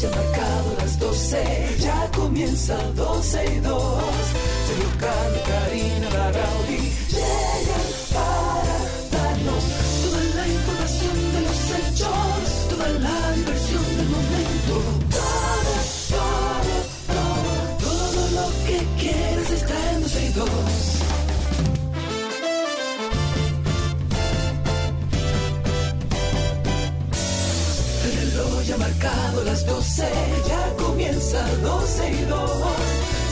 ya marcado las 12, ya comienza 12 y 2. Sergio Carlos, Karina, Larrauri llegan 12, ya comienza 12 y 2.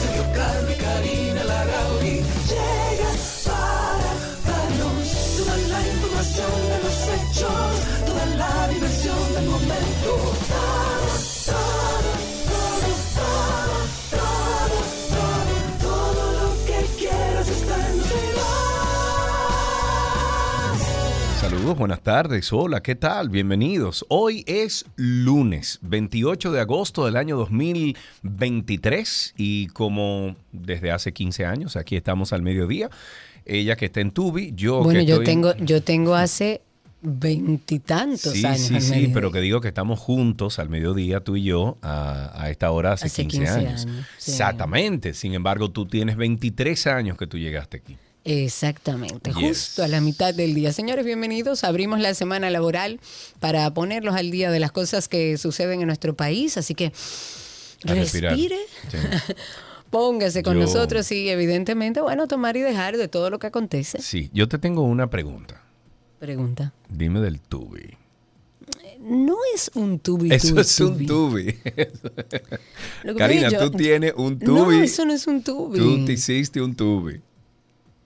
Sergio y Karina Larrauri llegan para darnos toda la información de los hechos, toda la diversión del momento. Saludos, buenas tardes. Hola, ¿qué tal? Bienvenidos. Hoy es lunes 28 de agosto del año 2023 y como desde hace 15 años, aquí estamos al mediodía. Ella que está en Tubi, yo Bueno, que yo estoy- tengo, yo tengo hace veintitantos Sí, años. sí, sí, pero que digo que estamos juntos al mediodía, tú y yo, a, a esta hora hace, Hace 15, 15 años. años, sí. Exactamente. Sin embargo, tú tienes 23 años que tú llegaste aquí. Exactamente, Yes. justo a la mitad del día. Señores, bienvenidos. Abrimos la semana laboral para ponerlos al día de las cosas que suceden en nuestro país. Así que A respire, Sí. póngase con Yo- nosotros y evidentemente, bueno, tomar y dejar de todo lo que acontece. Sí, yo te tengo una pregunta. Pregunta. Dime del tubi. No es un tubi Eso tubi, es un tubi. Karina, tú yo- tienes un No, tubi. eso no es un tubi. Tú te hiciste un tubi.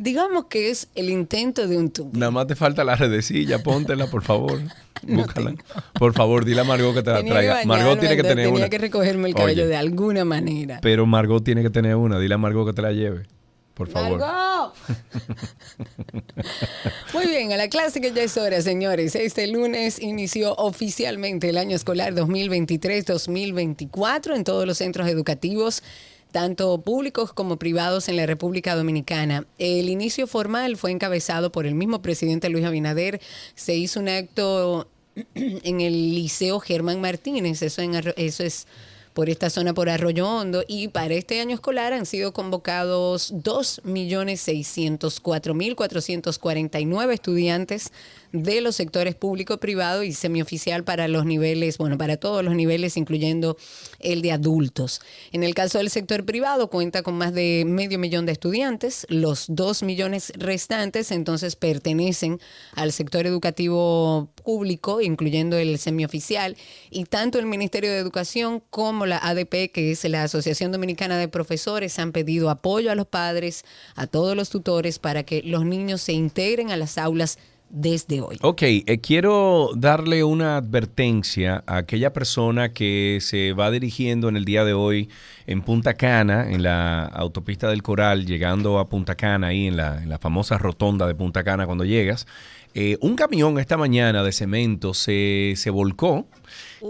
Digamos que es el intento de un tubi. Nada más te falta la redecilla, póntela, por favor. Búscala. Por favor, dile a Margot que te la Tenía traiga. Margot tiene que tener tenía una. que recogerme el cabello Oye, de alguna manera. Pero Margot tiene que tener una. Dile a Margot que te la lleve. Por favor. ¡Margot! Muy bien, a la clásica ya es hora, señores. Este lunes inició oficialmente el año escolar 2023-2024 en todos los centros educativos, tanto públicos como privados en la República Dominicana. El inicio formal fue encabezado por el mismo presidente Luis Abinader. Se hizo un acto en el Liceo Germán Martínez, eso, en, eso es por esta zona por Arroyo Hondo y para este año escolar han sido convocados 2.604.449 estudiantes de los sectores público, privado y semioficial para los niveles, bueno, para todos los niveles, incluyendo el de adultos. En el caso del sector privado cuenta con más de medio millón de estudiantes, los dos millones restantes entonces pertenecen al sector educativo público, incluyendo el semioficial, y tanto el Ministerio de Educación como la ADP, que es la Asociación Dominicana de Profesores, han pedido apoyo a los padres, a todos los tutores, para que los niños se integren a las aulas desde hoy. Ok, eh, quiero darle una advertencia a aquella persona que se va dirigiendo en el día de hoy en Punta Cana, en la autopista del Coral, llegando a Punta Cana, ahí en la, en la famosa rotonda de Punta Cana cuando llegas. Eh, un camión esta mañana de cemento se, se volcó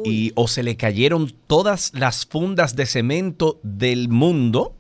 y, o se le cayeron todas las fundas de cemento del mundo.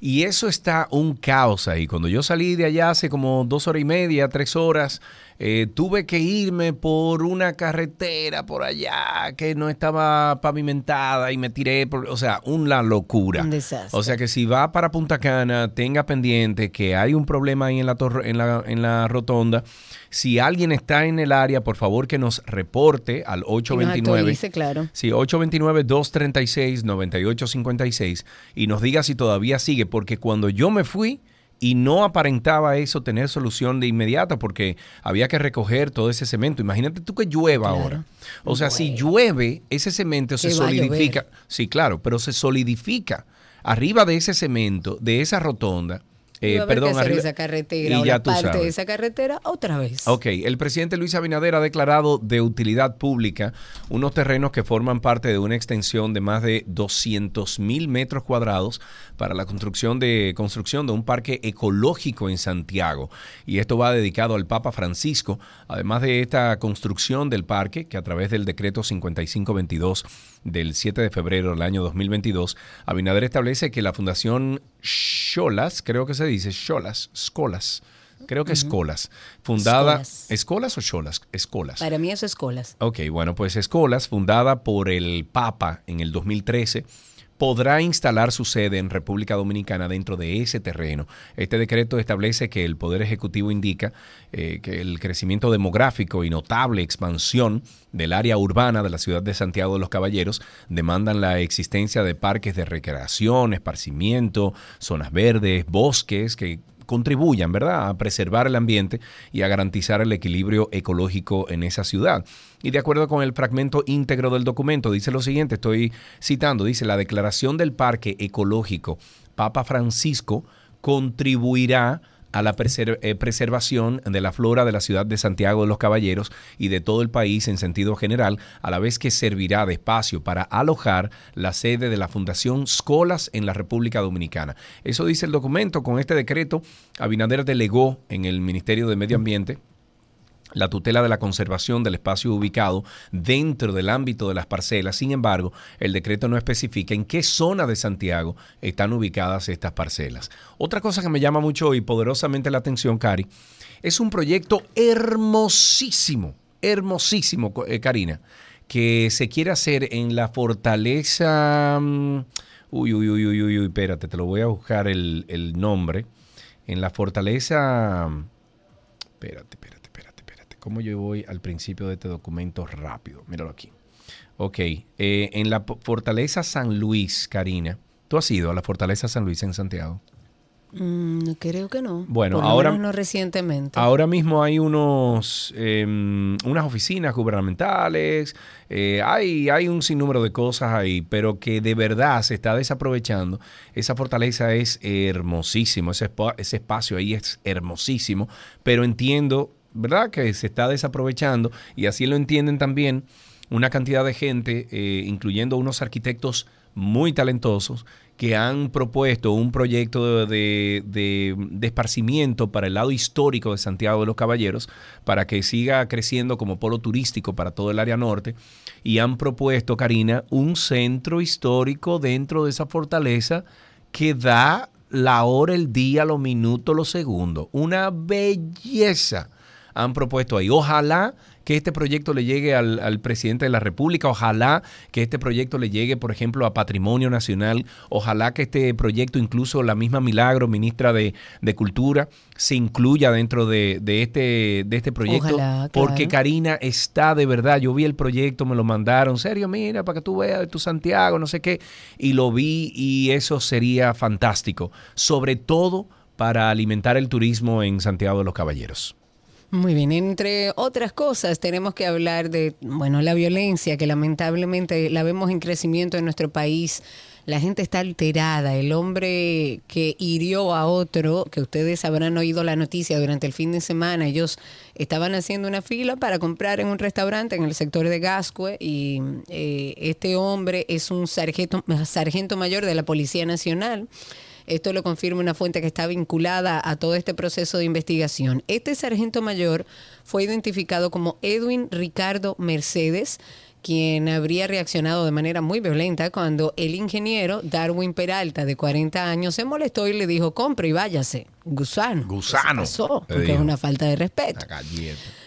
Y eso está un caos ahí. Cuando yo salí de allá hace como dos horas y media, tres horas, eh, tuve que irme por una carretera por allá que no estaba pavimentada y me tiré, por, o sea, una locura. Un desastre. O sea que si va para Punta Cana, tenga pendiente que hay un problema ahí en la, torre- en la, en la rotonda. Si alguien está en el área, por favor que nos reporte al Y nos 829. actualice, claro. Sí, 829-236-9856 y nos diga si todavía sigue, porque cuando yo me fui y no aparentaba eso tener solución de inmediata, porque había que recoger todo ese cemento. Imagínate tú que llueva Claro. ahora. O sea, si llueve, ese cemento se solidifica. Sí, claro, pero se solidifica. Arriba de ese cemento, de esa rotonda, eh, a perdón, que hacer arriba- esa carretera y ya tú parte de esa carretera otra vez. Ok, el presidente Luis Abinader ha declarado de utilidad pública unos terrenos que forman parte de una extensión de más de 200 mil metros cuadrados para la construcción de, construcción de un parque ecológico en Santiago. Y esto va dedicado al Papa Francisco. Además de esta construcción del parque, que a través del decreto 5522 del 7 de febrero del año 2022, Abinader establece que la Fundación Cholas, creo que se dice Cholas, Scolas, Creo que Escolas. Fundada. Escolas. ¿Escolas o Cholas? Escolas. Para mí es colas. Ok, bueno, pues Escolas, fundada por el Papa en el 2013, podrá instalar su sede en República Dominicana dentro de ese terreno. Este decreto establece que el Poder Ejecutivo indica eh, que el crecimiento demográfico y notable expansión del área urbana de la ciudad de Santiago de los Caballeros demandan la existencia de parques de recreación, esparcimiento, zonas verdes, bosques que contribuyan, ¿verdad?, a preservar el ambiente y a garantizar el equilibrio ecológico en esa ciudad. Y de acuerdo con el fragmento íntegro del documento, dice lo siguiente, estoy citando, dice, la declaración del Parque Ecológico Papa Francisco contribuirá a la eh, preservación de la flora de la ciudad de Santiago de los Caballeros y de todo el país en sentido general, a la vez que servirá de espacio para alojar la sede de la Fundación Scolas en la República Dominicana. Eso dice el documento. Con este decreto, Abinader delegó en el Ministerio de Medio Ambiente la tutela de la conservación del espacio ubicado dentro del ámbito de las parcelas. Sin embargo, el decreto no especifica en qué zona de Santiago están ubicadas estas parcelas. Otra cosa que me llama mucho y poderosamente la atención, Cari, es un proyecto hermosísimo, hermosísimo, eh, Karina, que se quiere hacer en la fortaleza... mm, Uy, uy, uy, uy, uy, espérate, te lo voy a buscar el, el nombre. En la fortaleza... Espérate, espérate. ¿Cómo yo voy al principio de este documento rápido? Míralo aquí. Ok, eh, en la Fortaleza San Luis, Karina. ¿Tú has ido a la Fortaleza San Luis en Santiago? Mm, creo que no. Bueno, Por lo ahora- menos no recientemente. Ahora mismo hay unos, eh, unas oficinas gubernamentales, eh, hay, hay un sinnúmero de cosas ahí, pero que de verdad se está desaprovechando. Esa fortaleza es hermosísimo, ese espacio ahí es hermosísimo, pero entiendo, ¿verdad? Que se está desaprovechando y así lo entienden también una cantidad de gente, eh, incluyendo unos arquitectos muy talentosos, que han propuesto un proyecto de, de- de esparcimiento para el lado histórico de Santiago de los Caballeros, para que siga creciendo como polo turístico para todo el área norte, y han propuesto, Karina, un centro histórico dentro de esa fortaleza que da la hora, el día, los minutos, los segundos. Una belleza han propuesto ahí. Ojalá que este proyecto le llegue al, al presidente de la República, ojalá que este proyecto le llegue, por ejemplo, a Patrimonio Nacional, ojalá que este proyecto, incluso la misma Milagro, ministra de, de Cultura, se incluya dentro de, de este, de este proyecto, Ojalá, porque. Karina está de verdad, yo vi el proyecto, me lo mandaron, serio, mira, para que tú veas de tu Santiago, no sé qué, y lo vi y eso sería fantástico, sobre todo para alimentar el turismo en Santiago de los Caballeros. Muy bien, entre otras cosas tenemos que hablar de, bueno, la violencia que lamentablemente la vemos en crecimiento en nuestro país. La gente está alterada. El hombre que hirió a otro, que ustedes habrán oído la noticia durante el fin de semana, ellos estaban haciendo una fila para comprar en un restaurante en el sector de Gascue y eh, este hombre es un sargento, sargento mayor de la Policía Nacional. Esto lo confirma una fuente que está vinculada a todo este proceso de investigación. Este sargento mayor fue identificado como Edwin Ricardo Mercedes, quien habría reaccionado de manera muy violenta cuando el ingeniero Darwin Peralta, de 40 años, se molestó y le dijo, compre y váyase. Gusano. Gusano, ¿Qué se pasó? Porque es una falta de respeto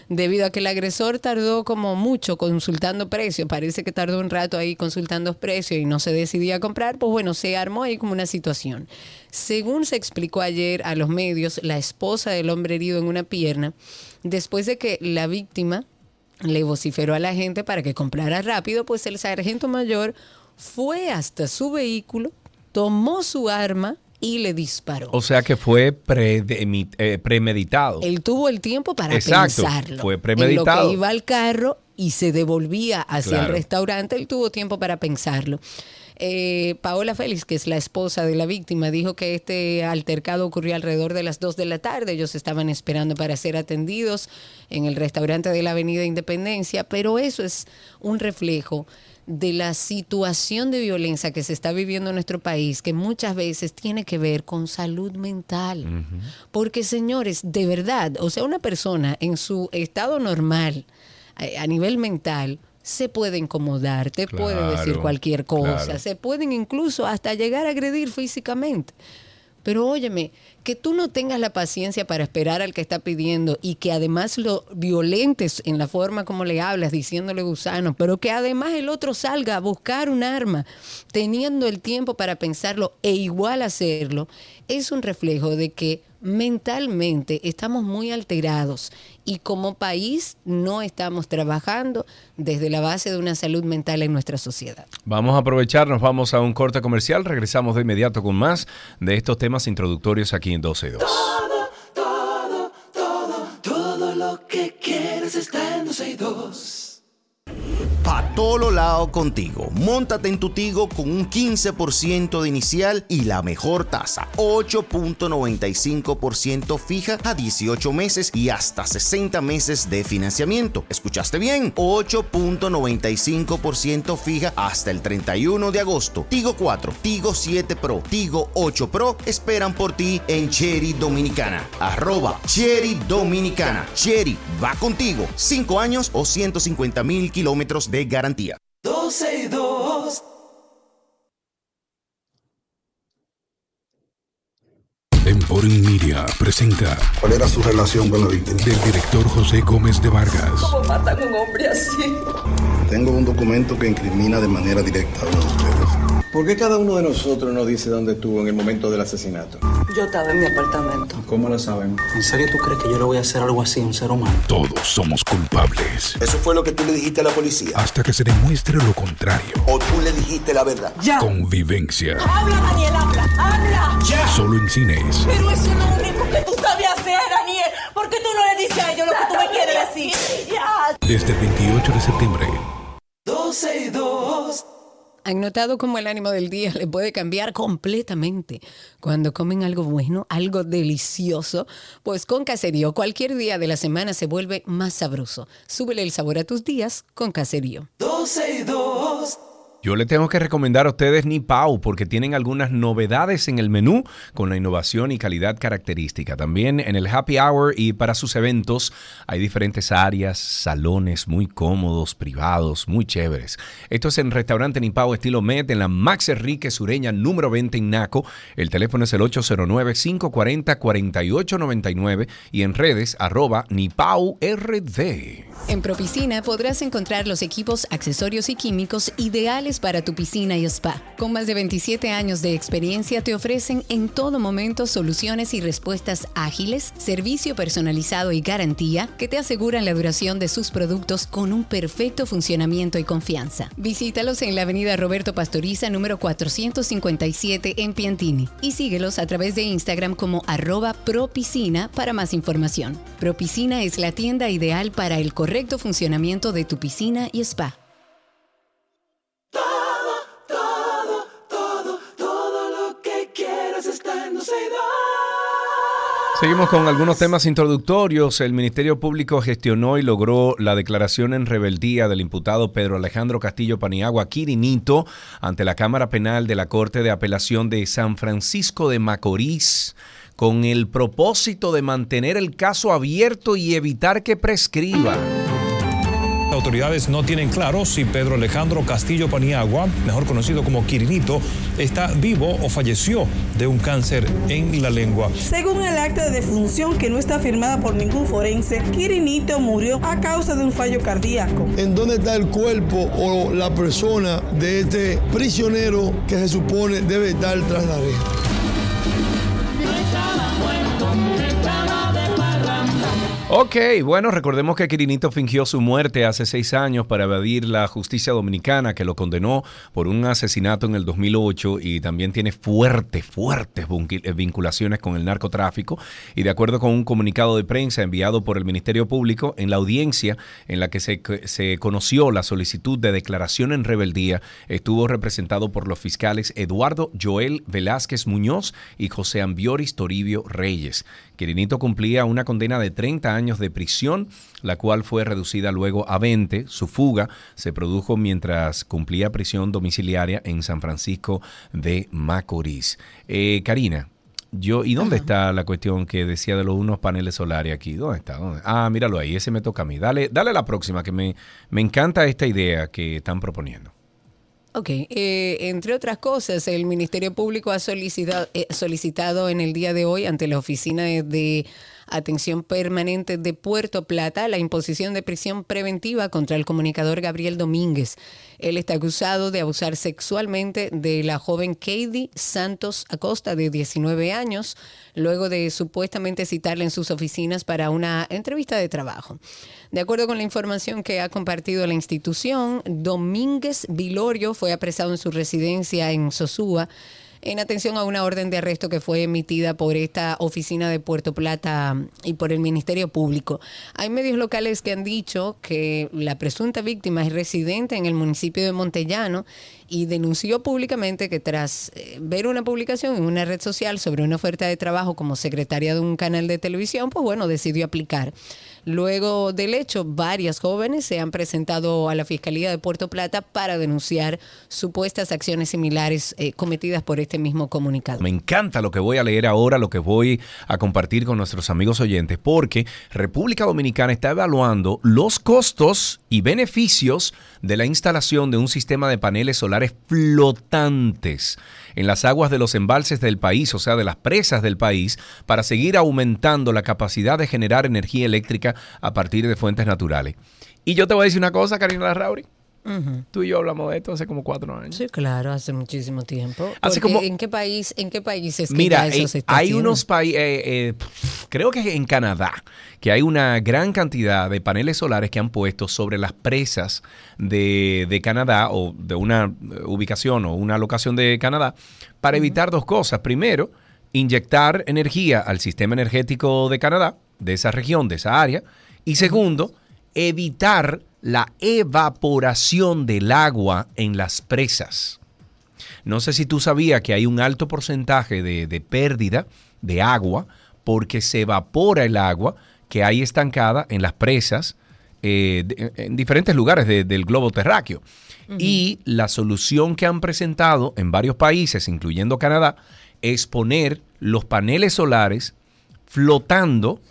debido a que el agresor tardó como mucho consultando precios, parece que tardó un rato ahí consultando precios y no se decidía a comprar, pues bueno, se armó ahí como una situación. Según se explicó ayer a los medios, la esposa del hombre herido en una pierna, después de que la víctima le vociferó a la gente para que comprara rápido, pues el sargento mayor fue hasta su vehículo, tomó su arma y le disparó. O sea que fue eh, premeditado. Él tuvo el tiempo para Exacto, pensarlo. fue En premeditado. lo que iba al carro y se devolvía hacia Claro. el restaurante, él tuvo tiempo para pensarlo. Eh, Paola Félix, que es la esposa de la víctima, dijo que este altercado ocurrió alrededor de las 2 de la tarde. Ellos estaban esperando para ser atendidos en el restaurante de la Avenida Independencia, pero eso es un reflejo de la situación de violencia que se está viviendo en nuestro país, que muchas veces tiene que ver con salud mental. Porque, señores, de verdad, o sea, una persona en su estado normal, a, a nivel mental, se puede incomodar, te puede decir cualquier cosa, claro. se pueden incluso hasta llegar a agredir físicamente. Pero óyeme, que tú no tengas la paciencia para esperar al que está pidiendo y que además lo violentes en la forma como le hablas, diciéndole gusano, pero que además el otro salga a buscar un arma, teniendo el tiempo para pensarlo e igual hacerlo, es un reflejo de que mentalmente estamos muy alterados y como país no estamos trabajando desde la base de una salud mental en nuestra sociedad. Vamos a aprovecharnos, vamos a un corte comercial, regresamos de inmediato con más de estos temas introductorios aquí en 12 Todo, todo, todo, todo lo que quieres está en 12 Pa' todo lado contigo. Móntate en tu Tigo con un 15% de inicial y la mejor tasa, 8.95% fija a 18 meses y hasta 60 meses de financiamiento. ¿Escuchaste bien? 8.95% fija hasta el 31 de agosto. Tigo 4, Tigo 7 Pro, Tigo 8 Pro esperan por ti en Cherry Dominicana. Arroba Cherry Dominicana. Cherry va contigo. 5 años o 150 mil kilómetros de garantía. 12 y 2. Emporium Media presenta ¿Cuál era su relación con la víctima? del director José Gómez de Vargas. ¿Cómo matan a un hombre así? Tengo un documento que incrimina de manera directa a uno de ustedes. ¿Por qué cada uno de nosotros no dice dónde estuvo en el momento del asesinato? Yo estaba en mi apartamento. ¿Cómo lo sabemos? ¿En serio tú crees que yo le voy a hacer algo así a un ser humano? Todos somos culpables ¿Eso fue lo que tú le dijiste a la policía? hasta que se demuestre lo contrario. ¿O tú le dijiste la verdad? ¡Ya! Convivencia. ¡Habla, Daniel! ¡Habla! ¡Habla! Solo en cines. Pero eso es lo único que tú sabes hacer, Daniel. ¿Por qué tú no le dices a ellos lo que tú me quieres decir? ¡Ya! Desde el 28 de septiembre. 12 y 2. ¿Han notado cómo el ánimo del día le puede cambiar completamente cuando comen algo bueno, algo delicioso? Pues con Caserío, cualquier día de la semana se vuelve más sabroso. Súbele el sabor a tus días con Caserío. 12 y 2. Yo le tengo que recomendar a ustedes Nipau porque tienen algunas novedades en el menú con la innovación y calidad característica. También en el Happy Hour y para sus eventos hay diferentes áreas, salones muy cómodos, privados, muy chéveres. Esto es en Restaurante Nipau estilo Med en la Max Enrique Sureña número 20 en Naco. El teléfono es el 809-540-4899 y en redes arroba Nipau RD. En Propiscina podrás encontrar los equipos, accesorios y químicos ideales para tu piscina y spa. Con más de 27 años de experiencia te ofrecen en todo momento soluciones y respuestas ágiles, servicio personalizado y garantía que te aseguran la duración de sus productos con un perfecto funcionamiento y confianza. Visítalos en la avenida Roberto Pastoriza número 457 en Piantini y síguelos a través de Instagram como arroba propiscina para más información. Propiscina es la tienda ideal para el correcto funcionamiento de tu piscina y spa. Seguimos con algunos temas introductorios. El Ministerio Público gestionó y logró la declaración en rebeldía del imputado Pedro Alejandro Castillo Paniagua Quirinito ante la Cámara Penal de la Corte de Apelación de San Francisco de Macorís con el propósito de mantener el caso abierto y evitar que prescriba. Autoridades no tienen claro si Pedro Alejandro Castillo Paniagua, mejor conocido como Quirinito, está vivo o falleció de un cáncer en la lengua. Según el acta de defunción que no está firmada por ningún forense, Quirinito murió a causa de un fallo cardíaco. ¿En dónde está el cuerpo o la persona de este prisionero que se supone debe estar tras la reja? Ok, bueno, recordemos que Quirinito fingió su muerte hace seis años para evadir la justicia dominicana que lo condenó por un asesinato en el 2008 y también tiene fuertes, fuertes eh, vinculaciones con el narcotráfico. Y de acuerdo con un comunicado de prensa enviado por el Ministerio Público, en la audiencia en la que se, se conoció la solicitud de declaración en rebeldía, estuvo representado por los fiscales Eduardo Joel Velázquez Muñoz y José Ambioris Toribio Reyes. Quirinito cumplía una condena de 30 años de prisión, la cual fue reducida luego a 20. Su fuga se produjo mientras cumplía prisión domiciliaria en San Francisco de Macorís. Eh, Karina, yo, ¿y dónde está la cuestión que decía de los unos paneles solares aquí? ¿Dónde está? ¿Dónde? Ah, míralo ahí, ese me toca a mí. Dale, dale a la próxima, que me, me encanta esta idea que están proponiendo. Ok, eh, entre otras cosas, el Ministerio Público ha solicitado, eh, solicitado en el día de hoy ante la Oficina de Atención Permanente de Puerto Plata la imposición de prisión preventiva contra el comunicador Gabriel Domínguez. Él está acusado de abusar sexualmente de la joven Katie Santos Acosta, de 19 años, luego de supuestamente citarla en sus oficinas para una entrevista de trabajo. De acuerdo con la información que ha compartido la institución, Domínguez Vilorio fue apresado en su residencia en Sosúa en atención a una orden de arresto que fue emitida por esta oficina de Puerto Plata y por el Ministerio Público. Hay medios locales que han dicho que la presunta víctima es residente en el municipio de Montellano y denunció públicamente que tras eh, ver una publicación en una red social sobre una oferta de trabajo como secretaria de un canal de televisión, pues bueno, decidió aplicar. Luego del hecho, varias jóvenes se han presentado a la Fiscalía de Puerto Plata para denunciar supuestas acciones similares eh, cometidas por este mismo comunicado. Me encanta lo que voy a leer ahora, lo que voy a compartir con nuestros amigos oyentes, porque República Dominicana está evaluando los costos y beneficios de la instalación de un sistema de paneles solares flotantes en las aguas de los embalses del país, o sea, de las presas del país, para seguir aumentando la capacidad de generar energía eléctrica a partir de fuentes naturales. Y yo te voy a decir una cosa, Karina Larrauri. Tú y yo hablamos de esto hace como cuatro años. Sí, claro, hace muchísimo tiempo. Hace Porque como- ¿En qué país, en qué países que Mira, ya eso eh, se está hay haciendo? unos países, creo que en Canadá, que hay una gran cantidad de paneles solares que han puesto sobre las presas de, de Canadá o de una eh, ubicación o una locación de Canadá para evitar dos cosas. Primero, inyectar energía al sistema energético de Canadá, de esa región, de esa área. Y segundo, evitar la evaporación del agua en las presas. No sé si tú sabías que hay un alto porcentaje de, de pérdida de agua porque se evapora el agua que hay estancada en las presas eh, de- en diferentes lugares de- del globo terráqueo. Y la solución que han presentado en varios países, incluyendo Canadá, es poner los paneles solares flotando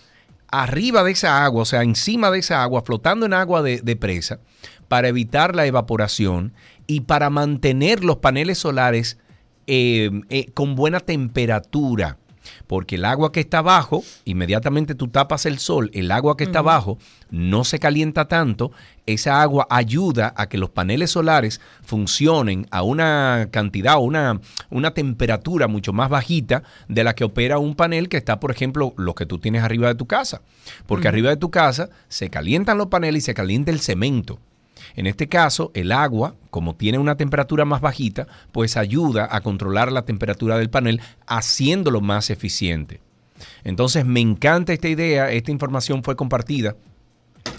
arriba de esa agua, o sea, encima de esa agua, flotando en agua de, presa, para evitar la evaporación y para mantener los paneles solares eh, eh, con buena temperatura. Porque el agua que está abajo, inmediatamente tú tapas el sol, el agua que está abajo no se calienta tanto, esa agua ayuda a que los paneles solares funcionen a una cantidad una, una temperatura mucho más bajita de la que opera un panel que está, por ejemplo, lo que tú tienes arriba de tu casa. Porque arriba de tu casa se calientan los paneles y se calienta el cemento. En este caso, el agua, como tiene una temperatura más bajita, pues ayuda a controlar la temperatura del panel, haciéndolo más eficiente. Entonces, me encanta esta idea, esta información fue compartida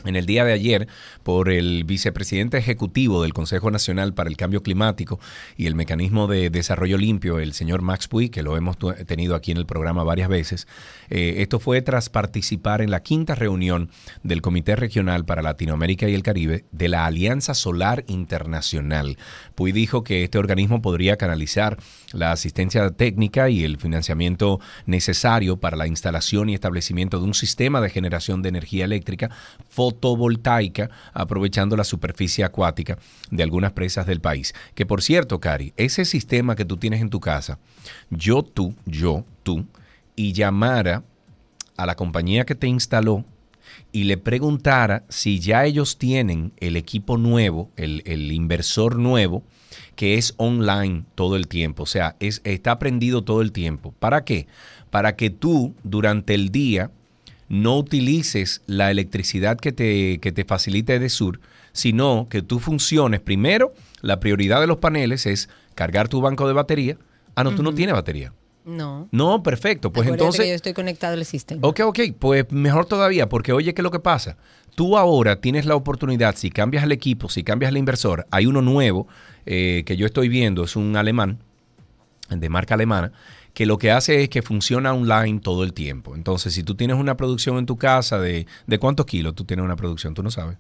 en el día de ayer por el vicepresidente ejecutivo del Consejo Nacional para el Cambio Climático y el Mecanismo de Desarrollo Limpio, el señor Max Puy, que lo hemos tenido aquí en el programa varias veces. Eh, esto fue tras participar en la quinta reunión del Comité Regional para Latinoamérica y el Caribe de la Alianza Solar Internacional. Puy dijo que este organismo podría canalizar la asistencia técnica y el financiamiento necesario para la instalación y establecimiento de un sistema de generación de energía eléctrica fotovoltaica, aprovechando la superficie acuática de algunas presas del país. Que por cierto, Cari, ese sistema que tú tienes en tu casa, yo, tú, yo, tú, y llamara a la compañía que te instaló y le preguntara si ya ellos tienen el equipo nuevo, el, el inversor nuevo, que es online todo el tiempo, o sea, es, está prendido todo el tiempo. ¿Para qué? Para que tú durante el día no utilices la electricidad que te, que te facilita Edesur, sino que tú funciones. Primero, la prioridad de los paneles es cargar tu banco de batería. Ah, no, tú no tienes batería. No. No, perfecto. Pues Acuérdate entonces... que yo estoy conectado al sistema. Ok, ok, pues mejor todavía, porque oye, ¿qué es lo que pasa? Tú ahora tienes la oportunidad, si cambias el equipo, si cambias el inversor, hay uno nuevo eh, que yo estoy viendo, es un alemán, de marca alemana, que lo que hace es que funciona online todo el tiempo. Entonces, si tú tienes una producción en tu casa de, ¿de cuántos kilos tú tienes una producción? Tú no sabes.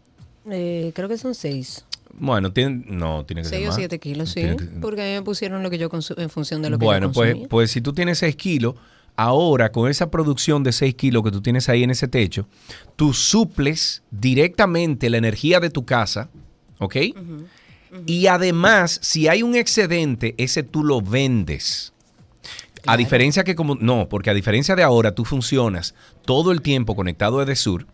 Eh, creo que son seis. Bueno, tiene, no, tiene que ser Seis o más. siete kilos, sí. Que- Porque a mí me pusieron lo que yo consu- en función de lo que bueno, yo pues, consumía. pues si tú tienes 6 kilos, ahora con esa producción de 6 kilos que tú tienes ahí en ese techo, tú suples directamente la energía de tu casa, ¿ok? Y además, si hay un excedente, ese tú lo vendes. A diferencia que como... No, porque a diferencia de ahora, tú funcionas todo el tiempo conectado a Edesur,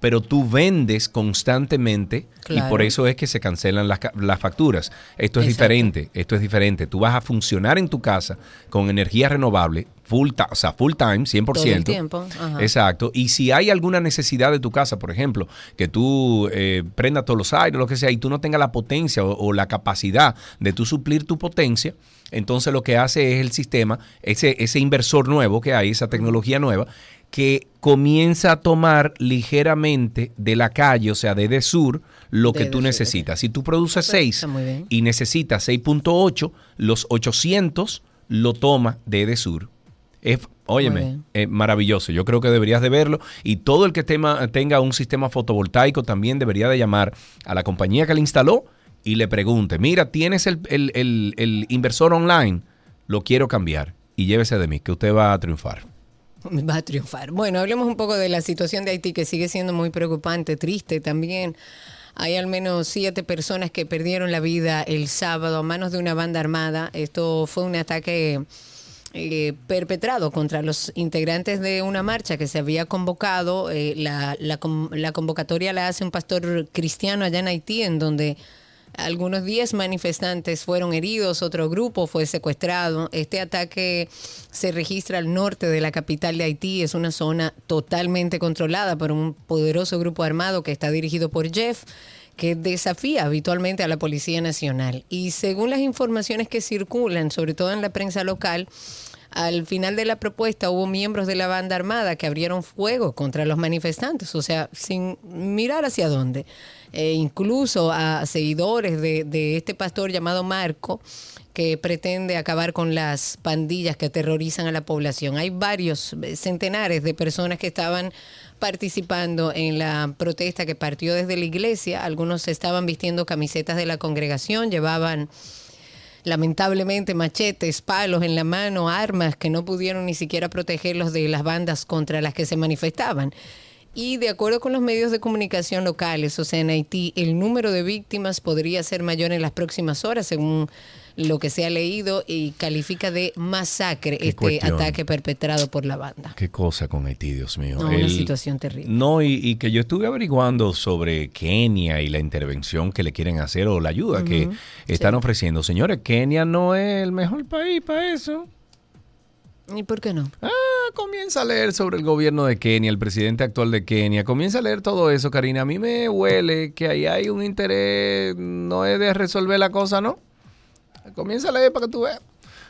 pero tú vendes constantemente y por eso es que se cancelan las, las facturas. Esto es Exacto. diferente, esto es diferente. Tú vas a funcionar en tu casa con energía renovable, full, o sea, full time, 100%. Todo el tiempo, ajá. Exacto. Y si hay alguna necesidad de tu casa, por ejemplo, que tú eh, prendas todos los aires, lo que sea, y tú no tengas la potencia o, o la capacidad de tú suplir tu potencia, entonces lo que hace es el sistema, ese, ese inversor nuevo que hay, esa tecnología nueva, que comienza a tomar ligeramente de la calle, o sea, de Desur, lo De que tú necesitas. Si tú produces Pues, 6 está muy bien. y necesitas 6.8, los 800 lo toma de Edesur. Es, óyeme, eh, maravilloso. Yo creo que deberías de verlo. Y todo el que tema- tenga un sistema fotovoltaico también debería de llamar a la compañía que le instaló y le pregunte, mira, tienes el, el- el- el inversor online, lo quiero cambiar. Y llévese de mí, que usted va a triunfar. Va a triunfar. Bueno, hablemos un poco de la situación de Haití, que sigue siendo muy preocupante, triste también. Hay al menos siete personas que perdieron la vida el sábado a manos de una banda armada. Esto fue un ataque eh, perpetrado contra los integrantes de una marcha que se había convocado. Eh, la, la con- la convocatoria la hace un pastor cristiano allá en Haití, en donde algunos 10 manifestantes fueron heridos, otro grupo fue secuestrado. Este ataque se registra al norte de la capital de Haití. Es una zona totalmente controlada por un poderoso grupo armado que está dirigido por Jeff que desafía habitualmente a la Policía Nacional. Y según las informaciones que circulan, sobre todo en la prensa local, al final de la propuesta hubo miembros de la banda armada que abrieron fuego contra los manifestantes, o sea, sin mirar hacia dónde. Eh, incluso a seguidores de, de este pastor llamado Marco, que pretende acabar con las pandillas que aterrorizan a la población. Hay varios, eh, centenares de personas que estaban participando en la protesta que partió desde la iglesia. Algunos estaban vistiendo camisetas de la congregación, llevaban lamentablemente machetes, palos en la mano, armas que no pudieron ni siquiera protegerlos de las bandas contra las que se manifestaban. Y de acuerdo con los medios de comunicación locales, o sea, en Haití, el número de víctimas podría ser mayor en las próximas horas, según lo que se ha leído, y califica de masacre Qué este cuestión. ataque perpetrado por la banda. Qué cosa con Haití, Dios mío. No, una situación terrible. No, y, y que yo estuve averiguando sobre Kenia y la intervención que le quieren hacer o la ayuda que están sí. ofreciendo. Señores, Kenia no es el mejor país para eso. ¿Y por qué no? Ah, comienza a leer sobre el gobierno de Kenia, el presidente actual de Kenia. Comienza a leer todo eso, Karina. A mí me huele que ahí hay un interés, no es de resolver la cosa, ¿no? Comienza a leer para que tú veas.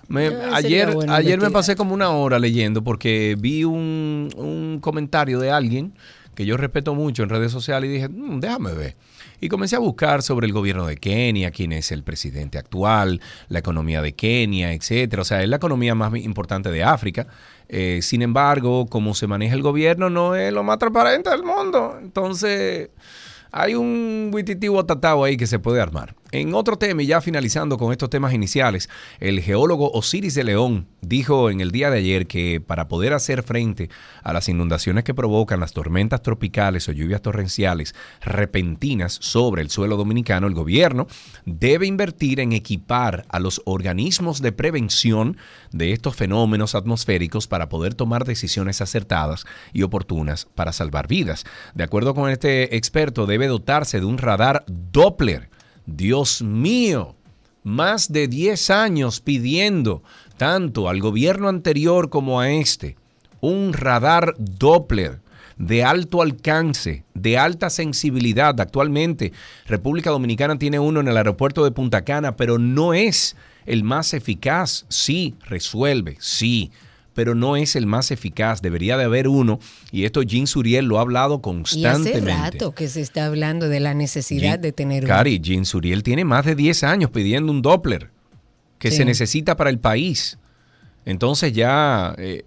Me- sería ayer bueno ayer me pasé como una hora leyendo porque vi un, un comentario de alguien que yo respeto mucho en redes sociales y dije, "Mm, déjame ver. Y comencé a buscar sobre el gobierno de Kenia, quién es el presidente actual, la economía de Kenia, etcétera. O sea, es la economía más importante de África. Eh, sin embargo, cómo se maneja el gobierno no es lo más transparente del mundo. Entonces, hay un wititivo tatao ahí que se puede armar. En otro tema, y ya finalizando con estos temas iniciales, el geólogo Osiris de León dijo en el día de ayer que para poder hacer frente a las inundaciones que provocan las tormentas tropicales o lluvias torrenciales repentinas sobre el suelo dominicano, el gobierno debe invertir en equipar a los organismos de prevención de estos fenómenos atmosféricos para poder tomar decisiones acertadas y oportunas para salvar vidas. De acuerdo con este experto, debe dotarse de un radar Doppler. Dios mío, más de 10 años pidiendo tanto al gobierno anterior como a este un radar Doppler de alto alcance, de alta sensibilidad. Actualmente República Dominicana tiene uno en el aeropuerto de Punta Cana, pero no es el más eficaz. Sí, resuelve, sí, pero no es el más eficaz. Debería de haber uno, y esto Jean Suriel lo ha hablado Y hace constantemente. rato que se está hablando de la necesidad Jean- de tener uno. Cari, Jean Suriel tiene más de 10 años pidiendo un Doppler que Sí. se necesita para el país. Entonces ya eh,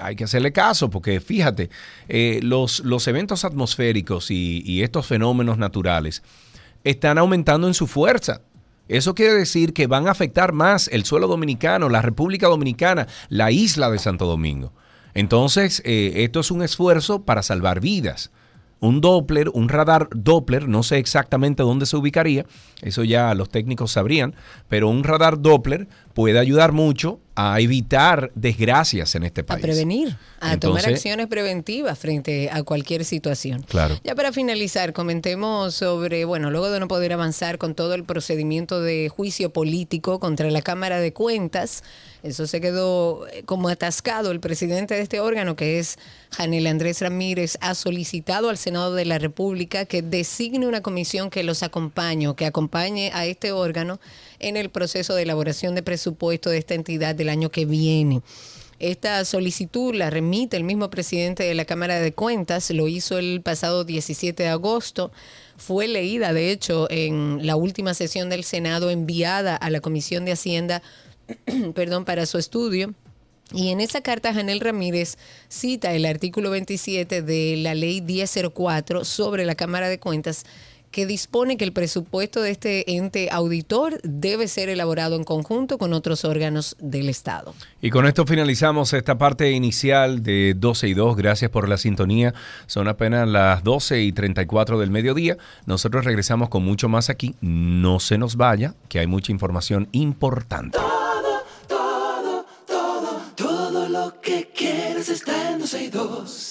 hay que hacerle caso porque fíjate, eh, los, los eventos atmosféricos y, y estos fenómenos naturales están aumentando en su fuerza. Eso quiere decir que van a afectar más el suelo dominicano, la República Dominicana, la isla de Santo Domingo. Entonces, eh, esto es un esfuerzo para salvar vidas. Un Doppler, un radar Doppler, no sé exactamente dónde se ubicaría, eso ya los técnicos sabrían, pero un radar Doppler puede ayudar mucho a evitar desgracias en este A país. prevenir, a tomar acciones preventivas frente a cualquier situación. Claro. Ya para finalizar, comentemos sobre, bueno, luego de no poder avanzar con todo el procedimiento de juicio político contra la Cámara de Cuentas, eso se quedó eh, como atascado. El presidente de este órgano, que es Janel Andrés Ramírez, ha solicitado al Senado de la República que designe una comisión que los acompañe que acompañe a este órgano en el proceso de elaboración de presupuesto de esta entidad del año que viene. Esta solicitud la remite el mismo presidente de la Cámara de Cuentas, lo hizo el pasado 17 de agosto, fue leída de hecho en la última sesión del Senado enviada a la Comisión de Hacienda, perdón, para su estudio. Y en esa carta, Janel Ramírez cita el artículo 27 de la ley 1004 sobre la Cámara de Cuentas, que dispone que el presupuesto de este ente auditor debe ser elaborado en conjunto con otros órganos del Estado. Y con esto finalizamos esta parte inicial de 12 y 2. Gracias por la sintonía. Son apenas las 12 y 34 del mediodía. Nosotros regresamos con mucho más aquí. No se nos vaya, que hay mucha información importante. Todo, todo, todo lo que quieres está en 12 y 2.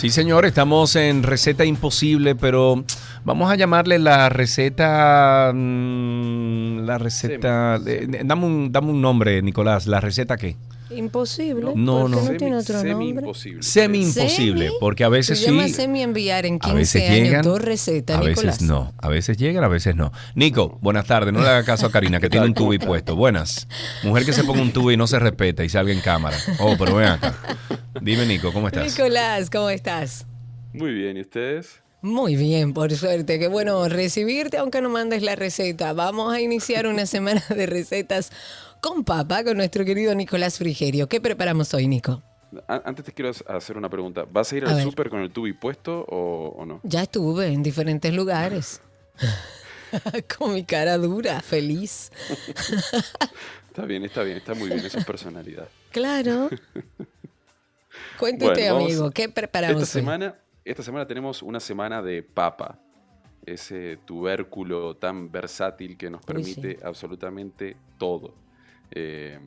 Sí, señor, estamos en receta imposible, pero vamos a llamarle la receta. mm, La receta. eh, dame, un, dame un nombre, Nicolás. ¿La receta qué? Imposible. No, ¿Por qué no. no tiene otro nombre? Semi imposible, ¿Semi? porque a veces Se llama sí. semi enviar en A 15 veces años llegan, dos recetas, a Nicolás. veces no. A veces llegan, a veces no. Nico, buenas tardes. No le haga caso a Karina, que tiene un tubo y puesto. Buenas. Mujer que se ponga un tubo y no se respeta y salga en cámara. Oh, pero ven acá. Dime, Nico, ¿cómo estás? Nicolás, ¿cómo estás? Muy bien, ¿y ustedes? Muy bien, por suerte. Qué bueno recibirte, aunque no mandes la receta. Vamos a iniciar una semana de recetas con papa con nuestro querido Nicolás Frigerio. ¿Qué preparamos hoy, Nico? Antes te quiero hacer una pregunta. ¿Vas a ir A al súper con el tubi puesto o, o no? Ya estuve en diferentes lugares. con mi cara dura, feliz. Está bien, está bien, está muy bien. Eso es personalidad. Claro. Bueno, vamos- amigo, ¿qué preparamos Esta hoy? semana, esta semana tenemos una semana de papa. Ese tubérculo tan versátil que nos Uy, permite absolutamente todo. Eh,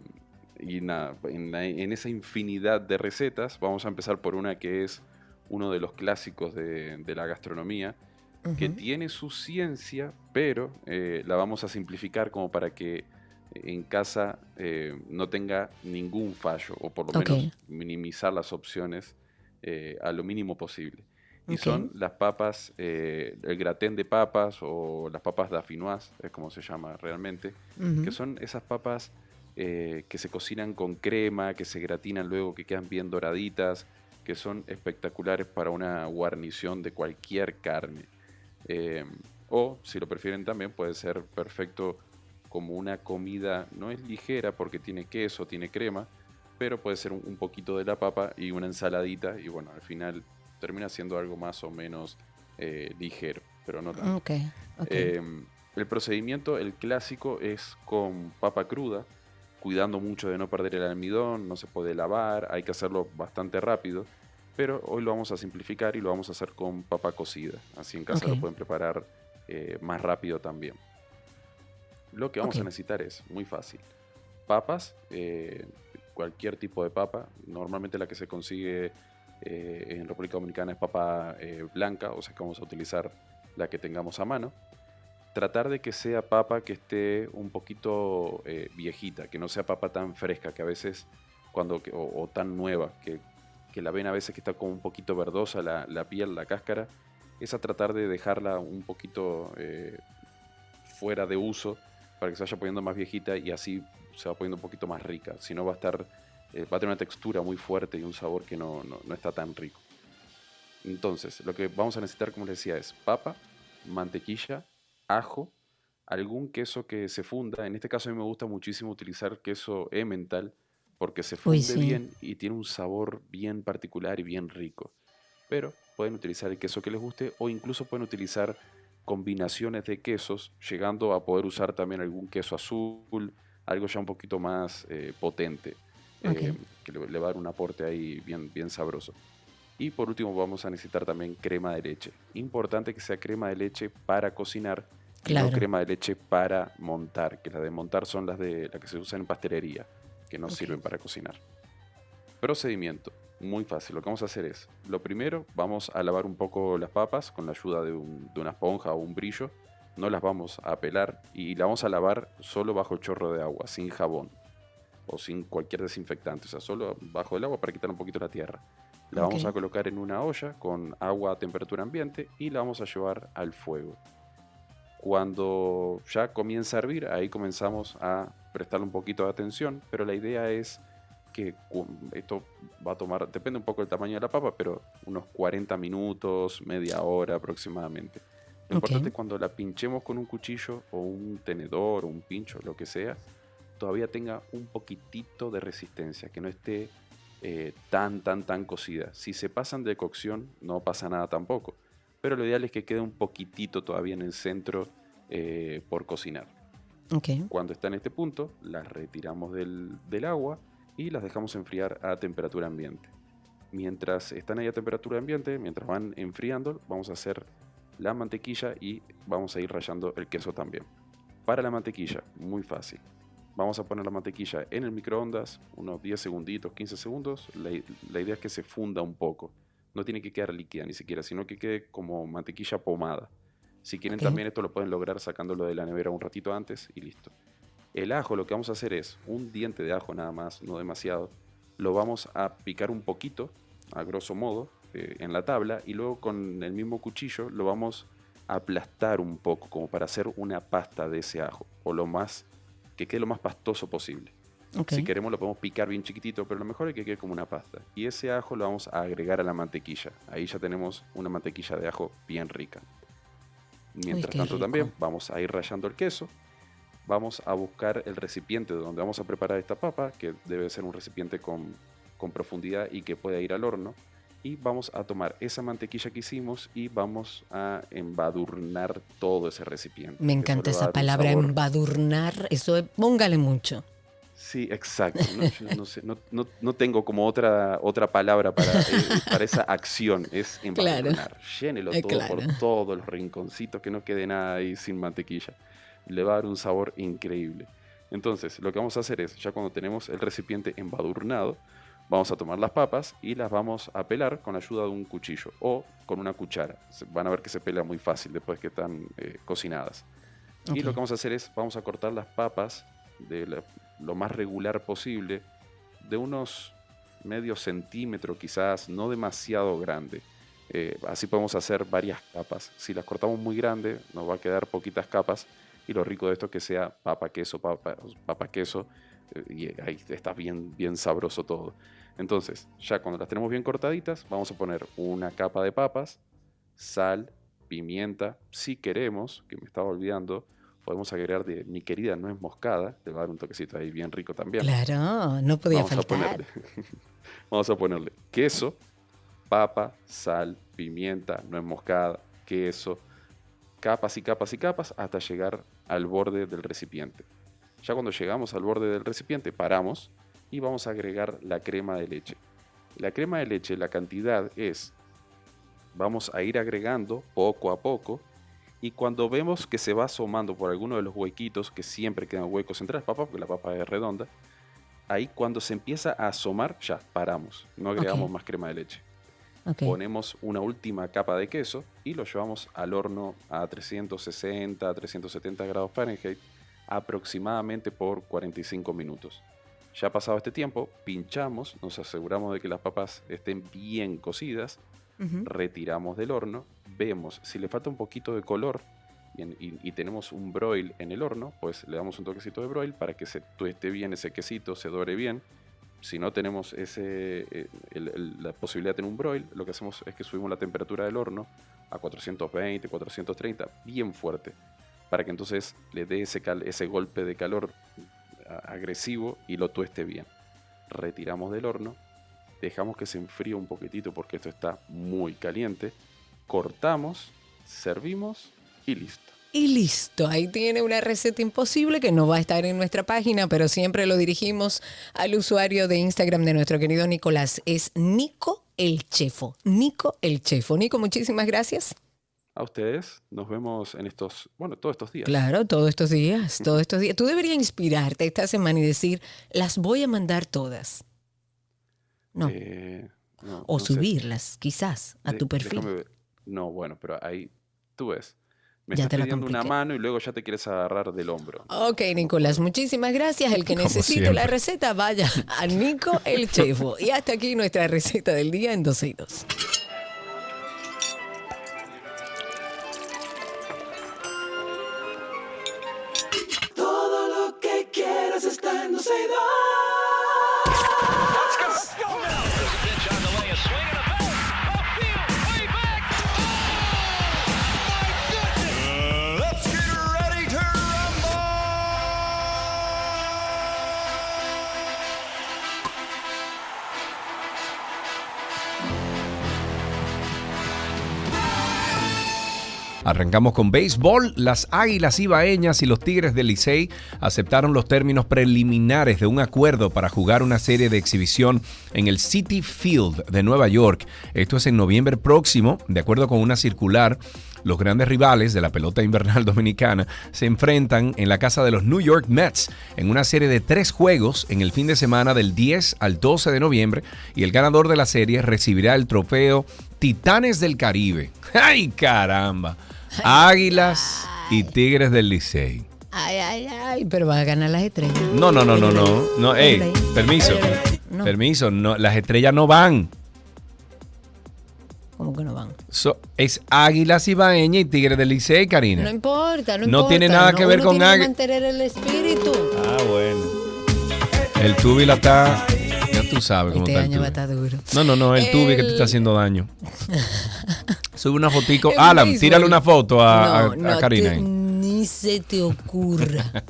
y nada, en, la- en esa infinidad de recetas, vamos a empezar por una que es uno de los clásicos de, de la gastronomía, que tiene su ciencia, pero eh, la vamos a simplificar como para que en casa eh, no tenga ningún fallo, o por lo menos minimizar las opciones eh, a lo mínimo posible. Y son las papas, eh, el gratén de papas o las papas dauphinoise, es como se llama realmente, que son esas papas eh, que se cocinan con crema, que se gratinan luego, que quedan bien doraditas, que son espectaculares para una guarnición de cualquier carne. Eh, o, si lo prefieren también, puede ser perfecto como una comida, no es ligera porque tiene queso, tiene crema, pero puede ser un, poquito de la papa y una ensaladita y bueno, al final termina siendo algo más o menos eh, ligero, pero no tanto. Eh, el procedimiento, el clásico, es con papa cruda, cuidando mucho de no perder el almidón, no se puede lavar, hay que hacerlo bastante rápido, pero hoy lo vamos a simplificar y lo vamos a hacer con papa cocida, así en casa lo pueden preparar eh, más rápido también. Lo que vamos a necesitar es muy fácil. Papas, eh, cualquier tipo de papa, normalmente la que se consigue eh, en República Dominicana es papa eh, blanca, o sea que vamos a utilizar la que tengamos a mano. Tratar de que sea papa que esté un poquito eh, viejita, que no sea papa tan fresca, que a veces, cuando, o tan nueva, que, que la ven a veces que está como un poquito verdosa la, la piel, la cáscara, es a tratar de dejarla un poquito eh, fuera de uso para que se vaya poniendo más viejita y así se va poniendo un poquito más rica. Si no va a estar, eh, va a tener una textura muy fuerte y un sabor que no, no- no está tan rico. Entonces, lo que vamos a necesitar, como les decía, es papa, mantequilla, ajo, algún queso que se funda. En este caso a mí me gusta muchísimo utilizar queso emmental porque se funde sí. bien y tiene un sabor bien particular y bien rico. Pero pueden utilizar el queso que les guste o incluso pueden utilizar combinaciones de quesos, llegando a poder usar también algún queso azul, algo ya un poquito más eh, potente, eh, que le, le va a dar un aporte ahí bien, bien sabroso. Y por último vamos a necesitar también crema de leche. Importante que sea crema de leche para cocinar Claro. no crema de leche para montar, que las de montar son las de las que se usan en pastelería, que no sirven para cocinar. Procedimiento, muy fácil. Lo que vamos a hacer es, lo primero, vamos a lavar un poco las papas con la ayuda de, un- de una esponja o un brillo. No las vamos a pelar y la vamos a lavar solo bajo el chorro de agua, sin jabón o sin cualquier desinfectante, o sea, solo bajo el agua para quitar un poquito la tierra. La vamos a colocar en una olla con agua a temperatura ambiente y la vamos a llevar al fuego. Cuando ya comienza a hervir, ahí comenzamos a prestarle un poquito de atención, pero la idea es que esto va a tomar, depende un poco del tamaño de la papa, pero unos 40 minutos, media hora aproximadamente. Lo importante es cuando la pinchemos con un cuchillo o un tenedor o un pincho, lo que sea, todavía tenga un poquitito de resistencia, que no esté eh, tan, tan, tan cocida. Si se pasan de cocción, no pasa nada tampoco. Pero lo ideal es que quede un poquitito todavía en el centro eh, por cocinar. Cuando está en este punto, las retiramos del, del agua y las dejamos enfriar a temperatura ambiente. Mientras están ahí a temperatura ambiente, mientras van enfriando, vamos a hacer la mantequilla y vamos a ir rallando el queso también. Para la mantequilla, muy fácil. Vamos a poner la mantequilla en el microondas, unos 10 segunditos, 15 segundos. La idea es que se funda un poco. No tiene que quedar líquida ni siquiera, sino que quede como mantequilla pomada. Si quieren Ok. también esto lo pueden lograr sacándolo de la nevera un ratito antes y listo. El ajo lo que vamos a hacer es un diente de ajo nada más, no demasiado. Lo vamos a picar un poquito, a grosso modo, eh, en la tabla y luego con el mismo cuchillo lo vamos a aplastar un poco como para hacer una pasta de ese ajo o lo más que quede lo más pastoso posible. Ok. Si queremos lo podemos picar bien chiquitito, pero lo mejor es que quede como una pasta. Y ese ajo lo vamos a agregar a la mantequilla. Ahí ya tenemos una mantequilla de ajo bien rica. Mientras qué tanto rico. también vamos a ir rallando el queso. Vamos a buscar el recipiente donde vamos a preparar esta papa, que debe ser un recipiente con, con profundidad y que pueda ir al horno. Y vamos a tomar esa mantequilla que hicimos y vamos a embadurnar todo ese recipiente. Me encanta esa palabra, embadurnar. Eso es, póngale mucho. Sí, exacto. ¿no? Yo no, sé, no, no- no tengo como otra, otra palabra para, eh, para esa acción. Es Claro. embadurnar. Llénelo Eh, todo claro. por todos los rinconcitos, que no quede nada ahí sin mantequilla. Le va a dar un sabor increíble. Entonces, lo que vamos a hacer es, ya cuando tenemos el recipiente embadurnado, vamos a tomar las papas y las vamos a pelar con ayuda de un cuchillo o con una cuchara. Van a ver que se pela muy fácil después que están eh, cocinadas. Y lo que vamos a hacer es, vamos a cortar las papas de la- lo más regular posible, de unos medio centímetro quizás, no demasiado grande. Eh, así podemos hacer varias capas. Si las cortamos muy grande, nos va a quedar poquitas capas. Y lo rico de esto es que sea papa, queso, papa, papa queso. eh, y ahí está bien, bien sabroso todo. Entonces, ya cuando las tenemos bien cortaditas, vamos a poner una capa de papas, sal, pimienta. Si queremos, que me estaba olvidando, podemos agregar de mi querida nuez moscada. Le va a dar un toquecito ahí bien rico también. Claro, no podía Vamos a faltar. ponerle, vamos a ponerle queso, papa, sal, pimienta, nuez moscada, queso, capas y capas y capas hasta llegar al borde del recipiente. Ya cuando llegamos al borde del recipiente paramos y vamos a agregar la crema de leche. La crema de leche, la cantidad es, vamos a ir agregando poco a poco y cuando vemos que se va asomando por alguno de los huequitos, que siempre quedan huecos entre las papas, porque la papa es redonda, ahí cuando se empieza a asomar, ya paramos, no agregamos más crema de leche. Ponemos una última capa de queso y lo llevamos al horno a 360, 370 grados Fahrenheit aproximadamente por 45 minutos. Ya pasado este tiempo, pinchamos, nos aseguramos de que las papas estén bien cocidas, Retiramos del horno, vemos si le falta un poquito de color y, en- y- y tenemos un broil en el horno, pues le damos un toquecito de broil para que se tueste bien ese quesito, se dore bien. Si no tenemos ese, eh, la posibilidad de tener un broil, lo que hacemos es que subimos la temperatura del horno a 420, 430, bien fuerte. para que entonces le dé ese, ese golpe de calor agresivo y lo tueste bien. Retiramos del horno, dejamos que se enfríe un poquitito porque esto está muy caliente, cortamos, servimos y listo. Y listo, ahí tiene una receta imposible que no va a estar en nuestra página, pero siempre lo dirigimos al usuario de Instagram de nuestro querido Nicolás. Es Nico el Chefo. Nico el Chefo. Nico, muchísimas gracias. A ustedes nos vemos en estos, bueno, todos estos días. Claro, todos estos días, todos estos días. Tú deberías inspirarte esta semana y decir, las voy a mandar todas. No. Eh, no, o no sé. subirlas, quizás, a De- tu perfil. déjame ver. No, bueno, pero ahí tú ves. Me Ya estás te la pidiendo una mano y luego ya te quieres agarrar del hombro. Ok, Nicolás, muchísimas gracias. El que Como necesite siempre. la receta, vaya a Nico el Chefo. Y hasta aquí nuestra receta del día en 12 y 2. Arrancamos con béisbol. Las Águilas Ibaeñas y los Tigres del Licey aceptaron los términos preliminares de un acuerdo para jugar una serie de exhibición en el City Field de Nueva York. Esto es en noviembre próximo, de acuerdo con una circular. Los grandes rivales de la pelota invernal dominicana se enfrentan en la casa de los New York Mets en una serie de tres juegos en el fin de semana del 10 al 12 de noviembre y el ganador de la serie recibirá el trofeo Titanes del Caribe. ¡Ay, caramba! Águilas y Tigres del Licey. Ay, ay, ay, pero va a ganar las estrellas. No, no, no, no, no. no ey, permiso. No. Permiso, no, las estrellas no van. ¿Cómo que no van? So- es Águilas Ibaeña y Tigres del Licey, Karina. No importa, no, No importa. tiene nada que ver uno con tiene que Águila. mantener el espíritu. Ah, bueno. El tubi la está. Ya tú sabes cómo Este está el año va a tubi. estar duro. No, no, no, el tubi que te El- está haciendo daño. Sube una fotico. Alan, tírale una foto a, No, a no Karina. te-. Ni se te ocurra.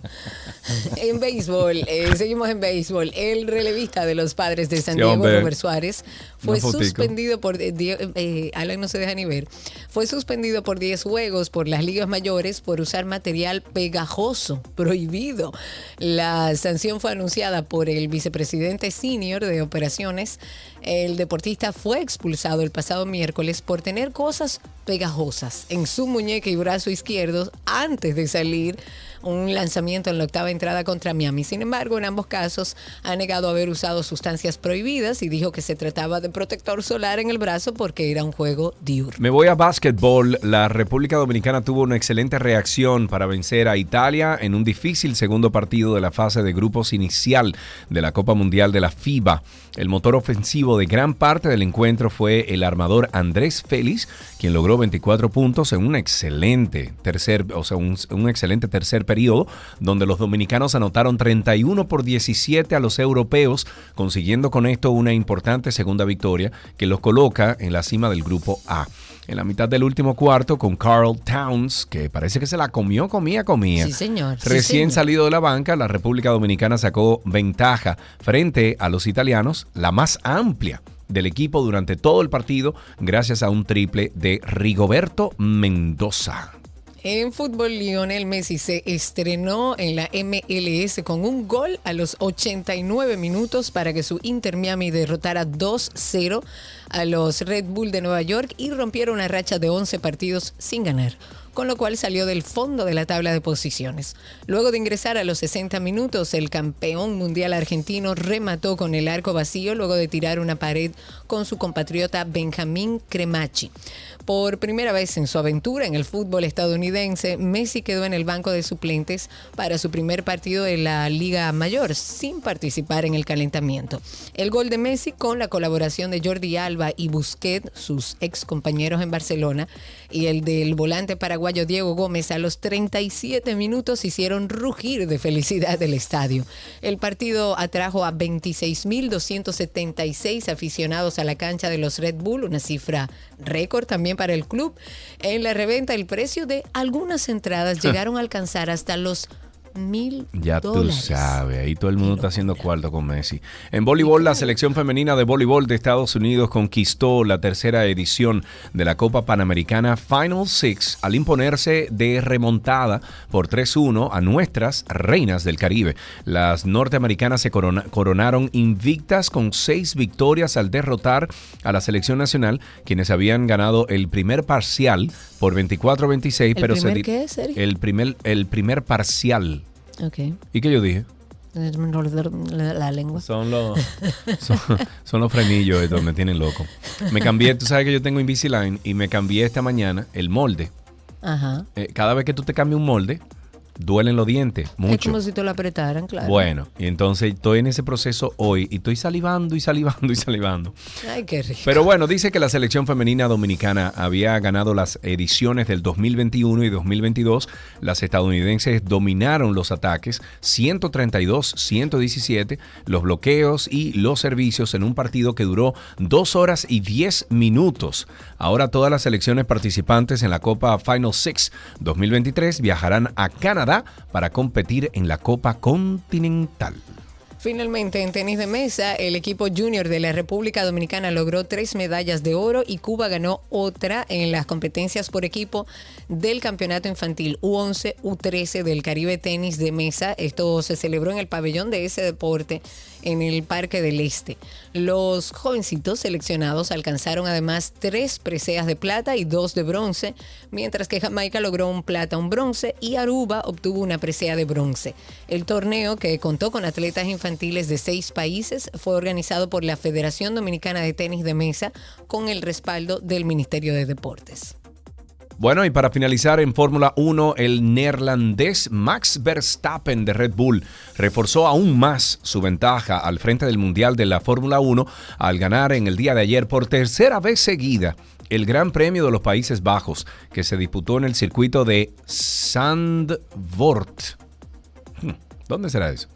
en béisbol, eh, seguimos en béisbol. El relevista de los padres de San Diego. Robert Suárez, fue suspendido por. eh, eh, Alan no se deja ni ver. Fue suspendido por 10 juegos por las ligas mayores por usar material pegajoso, prohibido. La sanción fue anunciada por el vicepresidente senior de operaciones. El deportista fue expulsado el pasado miércoles por tener cosas pegajosas en su muñeca y brazo izquierdos antes de salir un lanzamiento en la octava entrada contra Miami. Sin embargo, en ambos casos ha negado haber usado sustancias prohibidas y dijo que se trataba de protector solar en el brazo porque era un juego diurno. Me voy a básquetbol. La República Dominicana tuvo una excelente reacción para vencer a Italia en un difícil segundo partido de la fase de grupos inicial de la Copa Mundial de la FIBA. El motor ofensivo de gran parte del encuentro fue el armador Andrés Félix, quien logró 24 puntos en un excelente tercer, o sea, un, un excelente tercer periodo, donde los dominicanos anotaron 31 por 17 a los europeos, consiguiendo con esto una importante segunda victoria que los coloca en la cima del grupo A. En la mitad del último cuarto, con Carl Towns, que parece que se la comió, comía, comía. Sí, señor. Sí, Recién señor. salido de la banca, la República Dominicana sacó ventaja frente a los italianos, la más amplia del equipo durante todo el partido, gracias a un triple de Rigoberto Mendoza. En fútbol, Lionel Messi se estrenó en la MLS con un gol a los 89 minutos para que su Inter Miami derrotara 2-0 a los Red Bull de Nueva York y rompiera una racha de 11 partidos sin ganar con lo cual salió del fondo de la tabla de posiciones. Luego de ingresar a los 60 minutos, el campeón mundial argentino remató con el arco vacío luego de tirar una pared con su compatriota Benjamín Cremachi. Por primera vez en su aventura en el fútbol estadounidense, Messi quedó en el banco de suplentes para su primer partido de la Liga Mayor, sin participar en el calentamiento. El gol de Messi, con la colaboración de Jordi Alba y Busquets, sus ex compañeros en Barcelona, y el del volante paraguayo Diego Gómez a los 37 minutos hicieron rugir de felicidad el estadio. El partido atrajo a 26.276 aficionados a la cancha de los Red Bull, una cifra récord también para el club. En la reventa el precio de algunas entradas llegaron a alcanzar hasta los mil Ya tú sabes, ahí todo el mundo está haciendo cuarto con Messi. En voleibol, la selección femenina de voleibol de Estados Unidos conquistó la tercera edición de la Copa Panamericana Final Six al imponerse de remontada por 3-1 a nuestras reinas del Caribe. Las norteamericanas se corona- coronaron invictas con seis victorias al derrotar a la selección nacional, quienes habían ganado el primer parcial por 24-26, ¿El pero se primer di- qué, Sergio? el primer el primer parcial. Ok. ¿Y qué yo dije? La, la lengua. Son los, son, son los frenillos estos, me tienen loco. Me cambié, tú sabes que yo tengo Invisalign y me cambié esta mañana el molde. Ajá. Eh, cada vez que tú te cambias un molde, duelen los dientes Es mucho. como si te lo apretaran, claro. Bueno, y entonces estoy en ese proceso hoy y estoy salivando y salivando y salivando. Ay, qué rico. Pero bueno, dice que la selección femenina dominicana había ganado las ediciones del 2021 y 2022. Las estadounidenses dominaron los ataques 132-117, los bloqueos y los servicios en un partido que duró dos horas y 10 minutos. Ahora todas las selecciones participantes en la Copa Final Six 2023 viajarán a Canadá para competir en la Copa Continental. Finalmente, en tenis de mesa, el equipo junior de la República Dominicana logró tres medallas de oro y Cuba ganó otra en las competencias por equipo del Campeonato Infantil U11, U13 del Caribe Tenis de Mesa. Esto se celebró en el pabellón de ese deporte en el Parque del Este. Los jovencitos seleccionados alcanzaron además tres preseas de plata y dos de bronce, mientras que Jamaica logró un plata, un bronce y Aruba obtuvo una presea de bronce. El torneo, que contó con atletas infantiles de seis países, fue organizado por la Federación Dominicana de Tenis de Mesa con el respaldo del Ministerio de Deportes. Bueno, y para finalizar en Fórmula 1, el neerlandés Max Verstappen de Red Bull reforzó aún más su ventaja al frente del Mundial de la Fórmula 1 al ganar en el día de ayer por tercera vez seguida el Gran Premio de los Países Bajos que se disputó en el circuito de Zandvoort. Hmm, ¿Dónde será eso?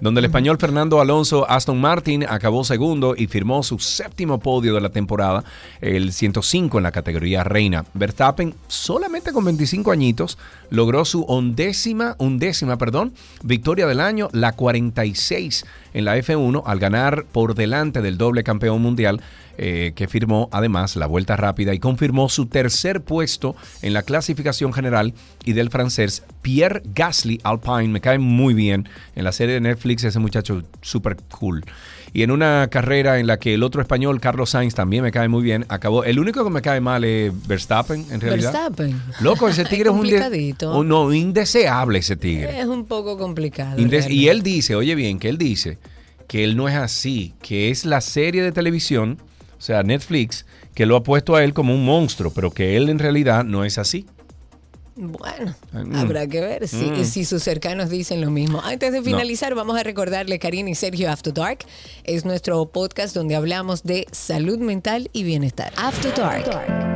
Donde el español Fernando Alonso Aston Martin acabó segundo y firmó su séptimo podio de la temporada, el 105 en la categoría reina. Verstappen, solamente con 25 añitos, logró su undécima, undécima perdón, victoria del año, la 46 en la F1, al ganar por delante del doble campeón mundial, eh, que firmó además la vuelta rápida y confirmó su tercer puesto en la clasificación general y del francés Pierre Gasly Alpine. Me cae muy bien en la serie de Netflix ese muchacho súper cool. Y en una carrera en la que el otro español, Carlos Sainz, también me cae muy bien, acabó. El único que me cae mal es Verstappen, en realidad. Verstappen. Loco, ese tigre es un... oh, no, indeseable ese tigre. Es un poco complicado. Indes- y él dice, oye bien, que él dice que él no es así, que es la serie de televisión, o sea, Netflix, que lo ha puesto a él como un monstruo, pero que él en realidad no es así. Bueno, Mm. habrá que ver si, Mm. si sus cercanos dicen lo mismo. Antes de finalizar, vamos a recordarle Karina y Sergio After Dark. Es nuestro podcast donde hablamos de salud mental y bienestar. After Dark.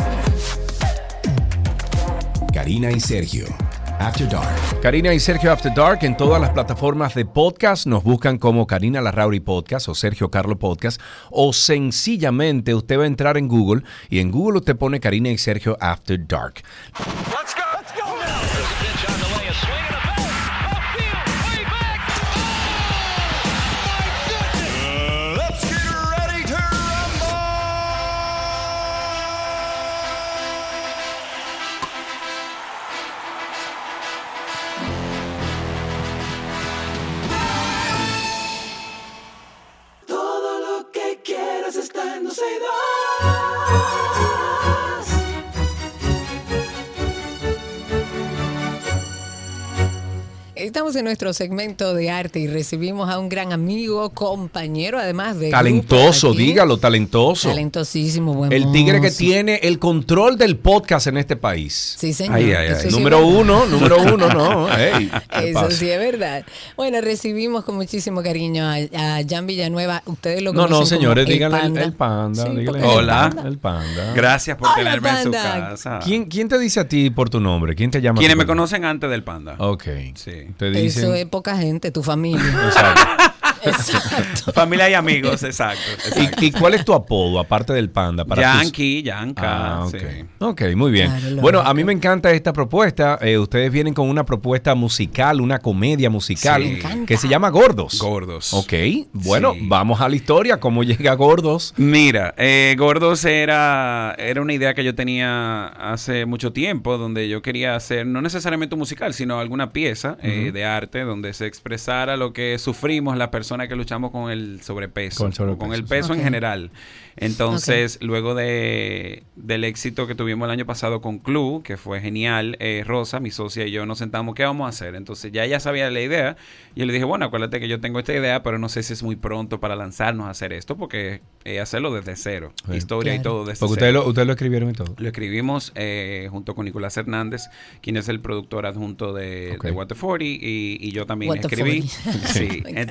Karina y Sergio. After Dark. Karina y Sergio After Dark en todas las plataformas de podcast nos buscan como Karina Larrauri Podcast o Sergio Carlo Podcast o sencillamente usted va a entrar en Google y en Google usted pone Karina y Sergio After Dark. Let's go. Estamos en nuestro segmento de arte y recibimos a un gran amigo, compañero, además de. Talentoso, dígalo, talentoso. Talentosísimo, buen El tigre que tiene el control del podcast en este país. Sí, señor. Ay, ay, Eso ay. sí es Número uno, número uno, no. Ey, ¿qué Eso pasa? sí es verdad. Bueno, recibimos con muchísimo cariño a, a Jan Villanueva. Ustedes lo No, conocen no, señores, como díganle el Panda. el panda. Sí, díganle porque el es el Hola. Panda. El panda. Gracias por Hola, tenerme en su casa. ¿Quién, ¿Quién te dice a ti por tu nombre? ¿Quién te llama? Quienes me nombre? conocen antes del panda. Ok. Sí. Te dicen. Eso es poca gente, tu familia. Exacto. Exacto. Familia y amigos, exacto. exacto. ¿Y, y cuál es tu apodo, aparte del panda? Para tus- Yankee, Yanka. Ah, ok. sí. Ok, muy bien. Claro, bueno, a mí me encanta esta propuesta. Eh, ustedes vienen con una propuesta musical, una comedia musical Sí. Me encanta. que se llama Gordos. Gordos. Ok, bueno, Sí. vamos a la historia. ¿Cómo llega Gordos? Mira, eh, Gordos era, era una idea que yo tenía hace mucho tiempo, donde yo quería hacer, no necesariamente un musical, sino alguna pieza eh, de arte donde se expresara lo que sufrimos las personas que luchamos con el sobrepeso, Con el sobrepeso, con el peso en general. Entonces, luego de, del éxito que tuvimos el año pasado con Club, que fue genial, eh, Rosa, mi socia y yo nos sentamos, ¿qué vamos a hacer? Entonces ya ella sabía la idea. Y yo le dije, bueno, acuérdate que yo tengo esta idea, pero no sé si es muy pronto para lanzarnos a hacer esto, porque eh, hacerlo desde cero. Sí. Historia y todo desde Porque cero. ustedes lo, ustedes lo escribieron y todo. Lo escribimos eh, junto con Nicolás Hernández, quien es el productor adjunto de, Ok. de What the 40 y, y yo también What the escribí. 40. Sí. Encanta.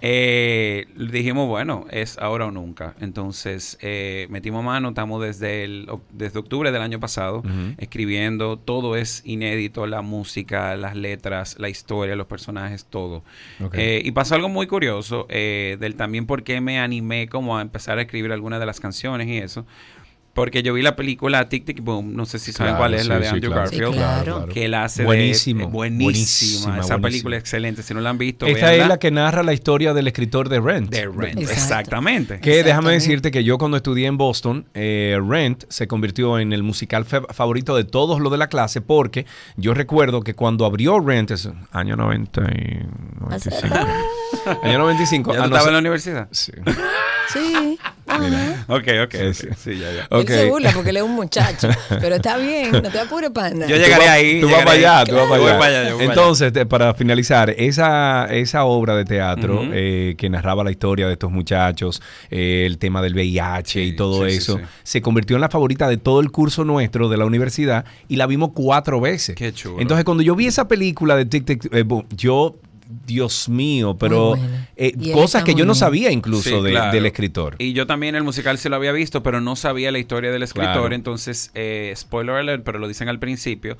Entonces eh, dijimos, bueno, es ahora o nunca. Entonces eh, metimos mano, estamos desde, el, desde octubre del año pasado escribiendo, todo es inédito, la música, las letras, la historia, los personajes, todo. Eh, y pasó algo muy curioso eh, del también por qué me animé como a empezar a escribir algunas de las canciones y eso. Porque yo vi la película Tic Tic Boom, no sé si saben Claro, cuál es, la de sí, Andrew claro. Garfield, Sí, claro. que él hace de- Buenísimo, eh, buenísima, buenísima, esa película excelente, si no la han visto, Esta véanla. es la que narra la historia del escritor de Rent. de Rent, Exacto. exactamente. Que déjame decirte que yo cuando estudié en Boston, eh, Rent se convirtió en el musical favorito de todos los de la clase porque yo recuerdo que cuando abrió Rent, es año 90 y 95. año 95. ¿Ya a tú no estabas ser- en la universidad? Sí. Sí. Ajá. Ok, ok, Sí, ok. sí. Sí, ya, ya. Ok. Él se burla porque él es un muchacho. Pero está bien, no te apures, panda. Yo llegaré ahí, Tú vas para allá, tú vas para allá. Entonces, te- para finalizar, esa, esa obra de teatro eh, que narraba la historia de estos muchachos, eh, el tema del VIH y todo sí, sí, eso, sí. se convirtió en la favorita de todo el curso nuestro de la universidad y la vimos cuatro veces. Qué chulo. Entonces, cuando yo vi esa película de Tic Tic eh, Boom, yo, Dios mío, pero eh, cosas que yo no sabía incluso Sí, de- claro. del escritor. Y yo también el musical se lo había visto, pero no sabía la historia del escritor. Claro. Entonces, eh, spoiler alert, pero lo dicen al principio.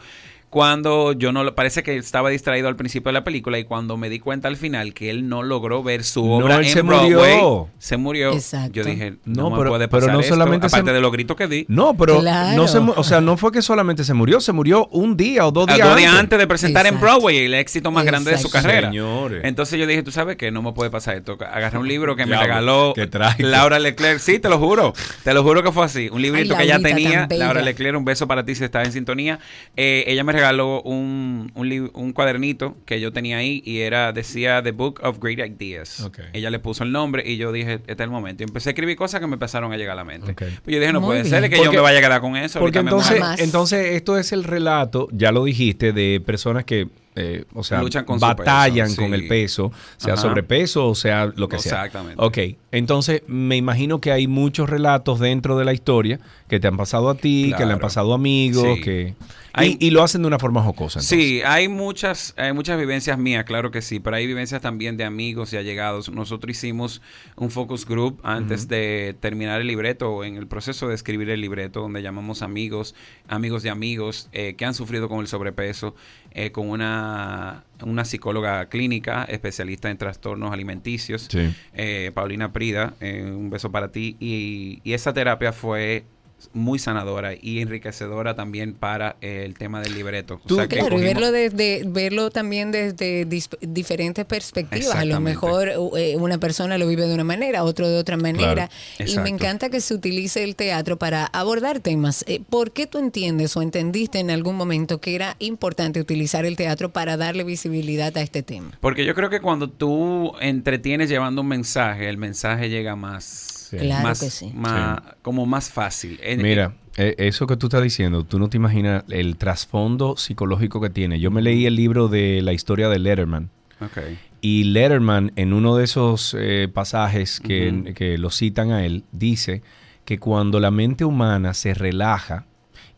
Cuando yo no lo, parece que estaba distraído al principio de la película y cuando me di cuenta al final que él no logró ver su No, obra él en se Broadway, murió. se murió. Exacto. Yo dije, no, No, me pero- puede pero pasar no esto, solamente se- aparte de los gritos que di. No, pero Claro. no se, o sea, no fue que solamente se murió, se murió un día o dos A días dos días antes. antes de presentar en. Broadway el éxito más grande de su carrera. Señores. Entonces yo dije, tú sabes que no me puede pasar esto. Agarré un libro que me regaló. Laura Leclerc. Sí, te lo juro. Te lo juro que fue así. Un librito Ay, que ella tenía. Laura Leclerc, un beso para ti si estás en sintonía. Eh, ella me regaló un, un, un cuadernito que yo tenía ahí y era decía The Book of Great Ideas. Ok. Ella le puso el nombre y yo dije, este es el momento. Y empecé a escribir cosas que me empezaron a llegar a la mente. Pues yo dije, no Muy puede bien. ser que Porque- yo me vaya a quedar con eso. Porque entonces, entonces esto es el relato, ya lo dijiste, de personas que, eh, o sea, Luchan con batallan peso, con el peso, sea Ajá. sobrepeso o sea lo que sea. Exactamente. Ok, entonces me imagino que hay muchos relatos dentro de la historia que te han pasado a ti, que le han pasado a amigos, Sí. que... Hay- y, y lo hacen de una forma jocosa. entonces. Sí, hay muchas, hay muchas vivencias mías, claro que sí, pero hay vivencias también de amigos y allegados. Nosotros hicimos un focus group antes de terminar el libreto o en el proceso de escribir el libreto, donde llamamos amigos, amigos de amigos eh, que han sufrido con el sobrepeso, eh, con una, una psicóloga clínica especialista en trastornos alimenticios, Sí. eh, Paulina Prida, eh, un beso para ti. Y, y esa terapia fue muy sanadora y enriquecedora también para eh, el tema del libreto. O Tú- sea que Claro, y verlo desde verlo también desde diferentes perspectivas. A lo mejor eh, una persona lo vive de una manera, otro de otra manera. y Exacto. me encanta que se utilice el teatro para abordar temas. Eh, ¿Por qué tú entiendes o entendiste en algún momento que era importante utilizar el teatro para darle visibilidad a este tema? Porque yo creo que cuando tú entretienes llevando un mensaje, el mensaje llega más Claro más, que sí. más- como más fácil. En- Mira, eh, eso que tú estás diciendo, tú no te imaginas el trasfondo psicológico que tiene. Yo me leí el libro de la historia de Letterman. Ok. Y Letterman, en uno de esos eh, pasajes que, que lo citan a él, dice que cuando la mente humana se relaja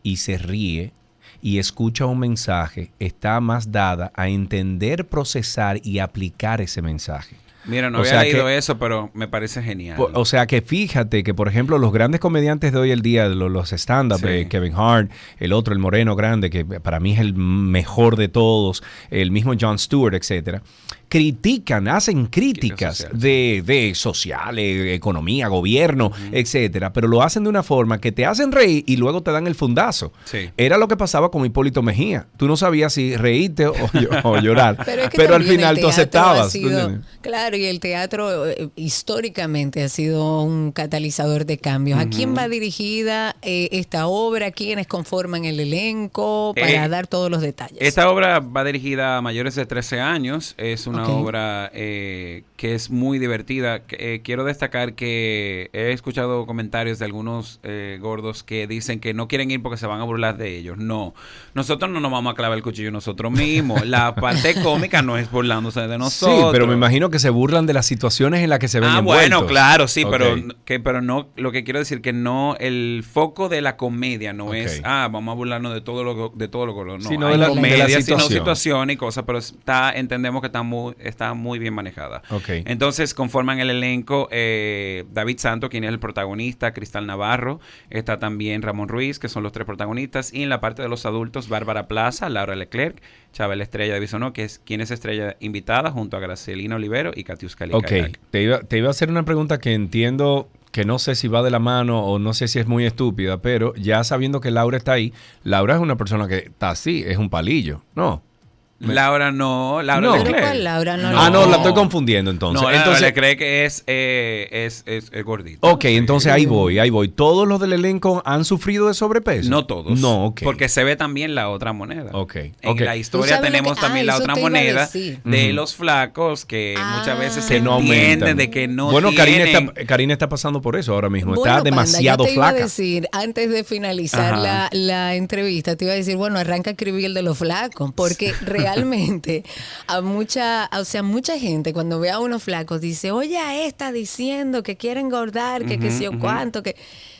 y se ríe y escucha un mensaje, está más dada a entender, procesar y aplicar ese mensaje. Mira, no O había leído que- eso, pero me parece genial. Po- O sea que fíjate que, por ejemplo, los grandes comediantes de hoy el día, lo- los, stand-up, Sí. eh, Kevin Hart, el otro, el moreno grande, que para mí es el mejor de todos, el mismo Jon Stewart, etcétera, critican, hacen críticas de, de sociales, economía, gobierno, etcétera, pero lo hacen de una forma que te hacen reír y luego te dan el fundazo. Sí. Era lo que pasaba con Hipólito Mejía. Tú no sabías si reírte o, llo- o llorar, Pero, es que pero al final tú aceptabas. claro, y el teatro eh, históricamente ha sido un catalizador de cambios. ¿A quién va dirigida eh, esta obra? ¿Quiénes conforman el elenco? Para Eh, dar todos los detalles. Esta obra va dirigida a mayores de 13 años. Es una Ok. obra eh, que es muy divertida. Eh, quiero destacar que he escuchado comentarios de algunos eh, gordos que dicen que no quieren ir porque se van a burlar de ellos. No, nosotros no nos vamos a clavar el cuchillo nosotros mismos. La parte cómica no es burlándose de nosotros. Sí, pero me imagino que se burlan de las situaciones en las que se ven Ah, envueltos. bueno, claro, sí, pero que pero no lo que quiero decir que no el foco de la comedia no es ah, vamos a burlarnos de todo lo de todo lo gordo, no, Sino de la- de la comedia, sino situación. y cosas, pero está entendemos que está muy está muy bien manejada. Ok. Entonces conforman el elenco eh, David Santo, quien es el protagonista, Cristal Navarro, está también Ramón Ruiz, que son los tres protagonistas, y en la parte de los adultos, Bárbara Plaza, Laura Leclerc, Chabel Estrella de Bisonó, que es quien es estrella invitada, junto a Gracelina Olivero y Katiuska Ok, Licayac. te iba, te iba a hacer una pregunta que entiendo que no sé si va de la mano o no sé si es muy estúpida, pero ya sabiendo que Laura está ahí, Laura es una persona que está así, es un palillo, ¿no? Laura no, Laura No. Leclerc. ¿Pero cuál Laura? No, Ah, no, no. la estoy confundiendo entonces. No, Laura entonces Leclerc que es, eh, es, es, es gordito. ok, entonces ahí voy, ahí voy. ¿Todos los del elenco han sufrido de sobrepeso? No todos. No, ok. Porque se ve también la otra moneda. Ok, En ok. la historia tenemos que- también ah, la otra iba moneda de los flacos que muchas veces se no entienden aumentan. de que no bueno, Karina tienen... está, Karina está pasando por eso ahora mismo. Bueno, está Panda, demasiado yo te iba flaca. a decir, antes de finalizar la, la entrevista, te iba a decir, bueno, arranca a escribir el de los flacos, porque realmente a mucha, o sea, mucha gente cuando ve a unos flacos dice, oye, a esta diciendo que quiere engordar, que qué sé yo cuánto, que...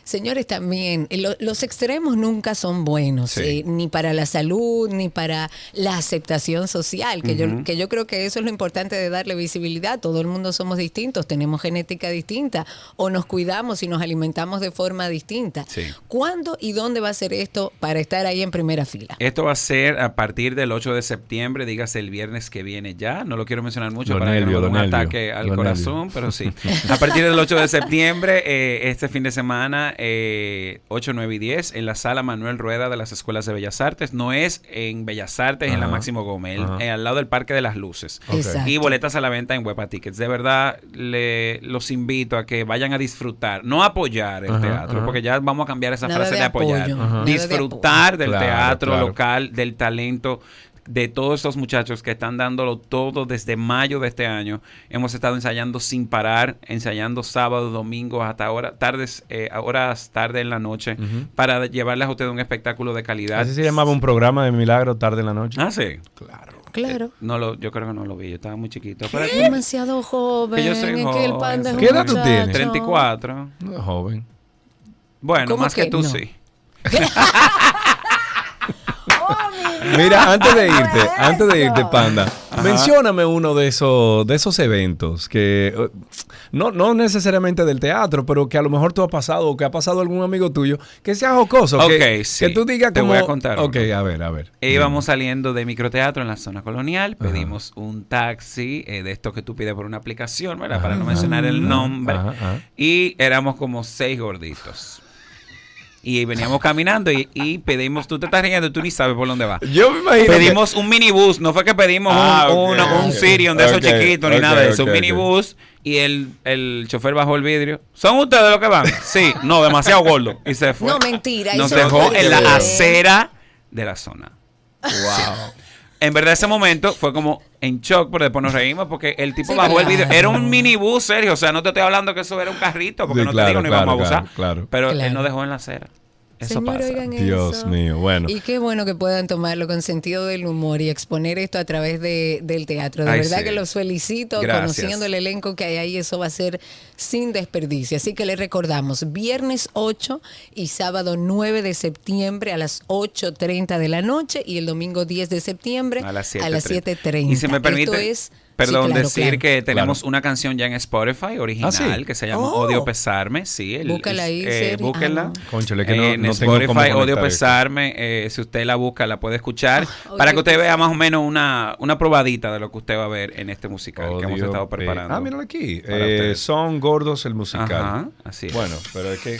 Señores, también eh, lo- los extremos nunca son buenos, Sí. eh, ni para la salud, ni para la aceptación social, que, yo, que yo creo que eso es lo importante de darle visibilidad. Todo el mundo somos distintos, tenemos genética distinta, o nos cuidamos y nos alimentamos de forma distinta. Sí. ¿Cuándo y dónde va a ser esto para estar ahí en primera fila? Esto va a ser a partir del 8 de septiembre, dígase el viernes que viene ya. No lo quiero mencionar mucho para que no me un nervio, ataque al corazón, pero sí. A partir del 8 de septiembre, eh, este fin de semana, eh, 8, 9 y 10, en la sala Manuel Rueda de las Escuelas de Bellas Artes. No es en Bellas Artes, en la Máximo Gómez, eh, al lado del Parque de las Luces. Ok. Exacto. Y boletas a la venta en Huepa Tickets. De verdad, le, los invito a que vayan a disfrutar, no apoyar el Ajá, teatro, ajá. porque ya vamos a cambiar esa Nada frase de de, apoyar. de Disfrutar del Claro, teatro claro. local, del talento de todos estos muchachos que están dándolo todo desde mayo de este año. Hemos estado ensayando sin parar, ensayando sábado, domingo, hasta ahora, tardes, eh, horas tarde en la noche, para llevarles a ustedes un espectáculo de calidad. Así se llamaba un programa de milagro tarde en la noche. Ah, sí. Claro. Claro. No lo, yo creo que no lo vi, yo estaba muy chiquito. Pero Es demasiado joven. que yo soy es joven. que el ¿Qué edad tú tienes? 34. No es joven. Bueno, ¿Cómo más que, que tú no? sí. Mira, antes de irte, antes de irte, Panda, mencióname uno de esos, de esos eventos que eh, no, no necesariamente del teatro, pero que a lo mejor tú has pasado o que ha pasado algún amigo tuyo, que sea jocoso. que, Ok, sí. que tú digas Te como. voy a contar Ok, uno. a ver, a ver. Íbamos saliendo de microteatro en la zona colonial, pedimos un taxi eh, de estos que tú pides por una aplicación, ¿verdad? Para no mencionar el nombre. Ajá, ajá. Y éramos como seis gorditos. Y veníamos caminando y, y pedimos, tú te estás riendo, tú ni sabes por dónde vas. Yo me imagino. que- Pedimos un minibús, no fue que pedimos un- Ah, un ok. Sirion de esos chiquitos ni nada de eso, un minibús y el, el chofer bajó el vidrio. ¿Son ustedes los que van? Sí, no, demasiado gordo. Y se fue. No, mentira. Nos dejó en la acera de la zona. Wow. En verdad ese momento fue como en shock, pero después nos reímos porque el tipo Sí, bajó el video. Era un minibús, serio. O sea, no te estoy hablando que eso era un carrito, porque Sí, no claro, te digo, no claro, íbamos a abusar. claro, claro. Pero Claro. él nos dejó en la acera. Eso Señor, pasa. oigan Dios eso. mío, bueno. Y qué bueno que puedan tomarlo con sentido del humor y exponer esto a través de, del teatro. De Ay, verdad sí. que los felicito, Gracias. conociendo el elenco que hay ahí, eso va a ser sin desperdicio. Así que les recordamos, viernes 8 y sábado 9 de septiembre a las 8.30 de la noche y el domingo 10 de septiembre A las a las 7:30. 7.30. Y si me Esto permite, es- perdón, sí, claro, decir claro. que tenemos una canción ya en Spotify original Ah, sí. que se llama Oh. Odio Pesarme. Sí, el, Búscala ahí, eh, Seri. búsquenla. Ah, Cónchale, que no- en no tengo cómo Spotify, Odio. Pesarme. eh, si usted la busca, la puede escuchar. Odio para que usted vea más o menos una, una probadita de lo que usted va a ver en este musical que hemos estado pe- preparando. Ah, míralo aquí. Eh, son gordos el musical. Ajá, así es. Bueno, pero es que.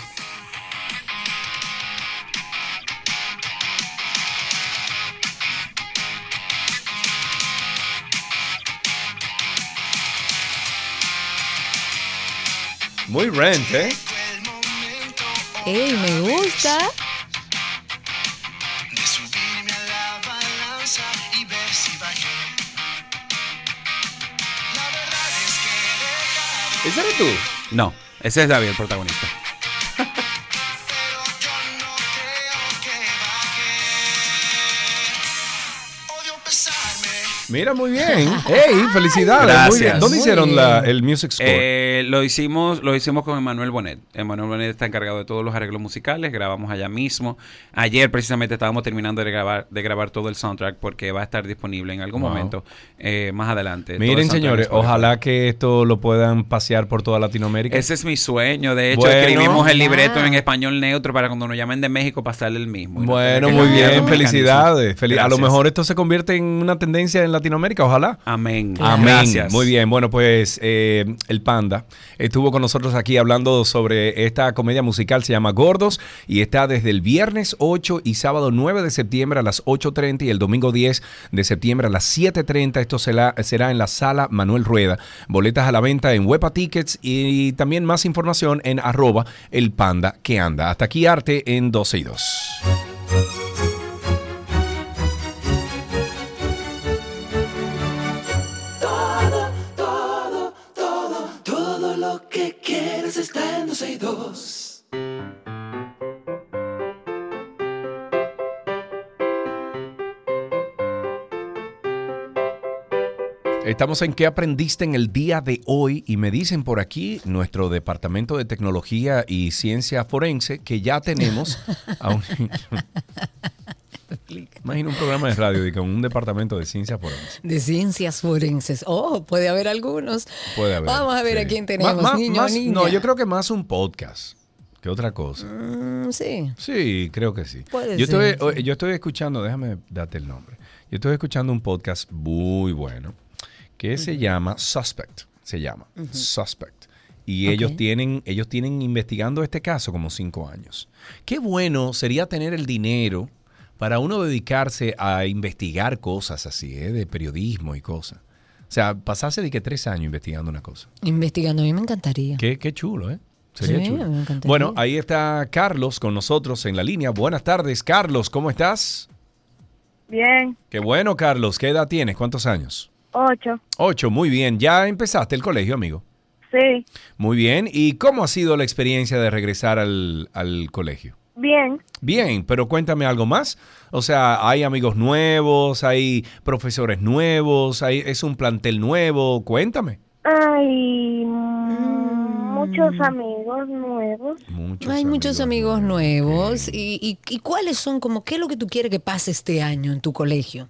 Muy rent, ¿eh? ¡Ey, me gusta! ¿Ese eres tú? No, ese es David, el protagonista. Mira, muy bien. ¡Ey! ¡Felicidades! Muy Gracias. bien. ¿Dónde Muy hicieron bien. la, el music score? Eh, lo hicimos lo hicimos con Emanuel Bonet. Emanuel Bonet está encargado de todos los arreglos musicales. Grabamos allá mismo. Ayer precisamente estábamos terminando de grabar de grabar todo el soundtrack porque va a estar disponible en algún Wow. momento eh, más adelante. Miren, señores, ojalá que esto lo puedan pasear por toda Latinoamérica. Ese es mi sueño. De hecho, Bueno. escribimos el libreto Ah. en español neutro para cuando nos llamen de México pasarle el mismo. No Bueno, muy bien, felicidades. Fel- a lo mejor esto se convierte en una tendencia en Latinoamérica, ojalá. Amén. Amén. Gracias. Muy bien. Bueno, pues eh, el Panda estuvo con nosotros aquí hablando sobre esta comedia musical, se llama Gordos, y está desde el viernes 8 y sábado 9 de septiembre a las 8.30 y el domingo 10 de septiembre a las 7.30. Esto será, será en la sala Manuel Rueda. Boletas a la venta en Huepa Tickets y también más información en arroba el panda que anda. Hasta aquí arte en 12 y 2. Estamos en qué aprendiste en el día de hoy y me dicen por aquí nuestro departamento de tecnología y ciencia forense que ya tenemos a un Imagina un programa de radio con un departamento de ciencia forense. De ciencias forenses. Oh, puede haber algunos. Puede haber. Vamos a ver sí. a quién tenemos, o niña. No, yo creo que más un podcast que otra cosa. Mm, sí. Sí, creo que sí. Puede yo, ser, estoy, sí. yo estoy escuchando, déjame darte el nombre. Yo estoy escuchando un podcast muy bueno que se llama Suspect. Se llama Suspect. Y ellos tienen, ellos tienen investigando este caso como cinco años. Qué bueno sería tener el dinero para uno dedicarse a investigar cosas así, ¿eh? de periodismo y cosas. O sea, pasarse de que tres años investigando una cosa. Investigando, a mí me encantaría. Qué, qué chulo, ¿eh? Sería Sí, chulo. me encantaría. Bueno, ahí está Carlos con nosotros en la línea. Buenas tardes, Carlos, ¿cómo estás? Bien, Qué bueno, Carlos. ¿Qué edad tienes? ¿Cuántos años? Ocho. Ocho, muy bien. ¿Ya empezaste el colegio, amigo? Sí, Muy bien. ¿Y cómo ha sido la experiencia de regresar al, al colegio? bien. Bien, pero cuéntame algo más. O sea, ¿hay amigos nuevos? ¿Hay profesores nuevos? ¿Hay, ¿Es un plantel nuevo? Cuéntame. Hay muchos amigos nuevos. Muchos Hay muchos amigos nuevos. Y, y, y cuáles son, como, qué es lo que tú quieres que pase este año en tu colegio?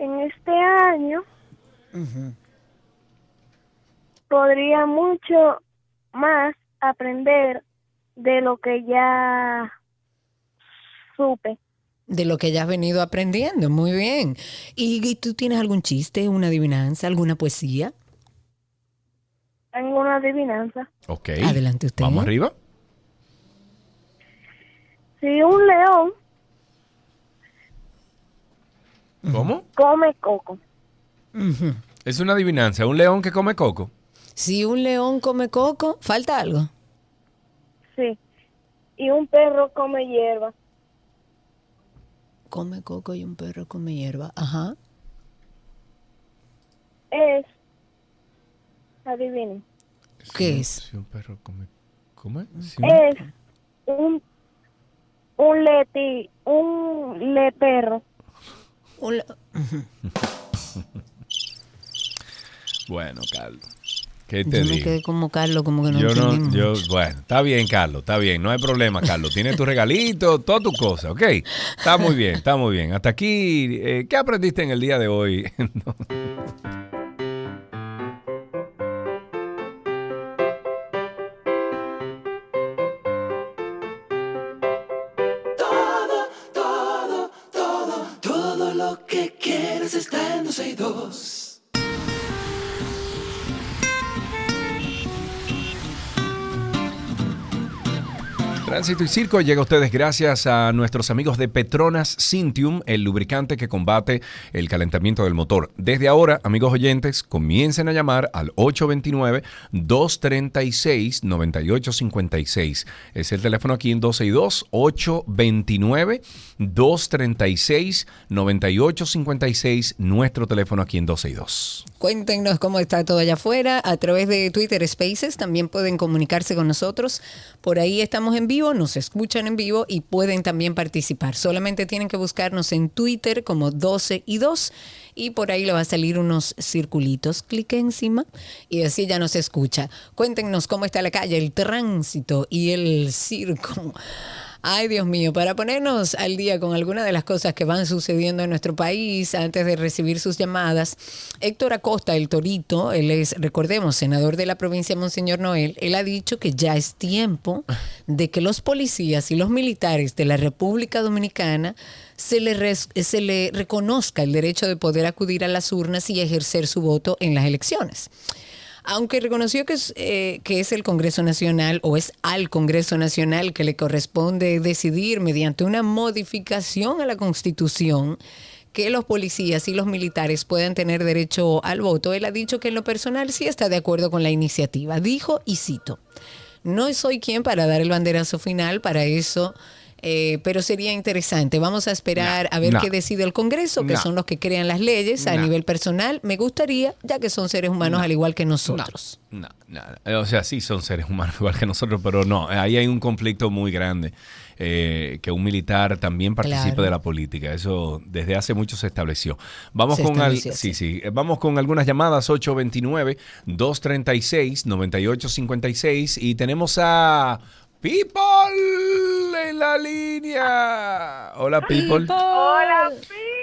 En este año podría mucho más aprender de lo que ya supe. De lo que ya has venido aprendiendo, muy bien. ¿Y, y tú tienes algún chiste, una adivinanza, alguna poesía? Tengo una adivinanza. Ok. Adelante usted. Vamos arriba. Si un león ¿Cómo? come coco, Es una adivinanza. Un león que come coco. Si un león come coco, falta algo. sí, y un perro come hierba, come coco y un perro come hierba. Ajá. Es, adivinen, ¿Qué es? Si un perro come... ¿Cómo es? Sí. es un, un leti, un le perro. Bueno, Carlos. ¿Qué te Yo me quedé como Carlos, como que no yo no, yo, bueno, está bien, Carlos, está bien, no hay problema, Carlos. Tienes tu regalito, todas tus cosas, ¿ok? Está muy bien, está muy bien. Hasta aquí, eh, ¿qué aprendiste en el día de hoy? Tránsito y Circo llega a ustedes gracias a nuestros amigos de Petronas Cintium, el lubricante que combate el calentamiento del motor. Desde ahora, amigos oyentes, comiencen a llamar al 829-236-9856. Es el teléfono aquí en 12 y 2, 829-236-9856, nuestro teléfono aquí en 12 y 2. Cuéntenos cómo está todo allá afuera. A través de Twitter Spaces también pueden comunicarse con nosotros. Por ahí estamos en vivo, nos escuchan en vivo y pueden también participar. Solamente tienen que buscarnos en Twitter como 12 y 2 y por ahí le va a salir unos circulitos. Clique encima y así ya nos escucha. Cuéntenos cómo está la calle, el tránsito y el circo. Ay, Dios mío, para ponernos al día con algunas de las cosas que van sucediendo en nuestro país antes de recibir sus llamadas, Héctor Acosta, el Torito, él es, recordemos, senador de la provincia de Monseñor Noel, él ha dicho que ya es tiempo de que los policías y los militares de la República Dominicana se le, se le reconozca el derecho de poder acudir a las urnas y ejercer su voto en las elecciones. Aunque reconoció que es, eh, que es el Congreso Nacional o es al Congreso Nacional que le corresponde decidir mediante una modificación a la Constitución que los policías y los militares puedan tener derecho al voto, él ha dicho que en lo personal sí está de acuerdo con la iniciativa. Dijo, y cito, no soy quien para dar el banderazo final, para eso... eh, pero sería interesante. Vamos a esperar a ver no. qué decide el Congreso, que No. son los que crean las leyes a nivel personal. Me gustaría, ya que son seres humanos al igual que nosotros. No, no, no. O sea, sí son seres humanos igual que nosotros, pero no, ahí hay un conflicto muy grande. eh, que un militar también participe Claro. de la política. Eso desde hace mucho se estableció. Vamos Se con al- sí, sí. Eh, Vamos con algunas llamadas 829-236-9856 y tenemos a People en la línea. Hola People. Hola,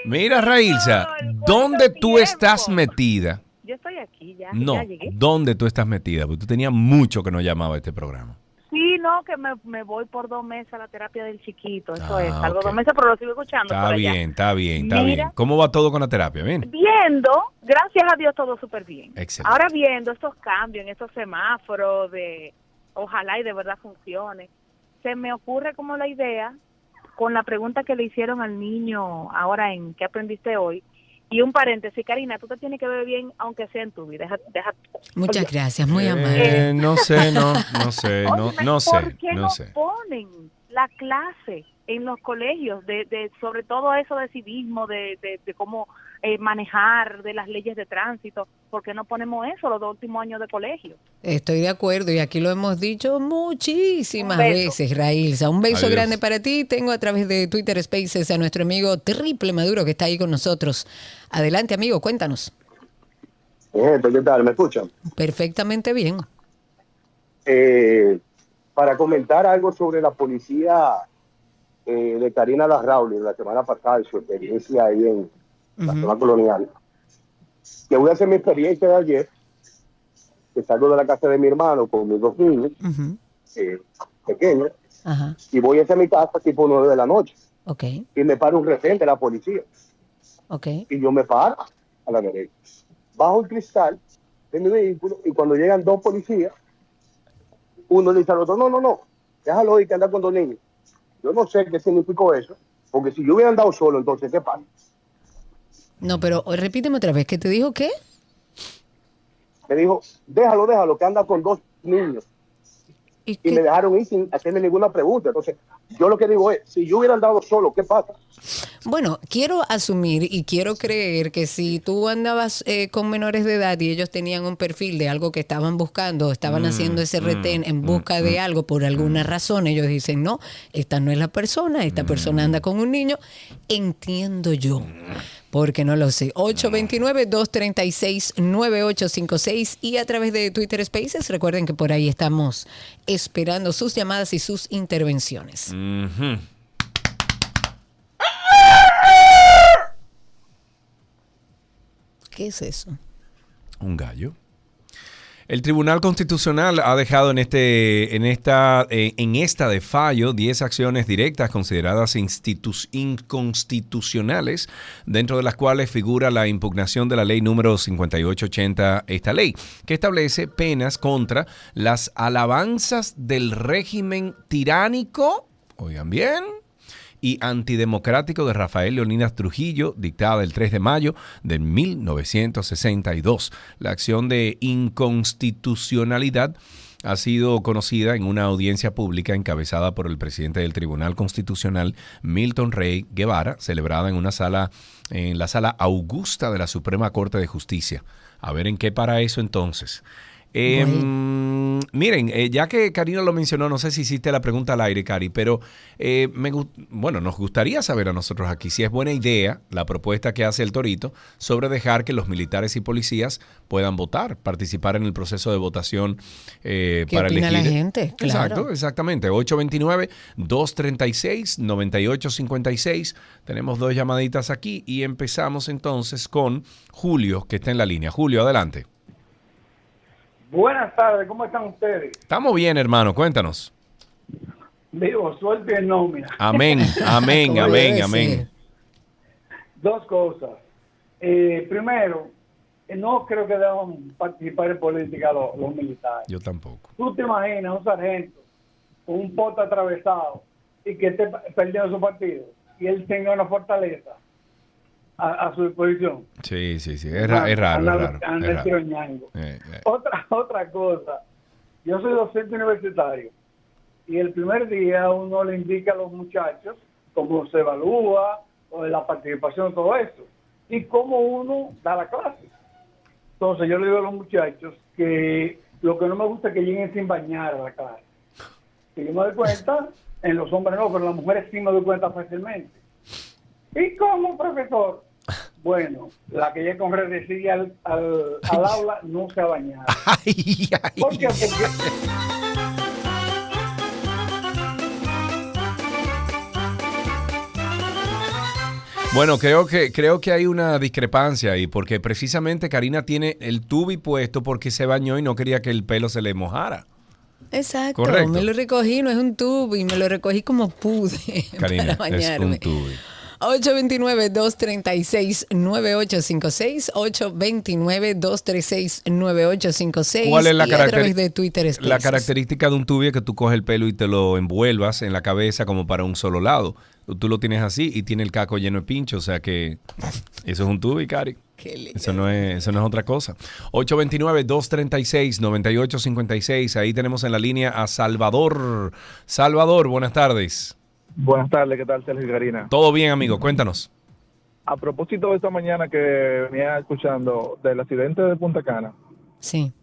Mira Railsa, ¿dónde tú estás metida? yo estoy aquí ya. No, ya llegué. ¿dónde tú estás metida? Porque tú tenías mucho que no llamaba a este programa. Sí, no, que me, me voy por dos meses a la terapia del chiquito. Eso Ah, es. Salgo ok. dos meses, pero lo sigo escuchando. Está por allá. bien, está bien, está Mira. bien. ¿Cómo va todo con la terapia? Bien. Viendo, gracias a Dios, todo súper bien. Excelente. Ahora viendo estos cambios en estos semáforos de ojalá y de verdad funcione, se me ocurre como la idea con la pregunta que le hicieron al niño ahora en ¿qué aprendiste hoy? Y un paréntesis, Karina, tú te tienes que ver bien aunque sea en tu vida. Deja, deja- Muchas Oye, gracias, muy Eh, amable. no sé, no, no sé, no, no sé, ¿Por qué no no sé. ponen la clase en los colegios de, de sobre todo eso de civismo, de, de, de cómo eh, manejar, de las leyes de tránsito? ¿Por qué no ponemos eso los dos últimos años de colegio? Estoy de acuerdo y aquí lo hemos dicho muchísimas veces, Railsa. Un beso Adiós. grande para ti. Tengo a través de Twitter Spaces a nuestro amigo Triple Maduro que está ahí con nosotros. Adelante, amigo, cuéntanos. ¿qué tal? ¿Me escuchan? Perfectamente bien. Eh, para comentar algo sobre la policía eh, de Karina Larrauli la semana pasada y su experiencia ahí en la zona colonial. Que voy a hacer mi experiencia de ayer, que salgo de la casa de mi hermano con mis dos niños eh, pequeños, Ajá, y voy hacia mi casa tipo nueve de la noche. ok, Y me para un retén de la policía. ok. y yo me paro a la derecha. Bajo el cristal de mi vehículo y cuando llegan dos policías, uno le dice al otro, no, no, no, déjalo ir que anda con dos niños. Yo no sé qué significó eso, porque si yo hubiera andado solo, entonces, ¿qué pasa? No, pero repíteme otra vez, ¿qué te dijo qué? Me dijo, déjalo, déjalo, que anda con dos niños. Y, me dejaron ir sin hacerme ninguna pregunta. Entonces, yo lo que digo es, si yo hubiera andado solo, ¿qué pasa? Bueno, quiero asumir y quiero creer que si tú andabas eh, con menores de edad y ellos tenían un perfil de algo que estaban buscando, estaban Mm, haciendo ese mm, retén en mm, busca de mm, algo por alguna razón, ellos dicen, no, esta no es la persona, esta Mm. persona anda con un niño, entiendo yo. Porque no lo sé. 829-236-9856 y a través de Twitter Spaces. Recuerden que por ahí estamos esperando sus llamadas y sus intervenciones. ¿Qué es eso? Un gallo. El Tribunal Constitucional ha dejado en, este, en, esta, eh, en esta de fallo 10 acciones directas consideradas inconstitucionales, dentro de las cuales figura la impugnación de la ley número 5880, esta ley, que establece penas contra las alabanzas del régimen tiránico, oigan bien, y antidemocrático de Rafael Leonidas Trujillo, dictada el 3 de mayo de 1962. La acción de inconstitucionalidad ha sido conocida en una audiencia pública encabezada por el presidente del Tribunal Constitucional, Milton Rey Guevara, celebrada en una sala, en la sala Augusta de la Suprema Corte de Justicia. A ver en qué para eso entonces. Eh, mm, miren, eh, ya que Karina lo mencionó, no sé si hiciste la pregunta al aire, Cari, pero eh, me, bueno, nos gustaría saber a nosotros aquí si es buena idea la propuesta que hace el Torito sobre dejar que los militares y policías puedan votar, participar en el proceso de votación eh, ¿Qué para opina elegir. la gente? Claro. Exacto, exactamente. 829-236-9856. Tenemos dos llamaditas aquí y empezamos entonces con Julio, que está en la línea. Julio, adelante. Buenas tardes, ¿cómo están ustedes? Estamos bien, hermano, cuéntanos. Digo, suerte en nómina. Amén, amén, amén, amén. Dos cosas. Eh, primero, eh, no creo que deban participar en política los, los militares. Yo tampoco. Tú te imaginas un sargento con un pote atravesado y que esté perdiendo su partido y él tenga una fortaleza a, a su disposición. Sí, sí, sí. Es, ra- es raro, es raro. anda es raro. tiroñando. Eh, eh. Otra, otra cosa, yo soy docente universitario y el primer día uno le indica a los muchachos cómo se evalúa, o de la participación, todo eso, y cómo uno da la clase. Entonces yo le digo a los muchachos que lo que no me gusta es que lleguen sin bañar a la clase. Que yo me doy cuenta, en los hombres no, pero en las mujeres sí me doy cuenta fácilmente. ¿Y cómo, profesor? Bueno, la que llega con redecilla al, al, al aula no se ha bañado. ¿Por qué? Porque Bueno, creo que, creo que hay una discrepancia ahí, porque precisamente Karina tiene el tubi puesto porque se bañó y no quería que el pelo se le mojara. Exacto, Correcto. me lo recogí, no es un tubo y me lo recogí como pude Karina, para es bañarme. un tubi. 829-236-9856, 829-236-9856 ¿Cuál es la y a través de Twitter La Spaces. característica de un tubi es que tú coges el pelo y te lo envuelvas en la cabeza como para un solo lado. Tú lo tienes así y tiene el caco lleno de pincho, o sea que eso es un tubi, Cari. Eso no es, eso no es otra cosa. 829-236-9856. Ahí tenemos en la línea a Salvador. Salvador, buenas tardes. Buenas tardes, ¿qué tal, Sergio y Karina? Todo bien, amigo, cuéntanos. A propósito de esta mañana que venía escuchando del accidente de Punta Cana, Sí.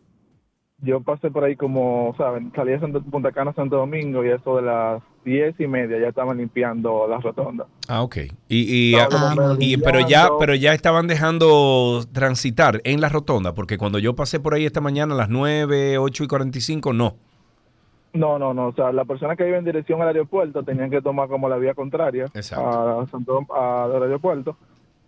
yo pasé por ahí como, ¿saben? Salí de Santo- Punta Cana a Santo Domingo y eso de las diez y media ya estaban limpiando las rotondas. Ah, ok. Y, y- y- pero ya, pero ya estaban dejando transitar en la rotonda, porque cuando yo pasé por ahí esta mañana a las 9, 8 y 45, no. No, no, no, o sea, las personas que iban en dirección al aeropuerto tenían que tomar como la vía contraria a Santo, a- al aeropuerto,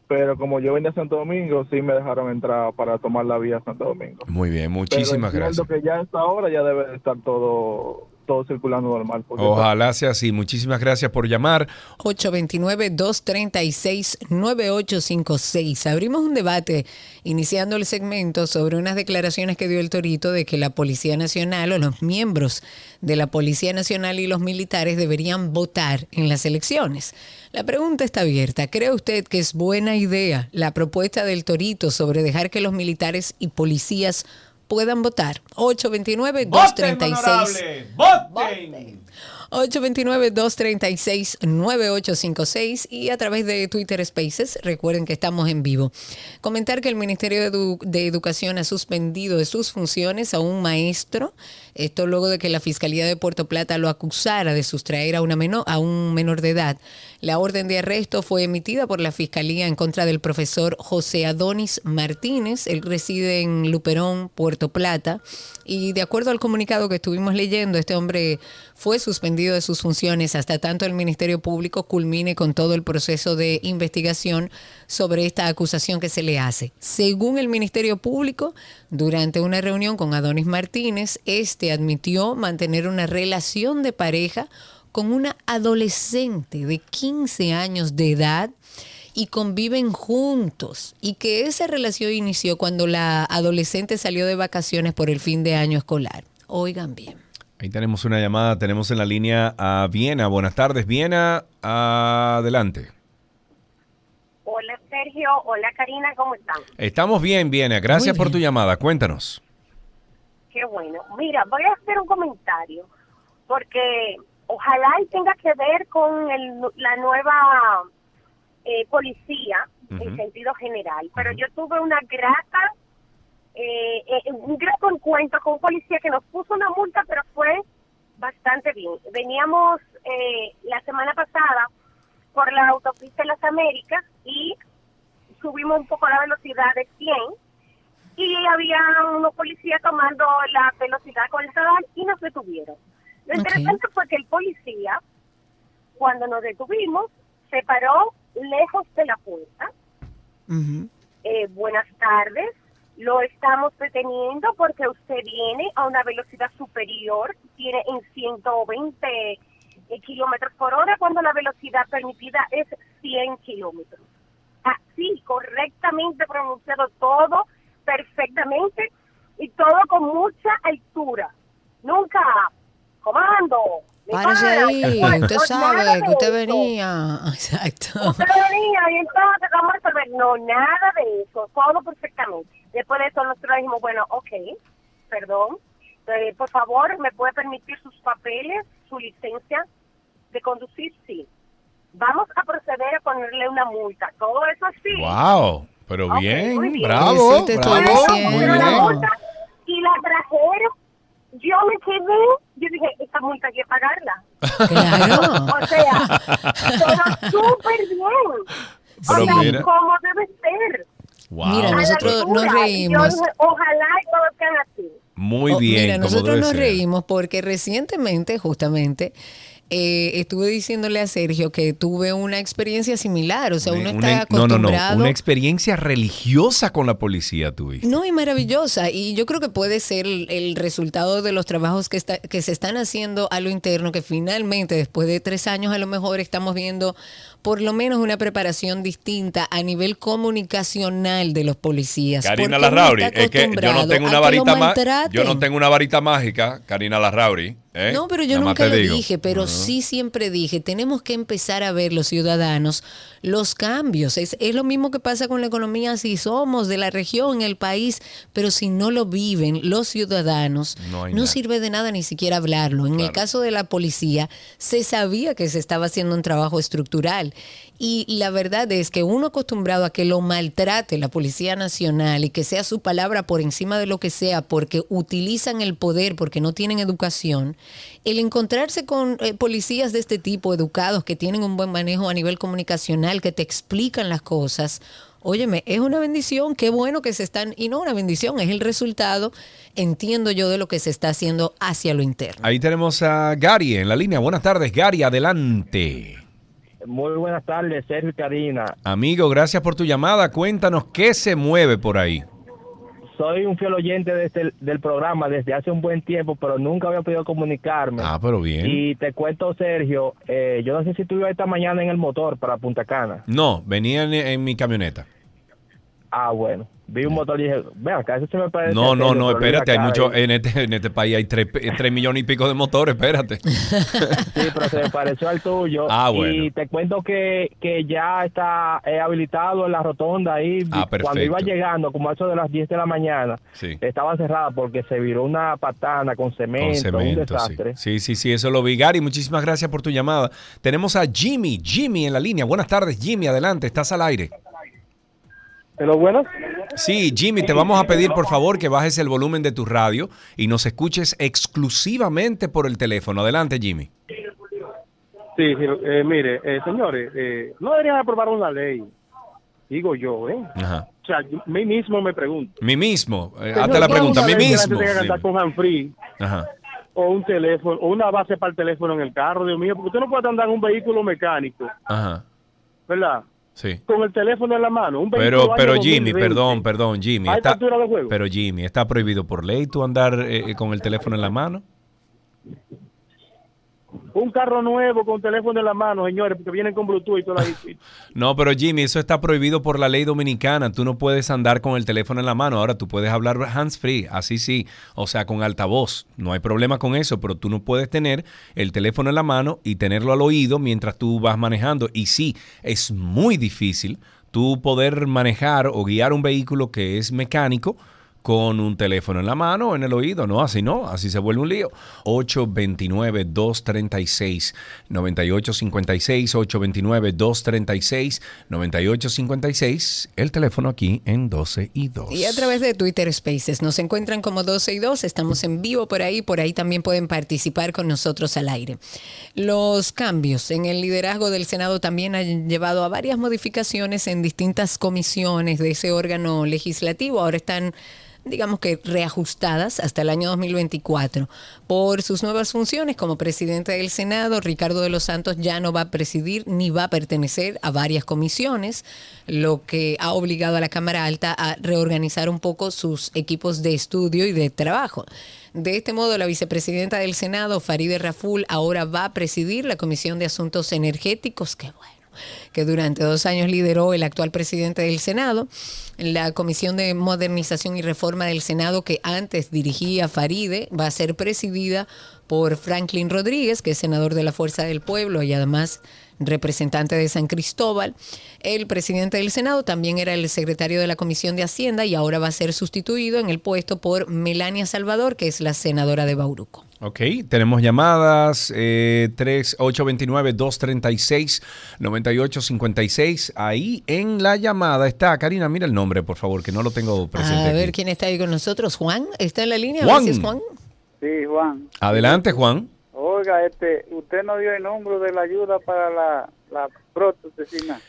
pero como yo venía a Santo Domingo, sí me dejaron entrar para tomar la vía a Santo Domingo. Muy bien, muchísimas Pero gracias. que ya a esta hora ya debe de estar todo, todo circulando normal. Ojalá sea así. Muchísimas gracias por llamar. 829-236-9856. Abrimos un debate iniciando el segmento sobre unas declaraciones que dio el Torito de que la Policía Nacional o los miembros de la Policía Nacional y los militares deberían votar en las elecciones. La pregunta está abierta. ¿Cree usted que es buena idea la propuesta del Torito sobre dejar que los militares y policías puedan votar. 829-236. ¡Voten! 829-236-9856 y a través de Twitter Spaces. Recuerden que estamos en vivo. Comentar que el Ministerio de, Edu- de Educación ha suspendido de sus funciones a un maestro. Esto luego de que la Fiscalía de Puerto Plata lo acusara de sustraer a, una menor, a un menor de edad. La orden de arresto fue emitida por la Fiscalía en contra del profesor José Adonis Martínez. Él reside en Luperón, Puerto Plata. Y de acuerdo al comunicado que estuvimos leyendo, este hombre fue suspendido de sus funciones hasta tanto el Ministerio Público culmine con todo el proceso de investigación sobre esta acusación que se le hace. Según el Ministerio Público, durante una reunión con Adonis Martínez, este admitió mantener una relación de pareja con una adolescente de 15 años de edad y conviven juntos y que esa relación inició cuando la adolescente salió de vacaciones por el fin de año escolar. Oigan bien. Ahí tenemos una llamada, tenemos en la línea a Viena. Buenas tardes, Viena, adelante. Hola Sergio, hola Karina, ¿cómo están? Estamos bien, Viena. Gracias por bien. tu llamada. Cuéntanos. Qué bueno. Mira, voy a hacer un comentario porque ojalá y tenga que ver con el- la nueva eh, policía en sentido general, pero yo tuve una grata, eh, eh, un grato encuentro con un policía que nos puso una multa, pero fue bastante bien. Veníamos eh, la semana pasada por la autopista de las Américas y subimos un poco la velocidad de 100 y había unos policías tomando la velocidad con el radar y nos detuvieron. Lo interesante fue que el policía, cuando nos detuvimos, se paró lejos de la puerta. Eh, buenas tardes, lo estamos deteniendo porque usted viene a una velocidad superior, tiene en 120 eh, kilómetros por hora cuando la velocidad permitida es 100 kilómetros. Así, correctamente pronunciado todo, perfectamente y todo con mucha altura. Nunca, comando. Párese ahí, usted sabe que usted venía. Exacto. Usted venía y entonces vamos a resolver. No, nada de eso, todo perfectamente. Después de eso nosotros dijimos, bueno, ok, perdón, eh, por favor, ¿me puede permitir sus papeles, su licencia de conducir? Sí. Vamos a proceder a ponerle una multa. Todo eso así. Wow, pero Ok, bien, muy bien. bravo, bravo, muy Pero la bien. multa y la trajeron. Yo me quedé, yo dije, esta multa hay que pagarla. Claro. O sea, todo súper bien. Pero o sea, mira. como debe ser. Wow. Mira, nosotros nos Yo reímos. ojalá y todos sean así. Muy Oh, bien. Mira, como nosotros nos ser. reímos porque recientemente, justamente, eh, estuve diciéndole a Sergio que tuve una experiencia similar. O sea, uno Una- está una- no, no, no. acostumbrado. Una experiencia religiosa con la policía tuviste. No, y maravillosa. Y yo creo que puede ser el, el resultado de los trabajos que, está- que se están haciendo a lo interno, que finalmente, después de tres años, a lo mejor estamos viendo por lo menos una preparación distinta a nivel comunicacional de los policías. Karina Larrauri, es que yo no tengo una varita mágica. Yo no tengo una varita mágica, Karina Larrauri. ¿eh? No, pero yo Nada nunca lo digo. dije, pero sí siempre dije, tenemos que empezar a ver los ciudadanos los cambios. Es, es lo mismo que pasa con la economía si somos de la región, el país, pero si no lo viven los ciudadanos, No sirve de nada ni siquiera hablarlo. En el caso de la policía, se sabía que se estaba haciendo un trabajo estructural. Y la verdad es que uno acostumbrado a que lo maltrate la Policía Nacional y que sea su palabra por encima de lo que sea porque utilizan el poder, porque no tienen educación, el encontrarse con eh, policías de este tipo, educados, que tienen un buen manejo a nivel comunicacional, que te explican las cosas, óyeme, es una bendición, qué bueno que se están, y no una bendición, es el resultado, entiendo yo, de lo que se está haciendo hacia lo interno. Ahí tenemos a Gary en la línea. Buenas tardes, Gary, adelante. Muy buenas tardes, Sergio y Karina. Amigo, gracias por tu llamada. Cuéntanos qué se mueve por ahí. Soy un fiel oyente de este- del programa desde hace un buen tiempo, pero nunca había podido comunicarme. Ah, pero bien. Y te cuento, Sergio, eh, yo no sé si tú ibas esta mañana en el motor para Punta Cana. No, venía en, en mi camioneta. Ah, bueno. Vi un motor y dije, ve acá, eso se me parece. No, no, no, espérate, hay mucho, en este, en este país hay tres, tres millones y pico de motores, espérate. Sí, pero se me pareció al tuyo. Ah, bueno. Y te cuento que, que ya está eh, habilitado en la rotonda ahí. Ah, Cuando iba llegando, como a eso de las 10 de la mañana, Sí. estaba cerrada porque se viró una patana con cemento, Con cemento, un desastre. sí. sí, sí, sí, eso lo vi. Gary, muchísimas gracias por tu llamada. Tenemos a Jimmy, Jimmy en la línea. Buenas tardes, Jimmy, adelante, estás al aire. ¿Pero bueno? Sí, Jimmy, te vamos a pedir por favor que bajes el volumen de tu radio y nos escuches exclusivamente por el teléfono. Adelante, Jimmy. Sí, sí, eh, mire, eh, señores, eh, no deberían aprobar una ley, digo yo, ¿eh? Ajá. O sea, yo, mí mismo me pregunto. Mí mismo, eh, hazte la ¿qué pregunta, mí mismo. que con Ajá. o un teléfono, o una base para el teléfono en el carro, Dios mío, porque usted no puede andar en un vehículo mecánico, Ajá. ¿verdad? Sí. Con el teléfono en la mano. Un Pero, pero Jimmy, 2020. perdón, perdón, Jimmy. Pero Jimmy, ¿está prohibido por ley tú andar eh, con el teléfono en la mano? Un carro nuevo con teléfono en la mano, señores, porque vienen con Bluetooth y toda la... No, pero Jimmy, eso está prohibido por la ley dominicana. Tú no puedes andar con el teléfono en la mano. Ahora tú puedes hablar hands free, así sí, o sea, con altavoz. No hay problema con eso, pero tú no puedes tener el teléfono en la mano y tenerlo al oído mientras tú vas manejando. Y sí, es muy difícil tú poder manejar o guiar un vehículo que es mecánico con un teléfono en la mano o en el oído. No, así no, así se vuelve un lío. 829-236-9856, 829-236-9856, el teléfono aquí en 12 y 2. Y a través de Twitter Spaces nos encuentran como 12 y 2, estamos en vivo por ahí, por ahí también pueden participar con nosotros al aire. Los cambios en el liderazgo del Senado también han llevado a varias modificaciones en distintas comisiones de ese órgano legislativo. Ahora están digamos que reajustadas hasta el año 2024. Por sus nuevas funciones como presidente del Senado, Ricardo de los Santos ya no va a presidir ni va a pertenecer a varias comisiones, lo que ha obligado a la Cámara Alta a reorganizar un poco sus equipos de estudio y de trabajo. De este modo, la vicepresidenta del Senado, Farideh Raful, ahora va a presidir la Comisión de Asuntos Energéticos, que bueno que durante dos años lideró el actual presidente del Senado, la Comisión de Modernización y Reforma del Senado, que antes dirigía Faride, va a ser presidida por Franklin Rodríguez, que es senador de la Fuerza del Pueblo y además representante de San Cristóbal. El presidente del Senado también era el secretario de la Comisión de Hacienda y ahora va a ser sustituido en el puesto por Melania Salvador, que es la senadora de Bauruco. Ok, tenemos llamadas eh, 3829-236-9856. Ahí en la llamada está, Karina, mira el nombre, por favor, que no lo tengo presente. A aquí. ver quién está ahí con nosotros. Juan, ¿está en la línea? Juan. ver si es Juan. Sí, Juan. Adelante, Juan. Oiga, este, usted no dio el número de la ayuda para la, la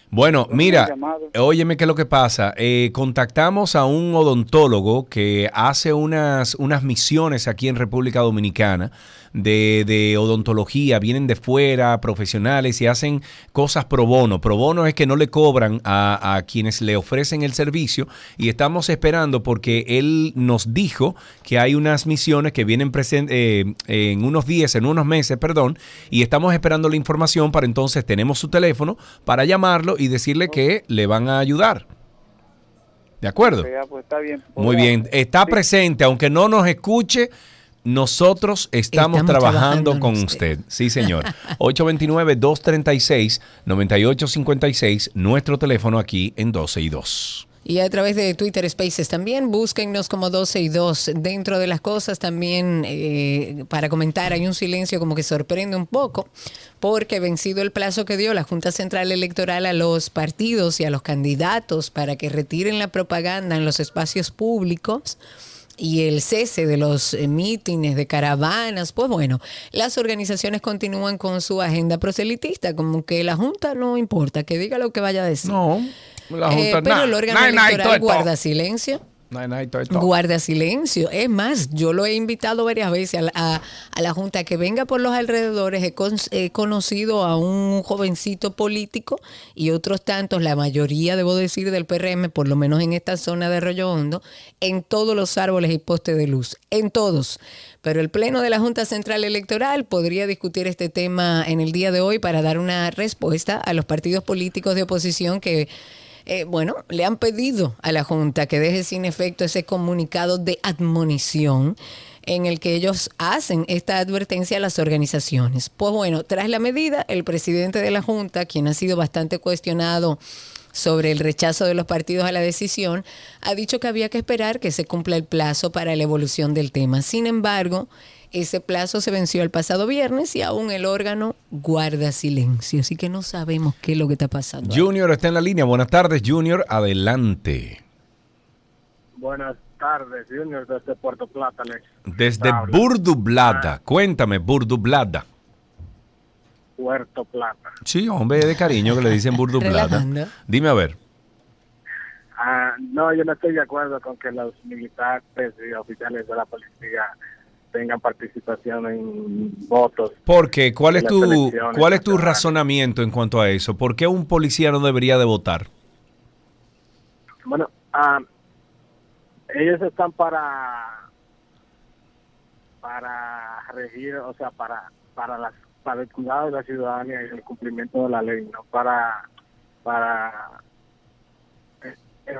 Bueno, mira, óyeme qué es lo que pasa. Eh, contactamos a un odontólogo que hace unas, unas misiones aquí en República Dominicana de, de odontología. Vienen de fuera, profesionales, y hacen cosas pro bono. Pro bono es que no le cobran a, a quienes le ofrecen el servicio y estamos esperando porque él nos dijo que hay unas misiones que vienen eh, en unos días, en unos meses, perdón, y estamos esperando la información para entonces tenemos su teléfono para llamarlo y decirle que le van a ayudar. ¿De acuerdo? Ya, pues está bien. Muy bien. Está presente, aunque no nos escuche. Nosotros estamos, Estamos trabajando, trabajando con usted. usted. Sí, señor. 829-236-9856, nuestro teléfono aquí en 12 y 2. Y a través de Twitter Spaces también, búsquennos como 12 y 2. Dentro de las cosas también, eh, para comentar, hay un silencio como que sorprende un poco, porque vencido el plazo que dio la Junta Central Electoral a los partidos y a los candidatos para que retiren la propaganda en los espacios públicos, y el cese de los eh, mítines, de caravanas, pues bueno, las organizaciones continúan con su agenda proselitista, como que la Junta no importa, que diga lo que vaya a decir. No, la Eh, pero nah, el órgano nah, electoral guarda silencio. Guarda silencio. Es más, yo lo he invitado varias veces a la, a- a la Junta que venga por los alrededores. He, con- he conocido a un jovencito político y otros tantos, la mayoría, debo decir, del PRM, por lo menos en esta zona de Arroyo Hondo, en todos los árboles y postes de luz. En todos. Pero el Pleno de la Junta Central Electoral podría discutir este tema en el día de hoy para dar una respuesta a los partidos políticos de oposición que eh, bueno, le han pedido a la Junta que deje sin efecto ese comunicado de admonición en el que ellos hacen esta advertencia a las organizaciones. Pues bueno, tras la medida, el presidente de la Junta, quien ha sido bastante cuestionado sobre el rechazo de los partidos a la decisión, ha dicho que había que esperar que se cumpla el plazo para la evolución del tema. Sin embargo, ese plazo se venció el pasado viernes y aún el órgano guarda silencio, así que no sabemos qué es lo que está pasando. Junior está en la línea. Buenas tardes, Junior. Adelante. Buenas tardes, Junior, desde Puerto Plata. les Desde habla. Burdublada. Cuéntame, Burdublada. Puerto Plata. Sí, hombre de cariño que le dicen Burdublada. Dime a ver. Ah, no, yo no estoy de acuerdo con que los militares y oficiales de la policía tengan participación en votos. Porque, ¿cuál es tu, cuál es tu razonamiento en cuanto a eso? ¿Por qué un policía no debería de votar? Bueno, ah, ellos están para para regir, o sea, para para las para el cuidado de la ciudadanía y el cumplimiento de la ley, no para para eh, eh,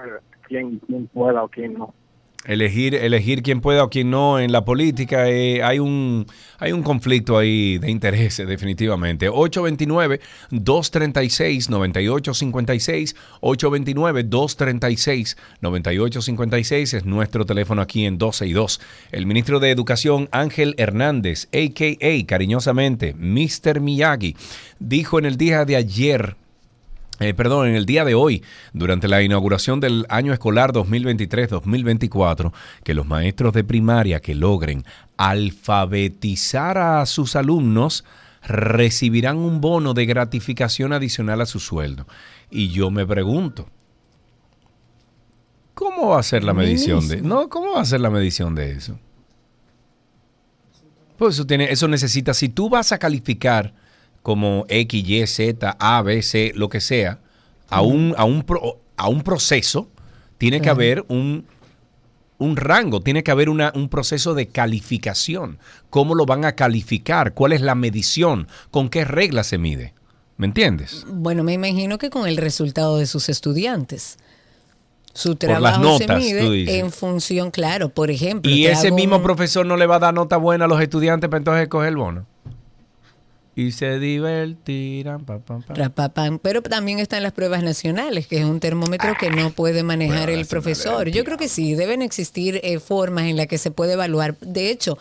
quién pueda o quién no. Elegir, elegir quién pueda o quién no en la política, eh, hay, un, hay un conflicto ahí de intereses, definitivamente. 829-236-9856, 829-236-9856 es nuestro teléfono aquí en 12 y 2. El ministro de Educación, Ángel Hernández, a.k.a. cariñosamente, Mr. Miyagi, dijo en el día de ayer eh, perdón, en el día de hoy, durante la inauguración del año escolar 2023-2024, que los maestros de primaria que logren alfabetizar a sus alumnos recibirán un bono de gratificación adicional a su sueldo. Y yo me pregunto, ¿cómo va a ser la medición de no? ¿Cómo va a ser la medición de eso? Pues eso tiene, eso necesita, si tú vas a calificar como X, Y, Z, A, B, C, lo que sea, a un, a un, pro- a un proceso, tiene que haber un, un rango, tiene que haber una- un proceso de calificación. ¿Cómo lo van a calificar? ¿Cuál es la medición? ¿Con qué reglas se mide? ¿Me entiendes? Bueno, me imagino que con el resultado de sus estudiantes. Su Por las trabajo se mide en función, claro, por ejemplo. Y ese mismo un- profesor no le va a dar nota buena a los estudiantes para entonces coger el bono. Y se divertirán. pa, pa, pa. Rapapam. Pero también están las pruebas nacionales, que es un termómetro que no puede manejar el profesor. Yo creo que sí, deben existir eh, formas en las que se puede evaluar. De hecho,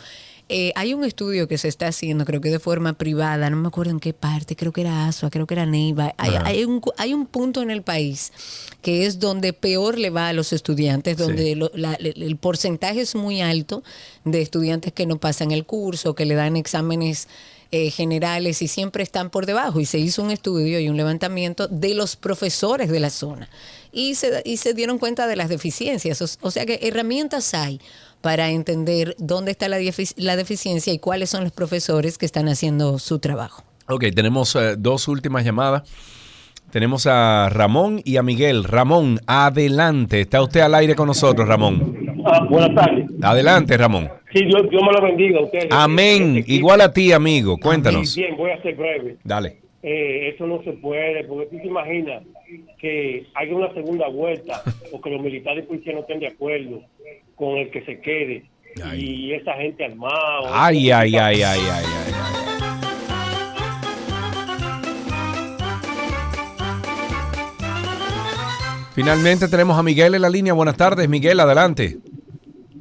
eh, hay un estudio que se está haciendo, creo que de forma privada, no me acuerdo en qué parte, creo que era ASUA, creo que era Neiva. Hay, hay un, cu- hay un punto en el país que es donde peor le va a los estudiantes, donde lo- la- el el porcentaje es muy alto de estudiantes que no pasan el curso, que le dan exámenes eh, generales y siempre están por debajo. Y se hizo un estudio y un levantamiento de los profesores de la zona. Y se, y se dieron cuenta de las deficiencias. O, sea que herramientas hay para entender dónde está la deficiencia y cuáles son los profesores que están haciendo su trabajo. Ok, tenemos eh, dos últimas llamadas. Tenemos a Ramón y a Miguel. Ramón, adelante. Está usted al aire con nosotros, Ramón. Buenas tardes. Adelante, Ramón. Sí, Dios, Dios me lo bendiga a ustedes. Amén. Igual a ti, amigo. Cuéntanos. Bien, bien, voy a ser breve. Dale. Eh, eso no se puede, porque tú te imaginas que haya una segunda vuelta o que los militares y policías no estén de acuerdo con el que se quede y esa gente armada. Ay, ay, ay, ay, ay, ay. ay. Finalmente tenemos a Miguel en la línea. Buenas tardes, Miguel, adelante.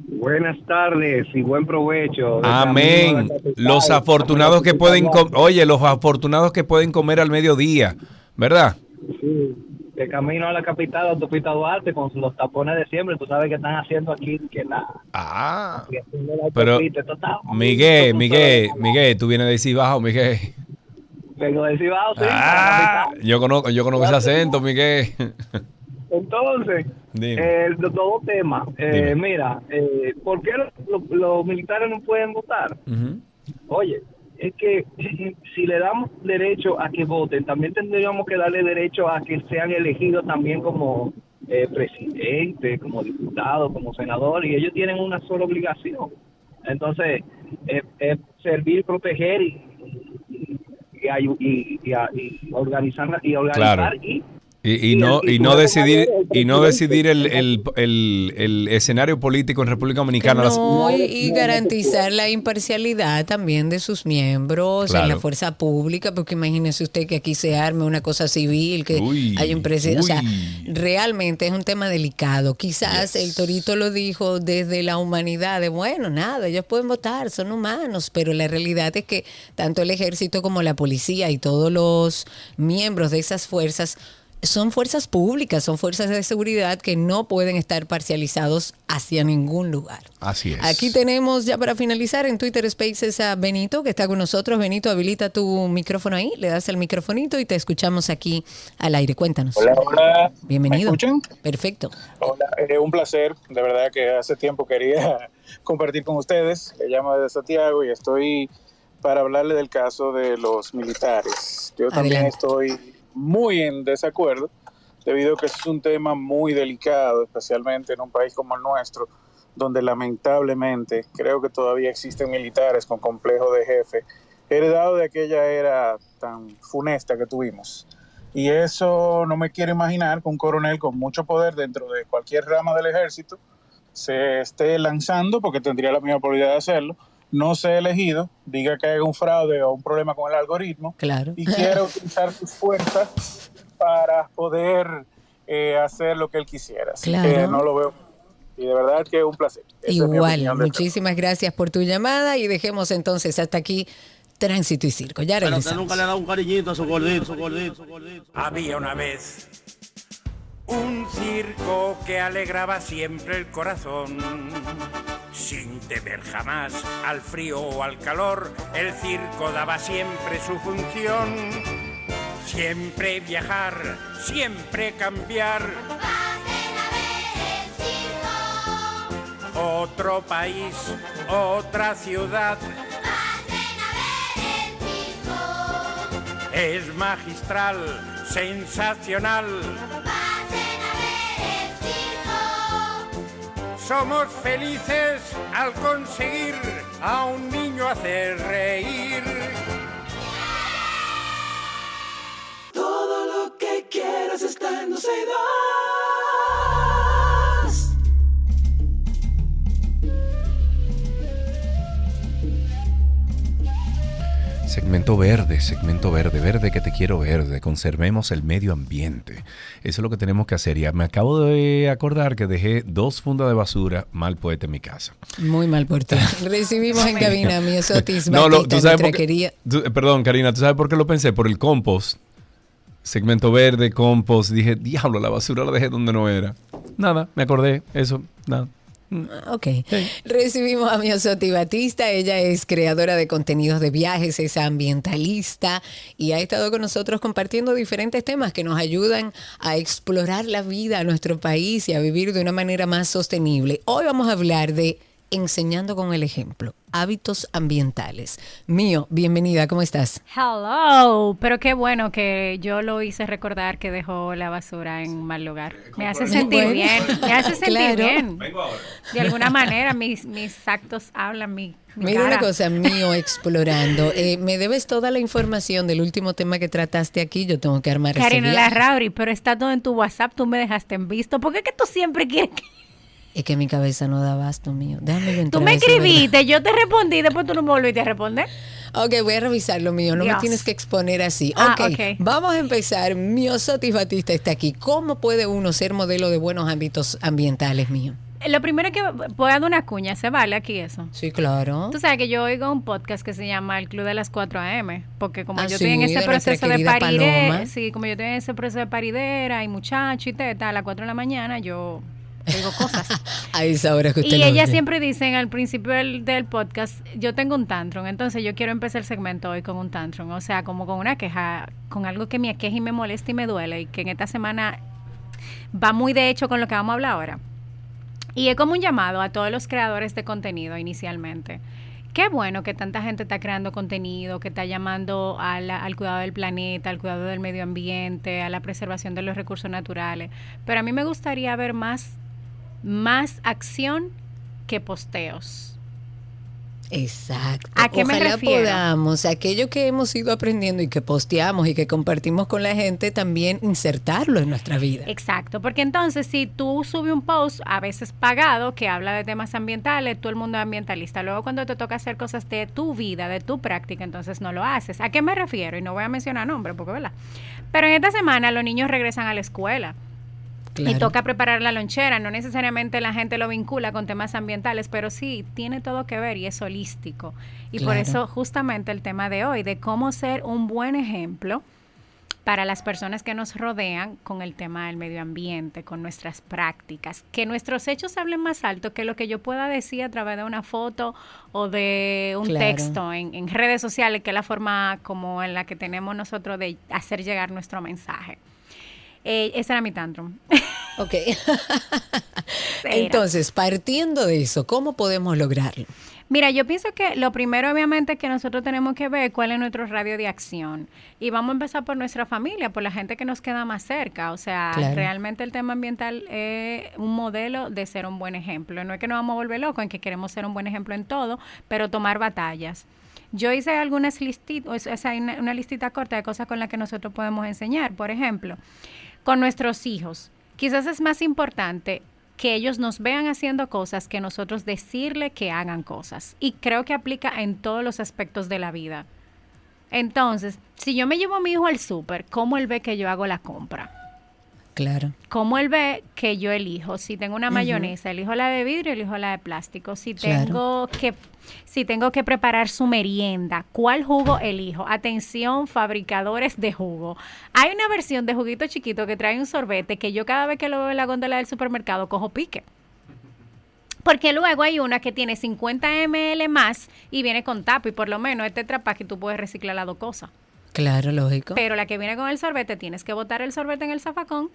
Buenas tardes y buen provecho. Amén. Los afortunados que pueden, oye, los afortunados que pueden comer al mediodía, ¿verdad? Sí, de camino a la capital, autopista Duarte, con los tapones de siempre. Tú sabes que están haciendo aquí que la. Ah. la Pero, Miguel, Miguel, Miguel, tú vienes de decir bajo, Miguel. Vengo de Cibao, sí, Ah, yo conozco, yo conozco ese acento, Miguel. Entonces, eh, dos temas. Eh, mira, eh, ¿por qué los, militares no pueden votar? Oye, es que si le damos derecho a que voten, también tendríamos que darle derecho a que sean elegidos también como eh, presidente, como diputado, como senador, y ellos tienen una sola obligación. Entonces, es es servir, proteger y, y, y, y a- y organizar y organizar Claro. y Y, y no, y no decidir, y no decidir el, el, el, el escenario político en República Dominicana. No, y, y garantizar la imparcialidad también de sus miembros en la fuerza pública, porque imagínese usted que aquí se arme una cosa civil, que Uy, hay un presidente. O sea, realmente es un tema delicado. Quizás el Torito lo dijo desde la humanidad, de bueno, nada, ellos pueden votar, son humanos, pero la realidad es que tanto el ejército como la policía y todos los miembros de esas fuerzas son fuerzas públicas, son fuerzas de seguridad que no pueden estar parcializados hacia ningún lugar. Así es. Aquí tenemos ya para finalizar en Twitter Spaces a Benito que está con nosotros. Benito, habilita tu micrófono ahí, le das el microfonito y te escuchamos aquí al aire. Cuéntanos. Hola, hola. Bienvenido. ¿Me escuchan? Perfecto. Hola, eh, un placer. De verdad que hace tiempo quería compartir con ustedes. Le llamo desde Santiago y estoy para hablarle del caso de los militares. Yo también Adelante. estoy muy en desacuerdo debido a que es un tema muy delicado, especialmente en un país como el nuestro, donde lamentablemente creo que todavía existen militares con complejo de jefe, heredado de aquella era tan funesta que tuvimos. Y eso no me quiero imaginar que un coronel con mucho poder dentro de cualquier rama del ejército se esté lanzando, porque tendría la misma probabilidad de hacerlo, no sea elegido, diga que hay un fraude o un problema con el algoritmo Claro. y quiera utilizar sus fuerzas para poder eh, hacer lo que él quisiera. Así que Claro. no lo veo. Y de verdad que es un placer. Esa Igual, muchísimas gracias por tu llamada y dejemos entonces hasta aquí Tránsito y Circo. Ya Pero usted nunca le ha dado un cariñito a su gordito, su gordito, su gordito. Había una vez un circo que alegraba siempre el corazón. Sin temer jamás al frío o al calor, el circo daba siempre su función. Siempre viajar, siempre cambiar. Otro país, otra ciudad. Es magistral, sensacional. Somos felices al conseguir a un niño hacer reír. Todo lo que quieras está en Dulce Segmento verde, segmento verde, verde que te quiero verde. Conservemos el medio ambiente. Eso es lo que tenemos que hacer. Y me acabo de acordar que dejé dos fundas de basura mal puestas en mi casa. Muy mal por ti. Recibimos en cabina a mi Osotis No, lo- tú sabes nuestra por qué- querida- tú- perdón, Karina, ¿tú sabes por qué lo pensé? Por el compost. Segmento verde, compost. Dije, diablo, la basura la dejé donde no era. Nada, me acordé. Eso, nada. Ok. Recibimos a mi Osoti Batista. Ella es creadora de contenidos de viajes, es ambientalista y ha estado con nosotros compartiendo diferentes temas que nos ayudan a explorar la vida a nuestro país y a vivir de una manera más sostenible. Hoy vamos a hablar de enseñando con el ejemplo, hábitos ambientales. Mío, bienvenida, ¿cómo estás? Hello, pero qué bueno que yo lo hice recordar que dejó la basura en mal lugar. Me hace sentir Bueno. bien, me hace sentir Claro. bien. De alguna manera mis, mis actos hablan mi, mi Mira una cosa, mío explorando. Eh, me debes toda la información del último tema que trataste aquí. Yo tengo que armar Karina ese. Larrauri, pero está todo en tu WhatsApp, tú me dejaste en visto. ¿Por qué que tú siempre quieres que... Es que mi cabeza no da abasto mío. Déjame yo Tú entrar me escribiste, yo te respondí, después tú no me volviste a responder. Ok, voy a revisar lo mío. No me Dios. tienes que exponer así. Ah, ok, ok. vamos a empezar. Miosotis Batista está aquí. ¿Cómo puede uno ser modelo de buenos hábitos ambientales mío? Lo primero que voy a dar una cuña, ¿se vale aquí eso? Sí, claro. Tú sabes que yo oigo un podcast que se llama El Club de las 4 AM, porque como Ah, yo sí, estoy en ese de proceso de paridera, sí, como yo estoy en ese proceso de paridera y muchacho y teta, a las 4 de la mañana yo oigo cosas. A esa hora que usted Y oye. siempre dicen al principio del, del podcast, yo tengo un tantrum, entonces yo quiero empezar el segmento hoy con un tantrum, o sea, como con una queja, con algo que me aqueja y me molesta y me duele, y que en esta semana va muy de hecho con lo que vamos a hablar ahora. Y es como un llamado a todos los creadores de contenido inicialmente. Qué bueno que tanta gente está creando contenido, que está llamando a la- al cuidado del planeta, al cuidado del medio ambiente, a la preservación de los recursos naturales. Pero a mí me gustaría ver más, más acción que posteos. Exacto. ¿A qué me refiero? podamos, aquello que hemos ido aprendiendo y que posteamos y que compartimos con la gente, también insertarlo en nuestra vida. Exacto, porque entonces si tú subes un post, a veces pagado, que habla de temas ambientales, todo el mundo es ambientalista, luego cuando te toca hacer cosas de tu vida, de tu práctica, entonces no lo haces. ¿A qué me refiero? Y no voy a mencionar nombres, porque verdad. Pero en esta semana los niños regresan a la escuela. Y toca preparar la lonchera, no necesariamente la gente lo vincula con temas ambientales, pero sí, tiene todo que ver y es holístico. Y por eso justamente el tema de hoy, de cómo ser un buen ejemplo para las personas que nos rodean con el tema del medio ambiente, con nuestras prácticas, que nuestros hechos hablen más alto que lo que yo pueda decir a través de una foto o de un Claro. texto en, en redes sociales, que es la forma como en la que tenemos nosotros de hacer llegar nuestro mensaje. Eh, ese era mi tantrum. Ok. Entonces, partiendo de eso, ¿cómo podemos lograrlo? Mira, yo pienso que lo primero obviamente es que nosotros tenemos que ver cuál es nuestro radio de acción. Y vamos a empezar por nuestra familia, por la gente que nos queda más cerca. O sea, Claro. realmente el tema ambiental es un modelo de ser un buen ejemplo. No es que nos vamos a volver locos en que queremos ser un buen ejemplo en todo, pero tomar batallas. Yo hice algunas listitas, o sea, hay una, una listita corta de cosas con las que nosotros podemos enseñar. Por ejemplo, con nuestros hijos. Quizás es más importante que ellos nos vean haciendo cosas que nosotros decirle que hagan cosas. Y creo que aplica en todos los aspectos de la vida. Entonces, si yo me llevo a mi hijo al súper, ¿cómo él ve que yo hago la compra? Claro. ¿Cómo él ve que yo elijo? Si tengo una mayonesa, elijo la de vidrio, elijo la de plástico. Si Claro. tengo que si tengo que preparar su merienda, ¿cuál jugo elijo? Atención, fabricadores de jugo. Hay una versión de juguito chiquito que trae un sorbete que yo cada vez que lo veo en la góndola del supermercado cojo pique. Porque luego hay una que tiene 50 ml más y viene con tapa y por lo menos este y tú puedes reciclar las dos cosas. Claro, lógico. Pero la que viene con el sorbete, tienes que botar el sorbete en el zafacón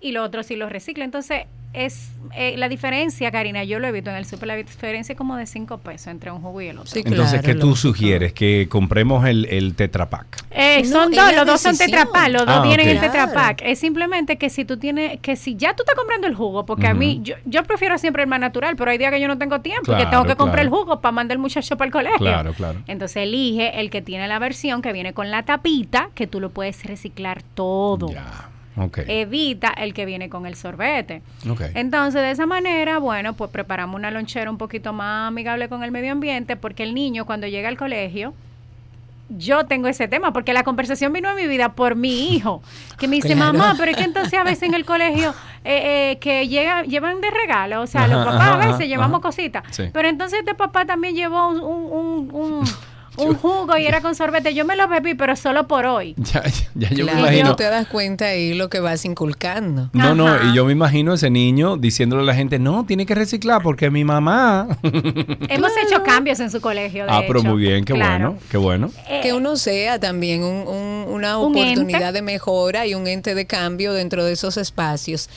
y lo otro sí lo recicla. Entonces, es eh, la diferencia, Karina, yo lo he visto en el super, la diferencia es como de 5 pesos entre un jugo y el otro. Entonces, ¿qué tú sugieres? Que compremos el, el Tetra Pak. Eh, No, son dos, los dos son. Tetra Pak, los dos Ah, vienen ok. en Tetra Claro. Pak. Es simplemente que si tú tienes, que si ya tú estás comprando el jugo, porque a mí, yo, yo prefiero siempre el más natural, pero hay días que yo no tengo tiempo, que Claro, tengo que comprar el jugo para mandar el muchacho para el colegio. Claro, claro. Entonces elige el que tiene la versión que viene con la tapita, que tú lo puedes reciclar todo. Evita el que viene con el sorbete. Entonces, de esa manera, bueno, pues preparamos una lonchera un poquito más amigable con el medio ambiente, porque el niño cuando llega al colegio, yo tengo ese tema, porque la conversación vino a mi vida por mi hijo, que me dice, Claro. mamá, pero es que entonces a veces en el colegio eh, eh, que llega, llevan de regalo, o sea, los Ajá, papás a veces ajá, llevamos cositas, Sí. pero entonces este papá también llevó un, un, un, un- un jugo y era con sorbete, yo me lo bebí, pero solo por hoy. Ya, ya yo Claro, me imagino. tú te das cuenta ahí lo que vas inculcando. No, no, y yo me imagino ese niño diciéndole a la gente, no, tiene que reciclar porque mi mamá. Hemos hecho cambios en su colegio. De ah, pero hecho. muy bien, qué Claro. bueno, qué bueno. que uno sea también un- un- una Un oportunidad de mejora y un ente de cambio dentro de esos espacios.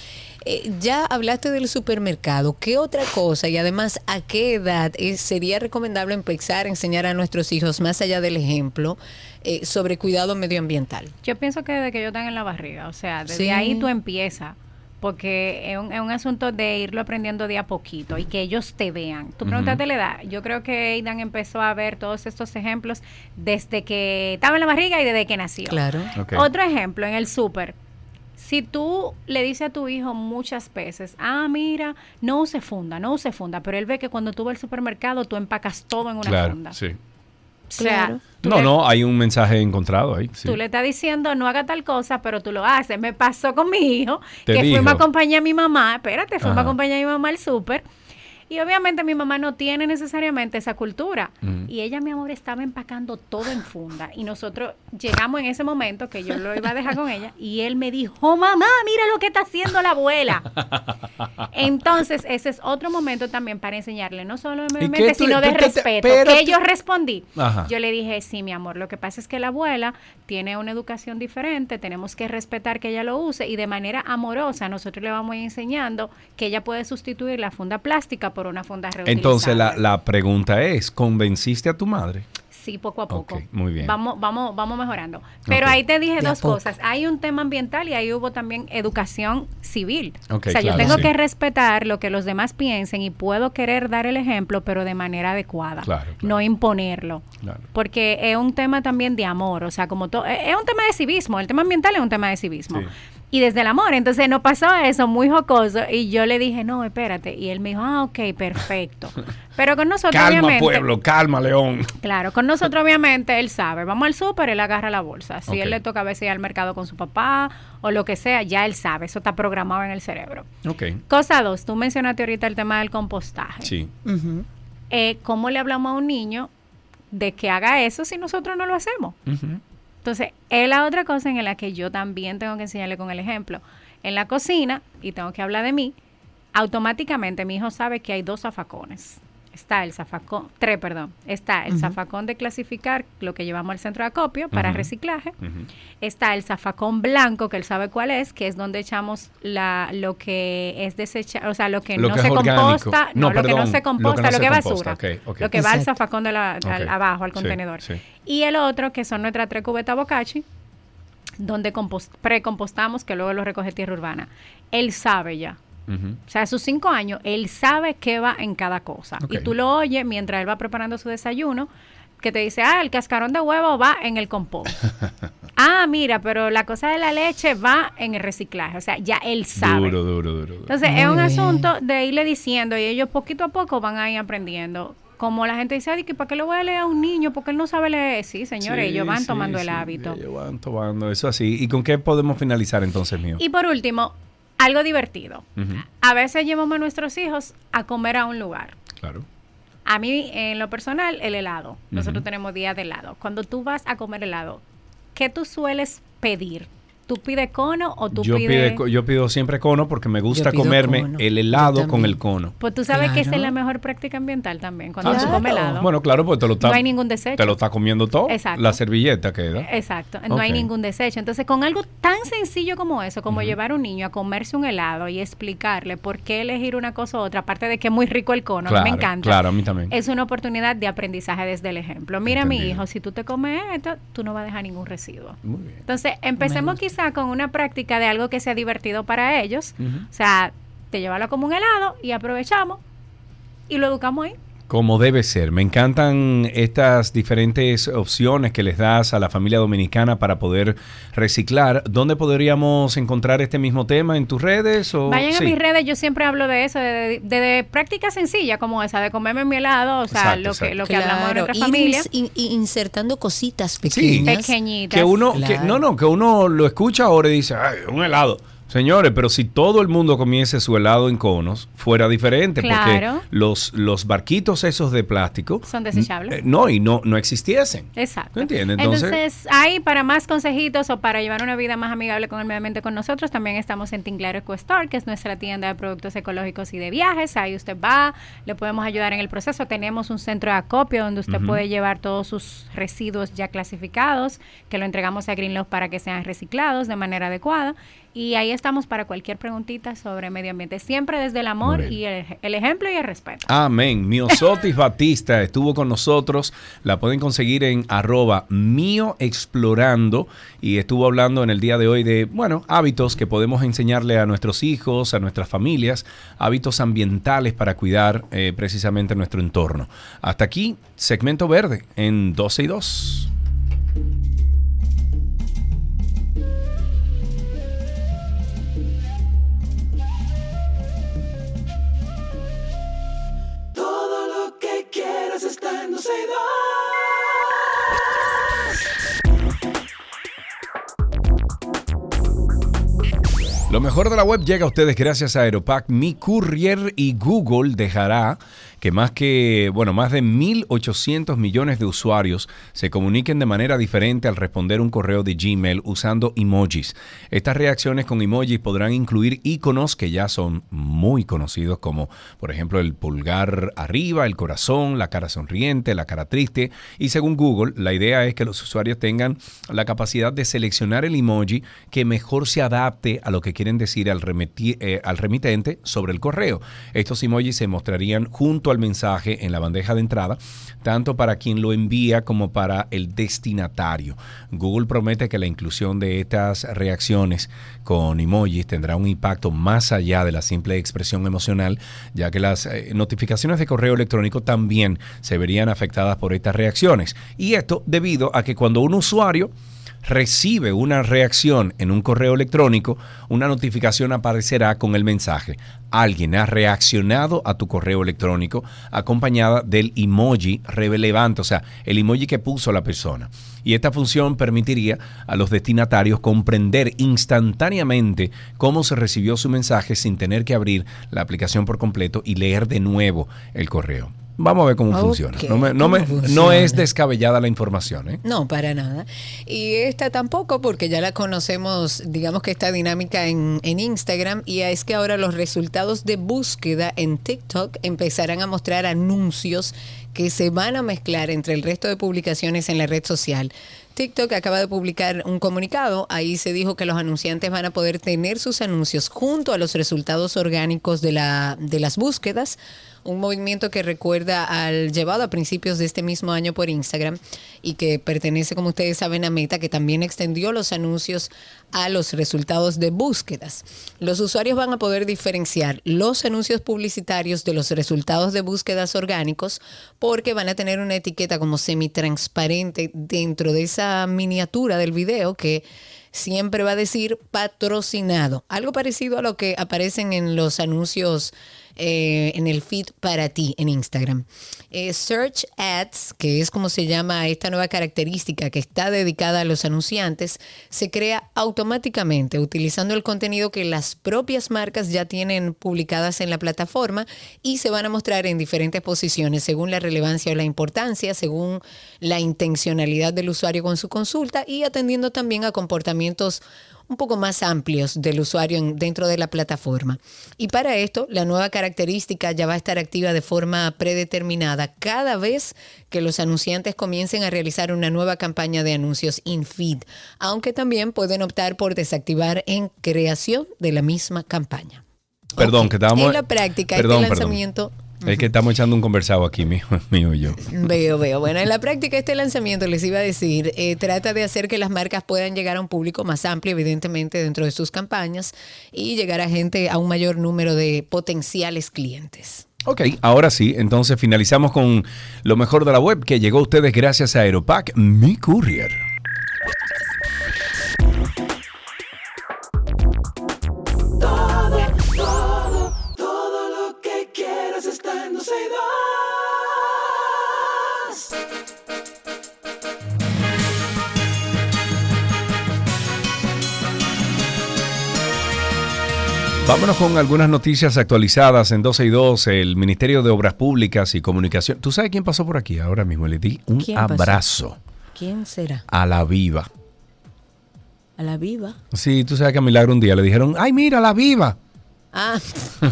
Eh, ya hablaste del supermercado, ¿qué otra cosa y además a qué edad eh, sería recomendable empezar a enseñar a nuestros hijos, más allá del ejemplo, eh, sobre cuidado medioambiental? Yo pienso que desde que yo están en la barriga, o sea, desde Sí. ahí tú empiezas, porque es un, es un asunto de irlo aprendiendo de a poquito y que ellos te vean. Tú preguntaste la edad, yo creo que Aidan empezó a ver todos estos ejemplos desde que estaba en la barriga y desde que nació. Claro. Otro ejemplo, en el súper. Si tú le dices a tu hijo muchas veces, ah, mira, no use funda, no use funda, pero él ve que cuando tú vas al supermercado tú empacas todo en una claro, funda. sí. O sea, tú No, le- no, hay un mensaje encontrado ahí. sí. Tú le estás diciendo no haga tal cosa, pero tú lo haces. Me pasó con mi hijo, Te que dijo. fuimos a acompañar a mi mamá, espérate, fuimos a acompañar a mi mamá al súper. Y obviamente mi mamá no tiene necesariamente esa cultura. Y ella, mi amor, estaba empacando todo en funda. Y nosotros llegamos en ese momento que yo lo iba a dejar con ella. Y él me dijo, "Oh, mamá, mira lo que está haciendo la abuela. Entonces, ese es otro momento también para enseñarle, no solo de medio ¿Y qué ambiente, tú- sino de tú- te- respeto. pero que tú- yo respondí. Ajá. Yo le dije, sí, mi amor, lo que pasa es que la abuela tiene una educación diferente, tenemos que respetar que ella lo use y de manera amorosa nosotros le vamos enseñando que ella puede sustituir la funda plástica por una funda reutilizable. Entonces la, la pregunta es, ¿convenciste a tu madre? Sí, poco a poco. Ok, muy bien. Vamos, vamos, vamos mejorando. Pero ahí te dije De dos cosas. Hay un tema ambiental y ahí hubo también educación civil. Ok, o sea, yo tengo sí. que respetar lo que los demás piensen y puedo querer dar el ejemplo, pero de manera adecuada. Claro, No imponerlo. Claro. Porque es un tema también de amor. O sea, como todo. Es un tema de civismo. El tema ambiental es un tema de civismo. Y desde el amor. Entonces nos pasó eso muy jocoso. Y yo le dije, no, espérate. Y él me dijo, ah, ok, perfecto. Pero con nosotros, Calma, obviamente. pueblo, calma, León. Claro, con nosotros obviamente él sabe, vamos al súper, él agarra la bolsa. Si él le toca a veces ir al mercado con su papá o lo que sea, ya él sabe, eso está programado en el cerebro. Ok. Cosa dos, tú mencionaste ahorita el tema del compostaje. Sí. Eh, ¿Cómo le hablamos a un niño de que haga eso si nosotros no lo hacemos? Entonces, es la otra cosa en la que yo también tengo que enseñarle con el ejemplo. En la cocina, y tengo que hablar de mí, automáticamente mi hijo sabe que hay dos zafacones. Está el zafacón, tres, perdón. Está el zafacón de clasificar, lo que llevamos al centro de acopio para reciclaje. Está el zafacón blanco, que él sabe cuál es, que es donde echamos la, lo que es desechado, o sea, lo que Lo no que se composta, no, No, lo que no se composta, lo que, no basura. Lo que va al zafacón de la, al- abajo, al contenedor. sí. Y el otro, que son nuestras tres cubetas bocachi, donde compos- precompostamos, que luego lo recoge tierra urbana. Él sabe ya. O sea, a sus cinco años, él sabe qué va en cada cosa. Y tú lo oyes mientras él va preparando su desayuno, que te dice, ah, el cascarón de huevo va en el compost. ah, mira, pero la cosa de la leche va en el reciclaje. O sea, ya él sabe. Duro, duro, duro. duro. Entonces, es un asunto de irle diciendo y ellos poquito a poco van a ir aprendiendo. Como la gente dice, "Ay, que ¿para qué le voy a leer a un niño? Porque él no sabe leer. Sí, señores, Sí, ellos van sí, tomando el sí, hábito. ellos van tomando eso así. ¿Y con qué podemos finalizar entonces, mío? Y por último, algo divertido. A veces llevamos a nuestros hijos a comer a un lugar. Claro. A mí, en lo personal, el helado. Nosotros tenemos días de helado. Cuando tú vas a comer helado, ¿qué tú sueles pedir? ¿Tú pides cono o tú Yo, pides...? pide- yo pido siempre cono porque me gusta comerme cono. el helado con el cono. Pues tú sabes que esa es Claro. la mejor práctica ambiental también. Cuando Ah, tú sí. comes helado. Bueno, claro, pues te lo está, No hay ningún desecho. Te lo está comiendo todo. Exacto. La servilleta queda. Exacto, no hay ningún desecho. Entonces, con algo tan sencillo como eso, como llevar a un niño a comerse un helado y explicarle por qué elegir una cosa u otra, aparte de que es muy rico el cono, Claro, me encanta. claro, a mí también. Es una oportunidad de aprendizaje desde el ejemplo. Mira, mi hijo, si tú te comes esto, tú no vas a dejar ningún residuo. Muy bien. Entonces, empecemos quizá con una práctica de algo que sea divertido para ellos. O sea, te llevarlo como un helado y aprovechamos y lo educamos ahí. Como debe ser. Me encantan estas diferentes opciones que les das a la familia dominicana para poder reciclar. ¿Dónde podríamos encontrar este mismo tema? ¿En tus redes? O... Vayan Sí. a mis redes, yo siempre hablo de eso, de, de- de práctica sencilla como esa, de comerme mi helado, o sea, Exacto, lo que, exacto. lo que hablamos de nuestra familia. in- in- insertando cositas Sí. pequeñas. Pequeñitas. Que uno, que, no, no, que uno lo escucha ahora y dice, ay, un helado. Señores, pero si todo el mundo comiese su helado en conos, fuera diferente, Claro. porque los, los barquitos esos de plástico Son desechables. eh, no, y no, no existiesen. Exacto. ¿Me entiendes? Entonces, Entonces- ahí para más consejitos o para llevar una vida más amigable con el medio ambiente con nosotros, también estamos en Tinglar Eco Store, que es nuestra tienda de productos ecológicos y de viajes. Ahí usted va, le podemos ayudar en el proceso. Tenemos un centro de acopio donde usted puede llevar todos sus residuos ya clasificados, que lo entregamos a Greenlow para que sean reciclados de manera adecuada. Y ahí estamos para cualquier preguntita sobre medio ambiente, siempre desde el amor y el, el ejemplo y el respeto. Amén. Miosotis Batista estuvo con nosotros. La pueden conseguir en arroba mío explorando y estuvo hablando en el día de hoy de, bueno, hábitos que podemos enseñarle a nuestros hijos, a nuestras familias, hábitos ambientales para cuidar eh, precisamente nuestro entorno. Hasta aquí, segmento verde en 12 y 2. Quieras está en 12 Lo mejor de la web llega a ustedes gracias a Aeropack, Mi Courier y Google dejará que más que, bueno, más de 1.800 millones de usuarios se comuniquen de manera diferente al responder un correo de Gmail usando emojis. Estas reacciones con emojis podrán incluir iconos que ya son muy conocidos como, por ejemplo, el pulgar arriba, el corazón, la cara sonriente, la cara triste. Y según Google, la idea es que los usuarios tengan la capacidad de seleccionar el emoji que mejor se adapte a lo que quieren decir al, eh, al remitente sobre el correo. Estos emojis se mostrarían junto al mensaje en la bandeja de entrada, tanto para quien lo envía como para el destinatario. Google promete que la inclusión de estas reacciones con emojis tendrá un impacto más allá de la simple expresión emocional, ya que las eh, notificaciones de correo electrónico también se verían afectadas por estas reacciones. Y esto debido a que cuando un usuario recibe una reacción en un correo electrónico, una notificación aparecerá con el mensaje. Alguien ha reaccionado a tu correo electrónico acompañada del emoji relevante, o sea, el emoji que puso la persona. Y esta función permitiría a los destinatarios comprender instantáneamente cómo se recibió su mensaje sin tener que abrir la aplicación por completo y leer de nuevo el correo. Vamos a ver cómo funciona. No, me- no me- no es descabellada la información. ¿eh? No, para nada. Y esta tampoco, porque ya la conocemos, digamos que esta dinámica en, en Instagram, y es que ahora los resultados de búsqueda en TikTok empezarán a mostrar anuncios que se van a mezclar entre el resto de publicaciones en la red social. TikTok acaba de publicar un comunicado, ahí se dijo que los anunciantes van a poder tener sus anuncios junto a los resultados orgánicos de, la, de las búsquedas, un movimiento que recuerda al llevado a principios de este mismo año por Instagram y que pertenece, como ustedes saben, a Meta, que también extendió los anuncios a los resultados de búsquedas. Los usuarios van a poder diferenciar los anuncios publicitarios de los resultados de búsquedas orgánicos porque van a tener una etiqueta como semitransparente dentro de esa miniatura del video que siempre va a decir patrocinado. Algo parecido a lo que aparecen en los anuncios eh, en el feed para ti en Instagram. Eh, Search Ads, que es como se llama esta nueva característica que está dedicada a los anunciantes, se crea automáticamente utilizando el contenido que las propias marcas ya tienen publicadas en la plataforma y se van a mostrar en diferentes posiciones según la relevancia o la importancia, según la intencionalidad del usuario con su consulta y atendiendo también a comportamientos un poco más amplios del usuario en- dentro de la plataforma. Y para esto, la nueva característica ya va a estar activa de forma predeterminada cada vez que los anunciantes comiencen a realizar una nueva campaña de anuncios in-feed, aunque también pueden optar por desactivar en creación de la misma campaña. Perdón, que estábamos. en la práctica, Perdón, este perdón. Es que estamos echando un conversado aquí, mío, mío y yo. Veo, veo. Bueno, en la práctica este lanzamiento, les iba a decir, eh, trata de hacer que las marcas puedan llegar a un público más amplio, evidentemente, dentro de sus campañas y llegar a gente, a un mayor número de potenciales clientes. Ok, ahora sí, entonces finalizamos con lo mejor de la web que llegó a ustedes gracias a Aeropack, mi courier. Vámonos con algunas noticias actualizadas en 12 y 2. El Ministerio de Obras Públicas y Comunicación. ¿Tú sabes quién pasó por aquí ahora mismo? Le di un ¿Quién pasó? abrazo ¿Quién será? a la viva. ¿A la viva? Sí, tú sabes que a Milagro un día le dijeron, ay, mira, la viva. Ah,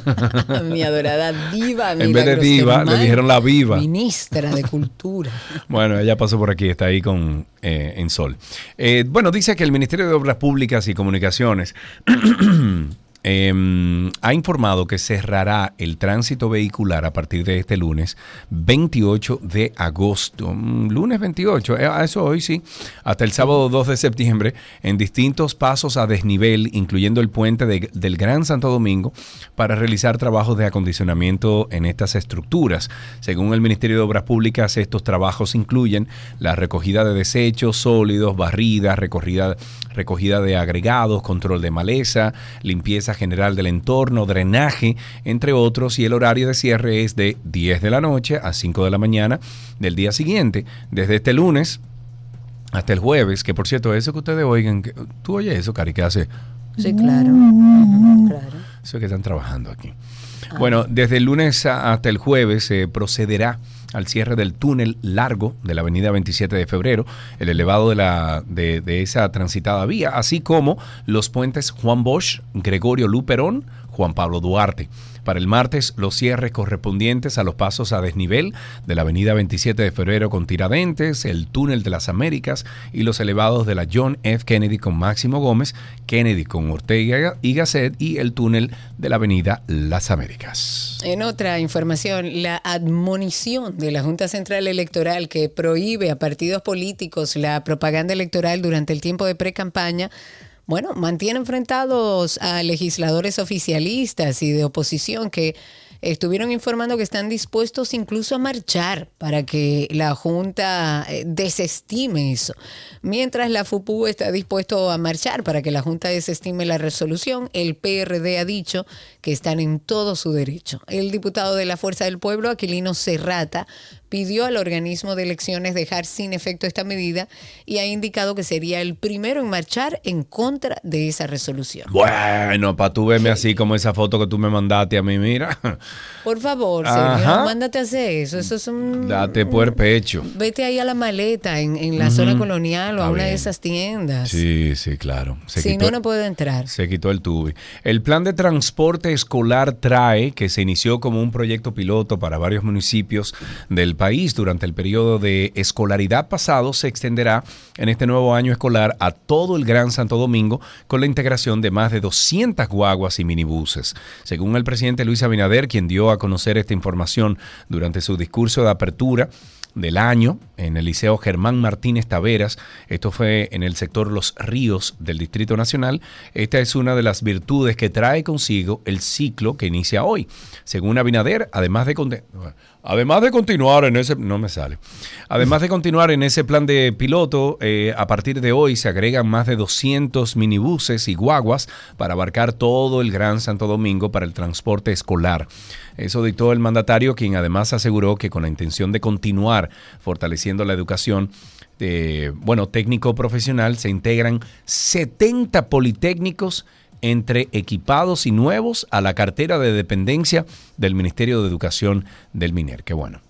mi adorada viva. En vez de Milagros diva, le dijeron la viva. Ministra de Cultura. Bueno, ella pasó por aquí, está ahí con eh, en Sol. Eh, bueno, dice que el Ministerio de Obras Públicas y Comunicaciones em, ha informado que cerrará el tránsito vehicular a partir de este lunes 28 de agosto. Mm, Lunes 28, eh, eso hoy sí, hasta el sábado 2 de septiembre, en distintos pasos a desnivel, incluyendo el puente de- del Gran Santo Domingo, para realizar trabajos de acondicionamiento en estas estructuras. Según el Ministerio de Obras Públicas, estos trabajos incluyen la recogida de desechos sólidos, barrida, recorrida- recogida de agregados, control de maleza, limpieza general del entorno, drenaje, entre otros, y el horario de cierre es de 10 de la noche a 5 de la mañana del día siguiente, desde este lunes hasta el jueves, que por cierto, eso que ustedes oigan, que- tú oyes eso, Cari, que hace... Sí, claro. claro. Eso es que están trabajando aquí. Bueno, desde el lunes hasta el jueves se procederá al cierre del túnel largo de la avenida 27 de febrero, el elevado de, la, de, de esa transitada vía, así como los puentes Juan Bosch, Gregorio Luperón, Juan Pablo Duarte. Para el martes, los cierres correspondientes a los pasos a desnivel de la avenida 27 de febrero con Tiradentes, el túnel de las Américas y los elevados de la John F. Kennedy con Máximo Gómez, Kennedy con Ortega y Gasset y el túnel de la avenida Las Américas. En otra información, la admonición de la Junta Central Electoral que prohíbe a partidos políticos la propaganda electoral durante el tiempo de pre-campaña bueno, mantiene enfrentados a legisladores oficialistas y de oposición que estuvieron informando que están dispuestos incluso a marchar para que la Junta eh, desestime eso. Mientras la FUPU está dispuesto a marchar para que la Junta desestime la resolución, el PRD ha dicho que están en todo su derecho. El diputado de la Fuerza del Pueblo, Aquilino Serrata, pidió al organismo de elecciones dejar sin efecto esta medida y ha indicado que sería el primero en marchar en contra de esa resolución. Bueno, para tú verme así como esa foto que tú me mandaste a mí, mira. Por favor, mándate a hacer eso. Eso es un... Date por pecho. Vete ahí a la maleta en, la zona colonial o a una de esas tiendas. Sí, sí, claro. si no, no puede entrar. Se quitó el tubi. El plan de transporte escolar trae, que se inició como un proyecto piloto para varios municipios del país durante el periodo de escolaridad pasado se extenderá en este nuevo año escolar a todo el Gran Santo Domingo con la integración de más de 200 guaguas y minibuses. Según el presidente Luis Abinader, quien dio a conocer esta información durante su discurso de apertura, del año en el Liceo Germán Martínez Taveras. Esto fue en el sector Los Ríos del Distrito Nacional. Esta es una de las virtudes que trae consigo el ciclo que inicia hoy. Según Abinader, además de Además de continuar en ese, no me sale. Además de continuar en ese plan de piloto, eh, a partir de hoy se agregan más de 200 minibuses y guaguas para abarcar todo el Gran Santo Domingo para el transporte escolar. Eso dictó el mandatario, quien además aseguró que con la intención de continuar fortaleciendo la educación, eh, bueno, técnico profesional, se integran 70 politécnicos entre equipados y nuevos a la cartera de dependencia del Ministerio de Educación del MINER. Qué bueno.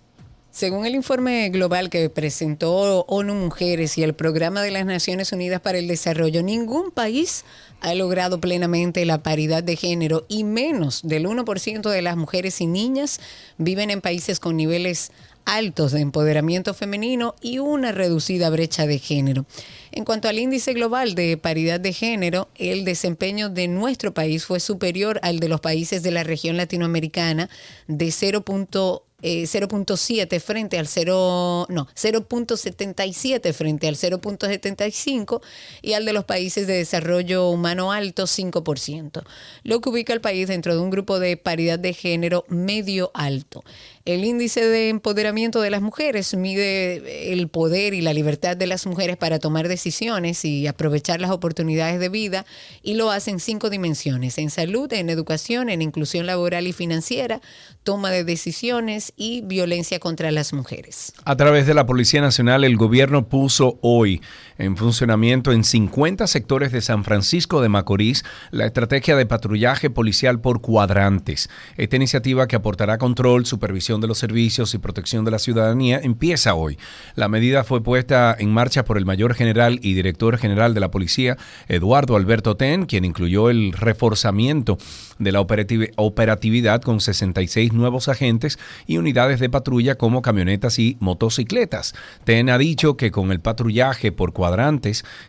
Según el informe global que presentó ONU Mujeres y el Programa de las Naciones Unidas para el Desarrollo, ningún país ha logrado plenamente la paridad de género y menos del 1% de las mujeres y niñas viven en países con niveles altos de empoderamiento femenino y una reducida brecha de género. En cuanto al índice global de paridad de género, el desempeño de nuestro país fue superior al de los países de la región latinoamericana de 0.1 0.7 eh, frente al 0, no, 0.77 frente al 0.75 y al de los países de desarrollo humano alto 5%, lo que ubica al país dentro de un grupo de paridad de género medio alto. El índice de empoderamiento de las mujeres mide el poder y la libertad de las mujeres para tomar decisiones y aprovechar las oportunidades de vida y lo hace en cinco dimensiones, en salud, en educación, en inclusión laboral y financiera, toma de decisiones y violencia contra las mujeres. A través de la Policía Nacional, el gobierno puso hoy en funcionamiento en 50 sectores de San Francisco de Macorís la estrategia de patrullaje policial por cuadrantes. Esta iniciativa que aportará control, supervisión, de los Servicios y Protección de la Ciudadanía empieza hoy. La medida fue puesta en marcha por el mayor general y director general de la policía, Eduardo Alberto Ten, quien incluyó el reforzamiento de la operatividad con 66 nuevos agentes y unidades de patrulla como camionetas y motocicletas. Ten ha dicho que con el patrullaje por cuadrantes,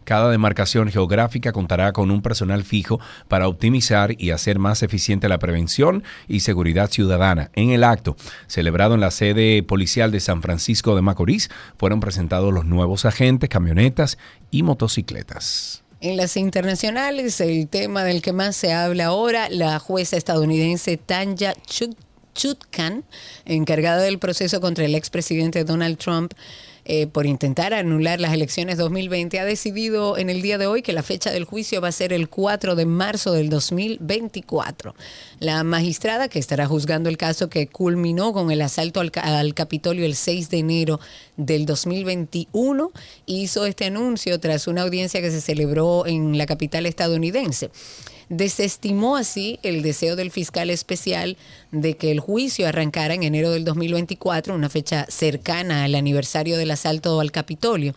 cada demarcación geográfica contará con un personal fijo para optimizar y hacer más eficiente la prevención y seguridad ciudadana. En el acto, celebrado en la sede policial de San Francisco de Macorís, fueron presentados los nuevos agentes, camionetas y motocicletas. En las internacionales, el tema del que más se habla ahora, la jueza estadounidense Tanya Chutkan, encargada del proceso contra el expresidente Donald Trump, eh, por intentar anular las elecciones 2020, ha decidido en el día de hoy que la fecha del juicio va a ser el 4 de marzo del 2024. La magistrada que estará juzgando el caso que culminó con el asalto al, al Capitolio el 6 de enero del 2021 hizo este anuncio tras una audiencia que se celebró en la capital estadounidense desestimó así el deseo del fiscal especial de que el juicio arrancara en enero del 2024, una fecha cercana al aniversario del asalto al Capitolio.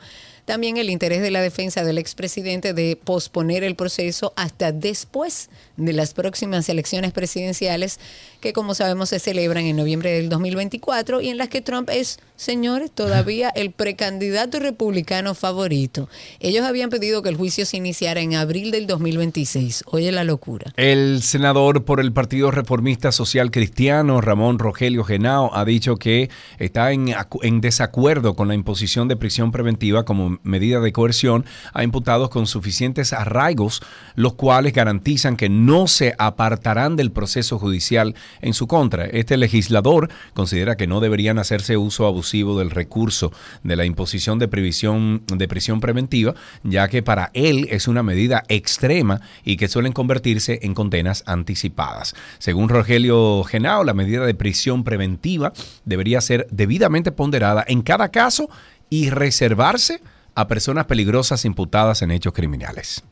También el interés de la defensa del expresidente de posponer el proceso hasta después de las próximas elecciones presidenciales que como sabemos se celebran en noviembre del 2024 y en las que Trump es, señores, todavía el precandidato republicano favorito. Ellos habían pedido que el juicio se iniciara en abril del 2026. Oye la locura. El senador por el Partido Reformista Social Cristiano, Ramón Rogelio Genao, ha dicho que está en, en desacuerdo con la imposición de prisión preventiva como medida de coerción a imputados con suficientes arraigos, los cuales garantizan que no se apartarán del proceso judicial en su contra. Este legislador considera que no deberían hacerse uso abusivo del recurso de la imposición de, previsión, de prisión preventiva, ya que para él es una medida extrema y que suelen convertirse en condenas anticipadas. Según Rogelio Genao, la medida de prisión preventiva debería ser debidamente ponderada en cada caso y reservarse a personas peligrosas imputadas en hechos criminales.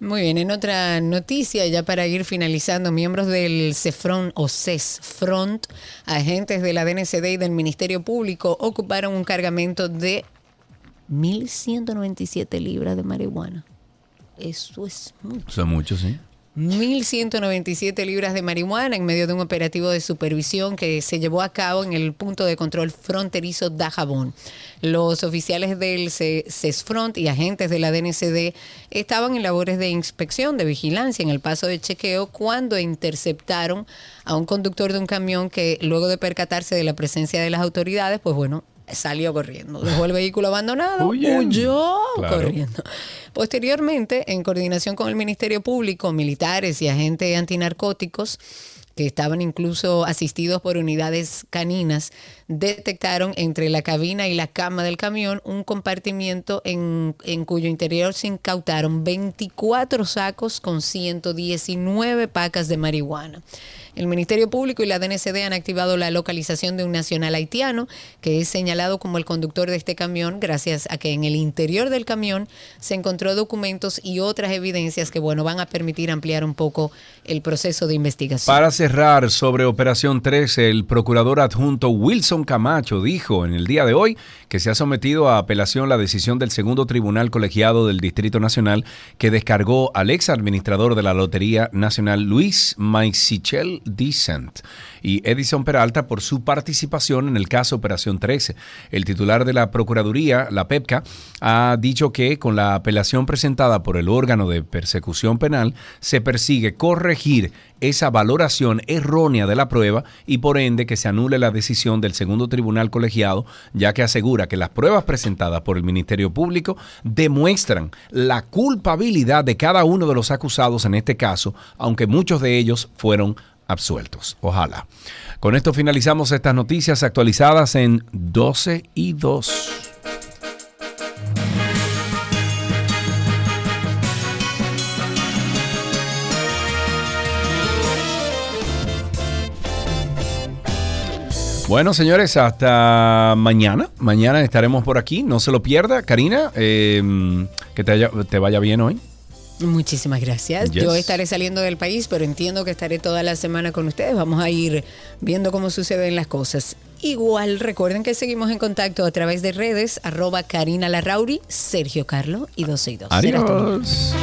Muy bien, en otra noticia, ya para ir finalizando, miembros del CEFRON o CESFRONT, agentes de la DNCD y del Ministerio Público, ocuparon un cargamento de 1.197 libras de marihuana. Eso es mucho. Eso es mucho, sí. 1.197 libras de marihuana en medio de un operativo de supervisión que se llevó a cabo en el punto de control fronterizo Dajabón. Los oficiales del CESFRONT y agentes de la DNCD estaban en labores de inspección, de vigilancia en el paso de chequeo cuando interceptaron a un conductor de un camión que luego de percatarse de la presencia de las autoridades, pues bueno, salió corriendo. Dejó el vehículo abandonado, huyó corriendo. Posteriormente, en coordinación con el Ministerio Público, militares y agentes antinarcóticos, que estaban incluso asistidos por unidades caninas, detectaron entre la cabina y la cama del camión un compartimiento en, en, cuyo interior se incautaron 24 sacos con 119 pacas de marihuana. El Ministerio Público y la DNCD han activado la localización de un nacional haitiano que es señalado como el conductor de este camión gracias a que en el interior del camión se encontró documentos y otras evidencias que bueno van a permitir ampliar un poco el proceso de investigación. Para cerrar sobre Operación 13, el procurador adjunto Wilson Camacho dijo en el día de hoy que se ha sometido a apelación la decisión del segundo tribunal colegiado del Distrito Nacional que descargó al ex administrador de la Lotería Nacional Luis Maisichel Decent y Edison Peralta por su participación en el caso Operación 13. El titular de la Procuraduría, la PEPCA, ha dicho que con la apelación presentada por el órgano de persecución penal se persigue corregir esa valoración errónea de la prueba y por ende que se anule la decisión del segundo tribunal colegiado, ya que asegura que las pruebas presentadas por el Ministerio Público demuestran la culpabilidad de cada uno de los acusados en este caso, aunque muchos de ellos fueron absueltos. Ojalá. Con esto finalizamos estas noticias actualizadas en 12 y 2. Bueno, señores, hasta mañana. Mañana estaremos por aquí. No se lo pierda. Karina, eh, que te, te vaya bien hoy. Muchísimas gracias. Yo estaré saliendo del país, pero entiendo que estaré toda la semana con ustedes. Vamos a ir viendo cómo suceden las cosas. Igual recuerden que seguimos en contacto a través de redes, arroba Karina Larrauri, Sergio Carlo y 12 y 2. Adiós.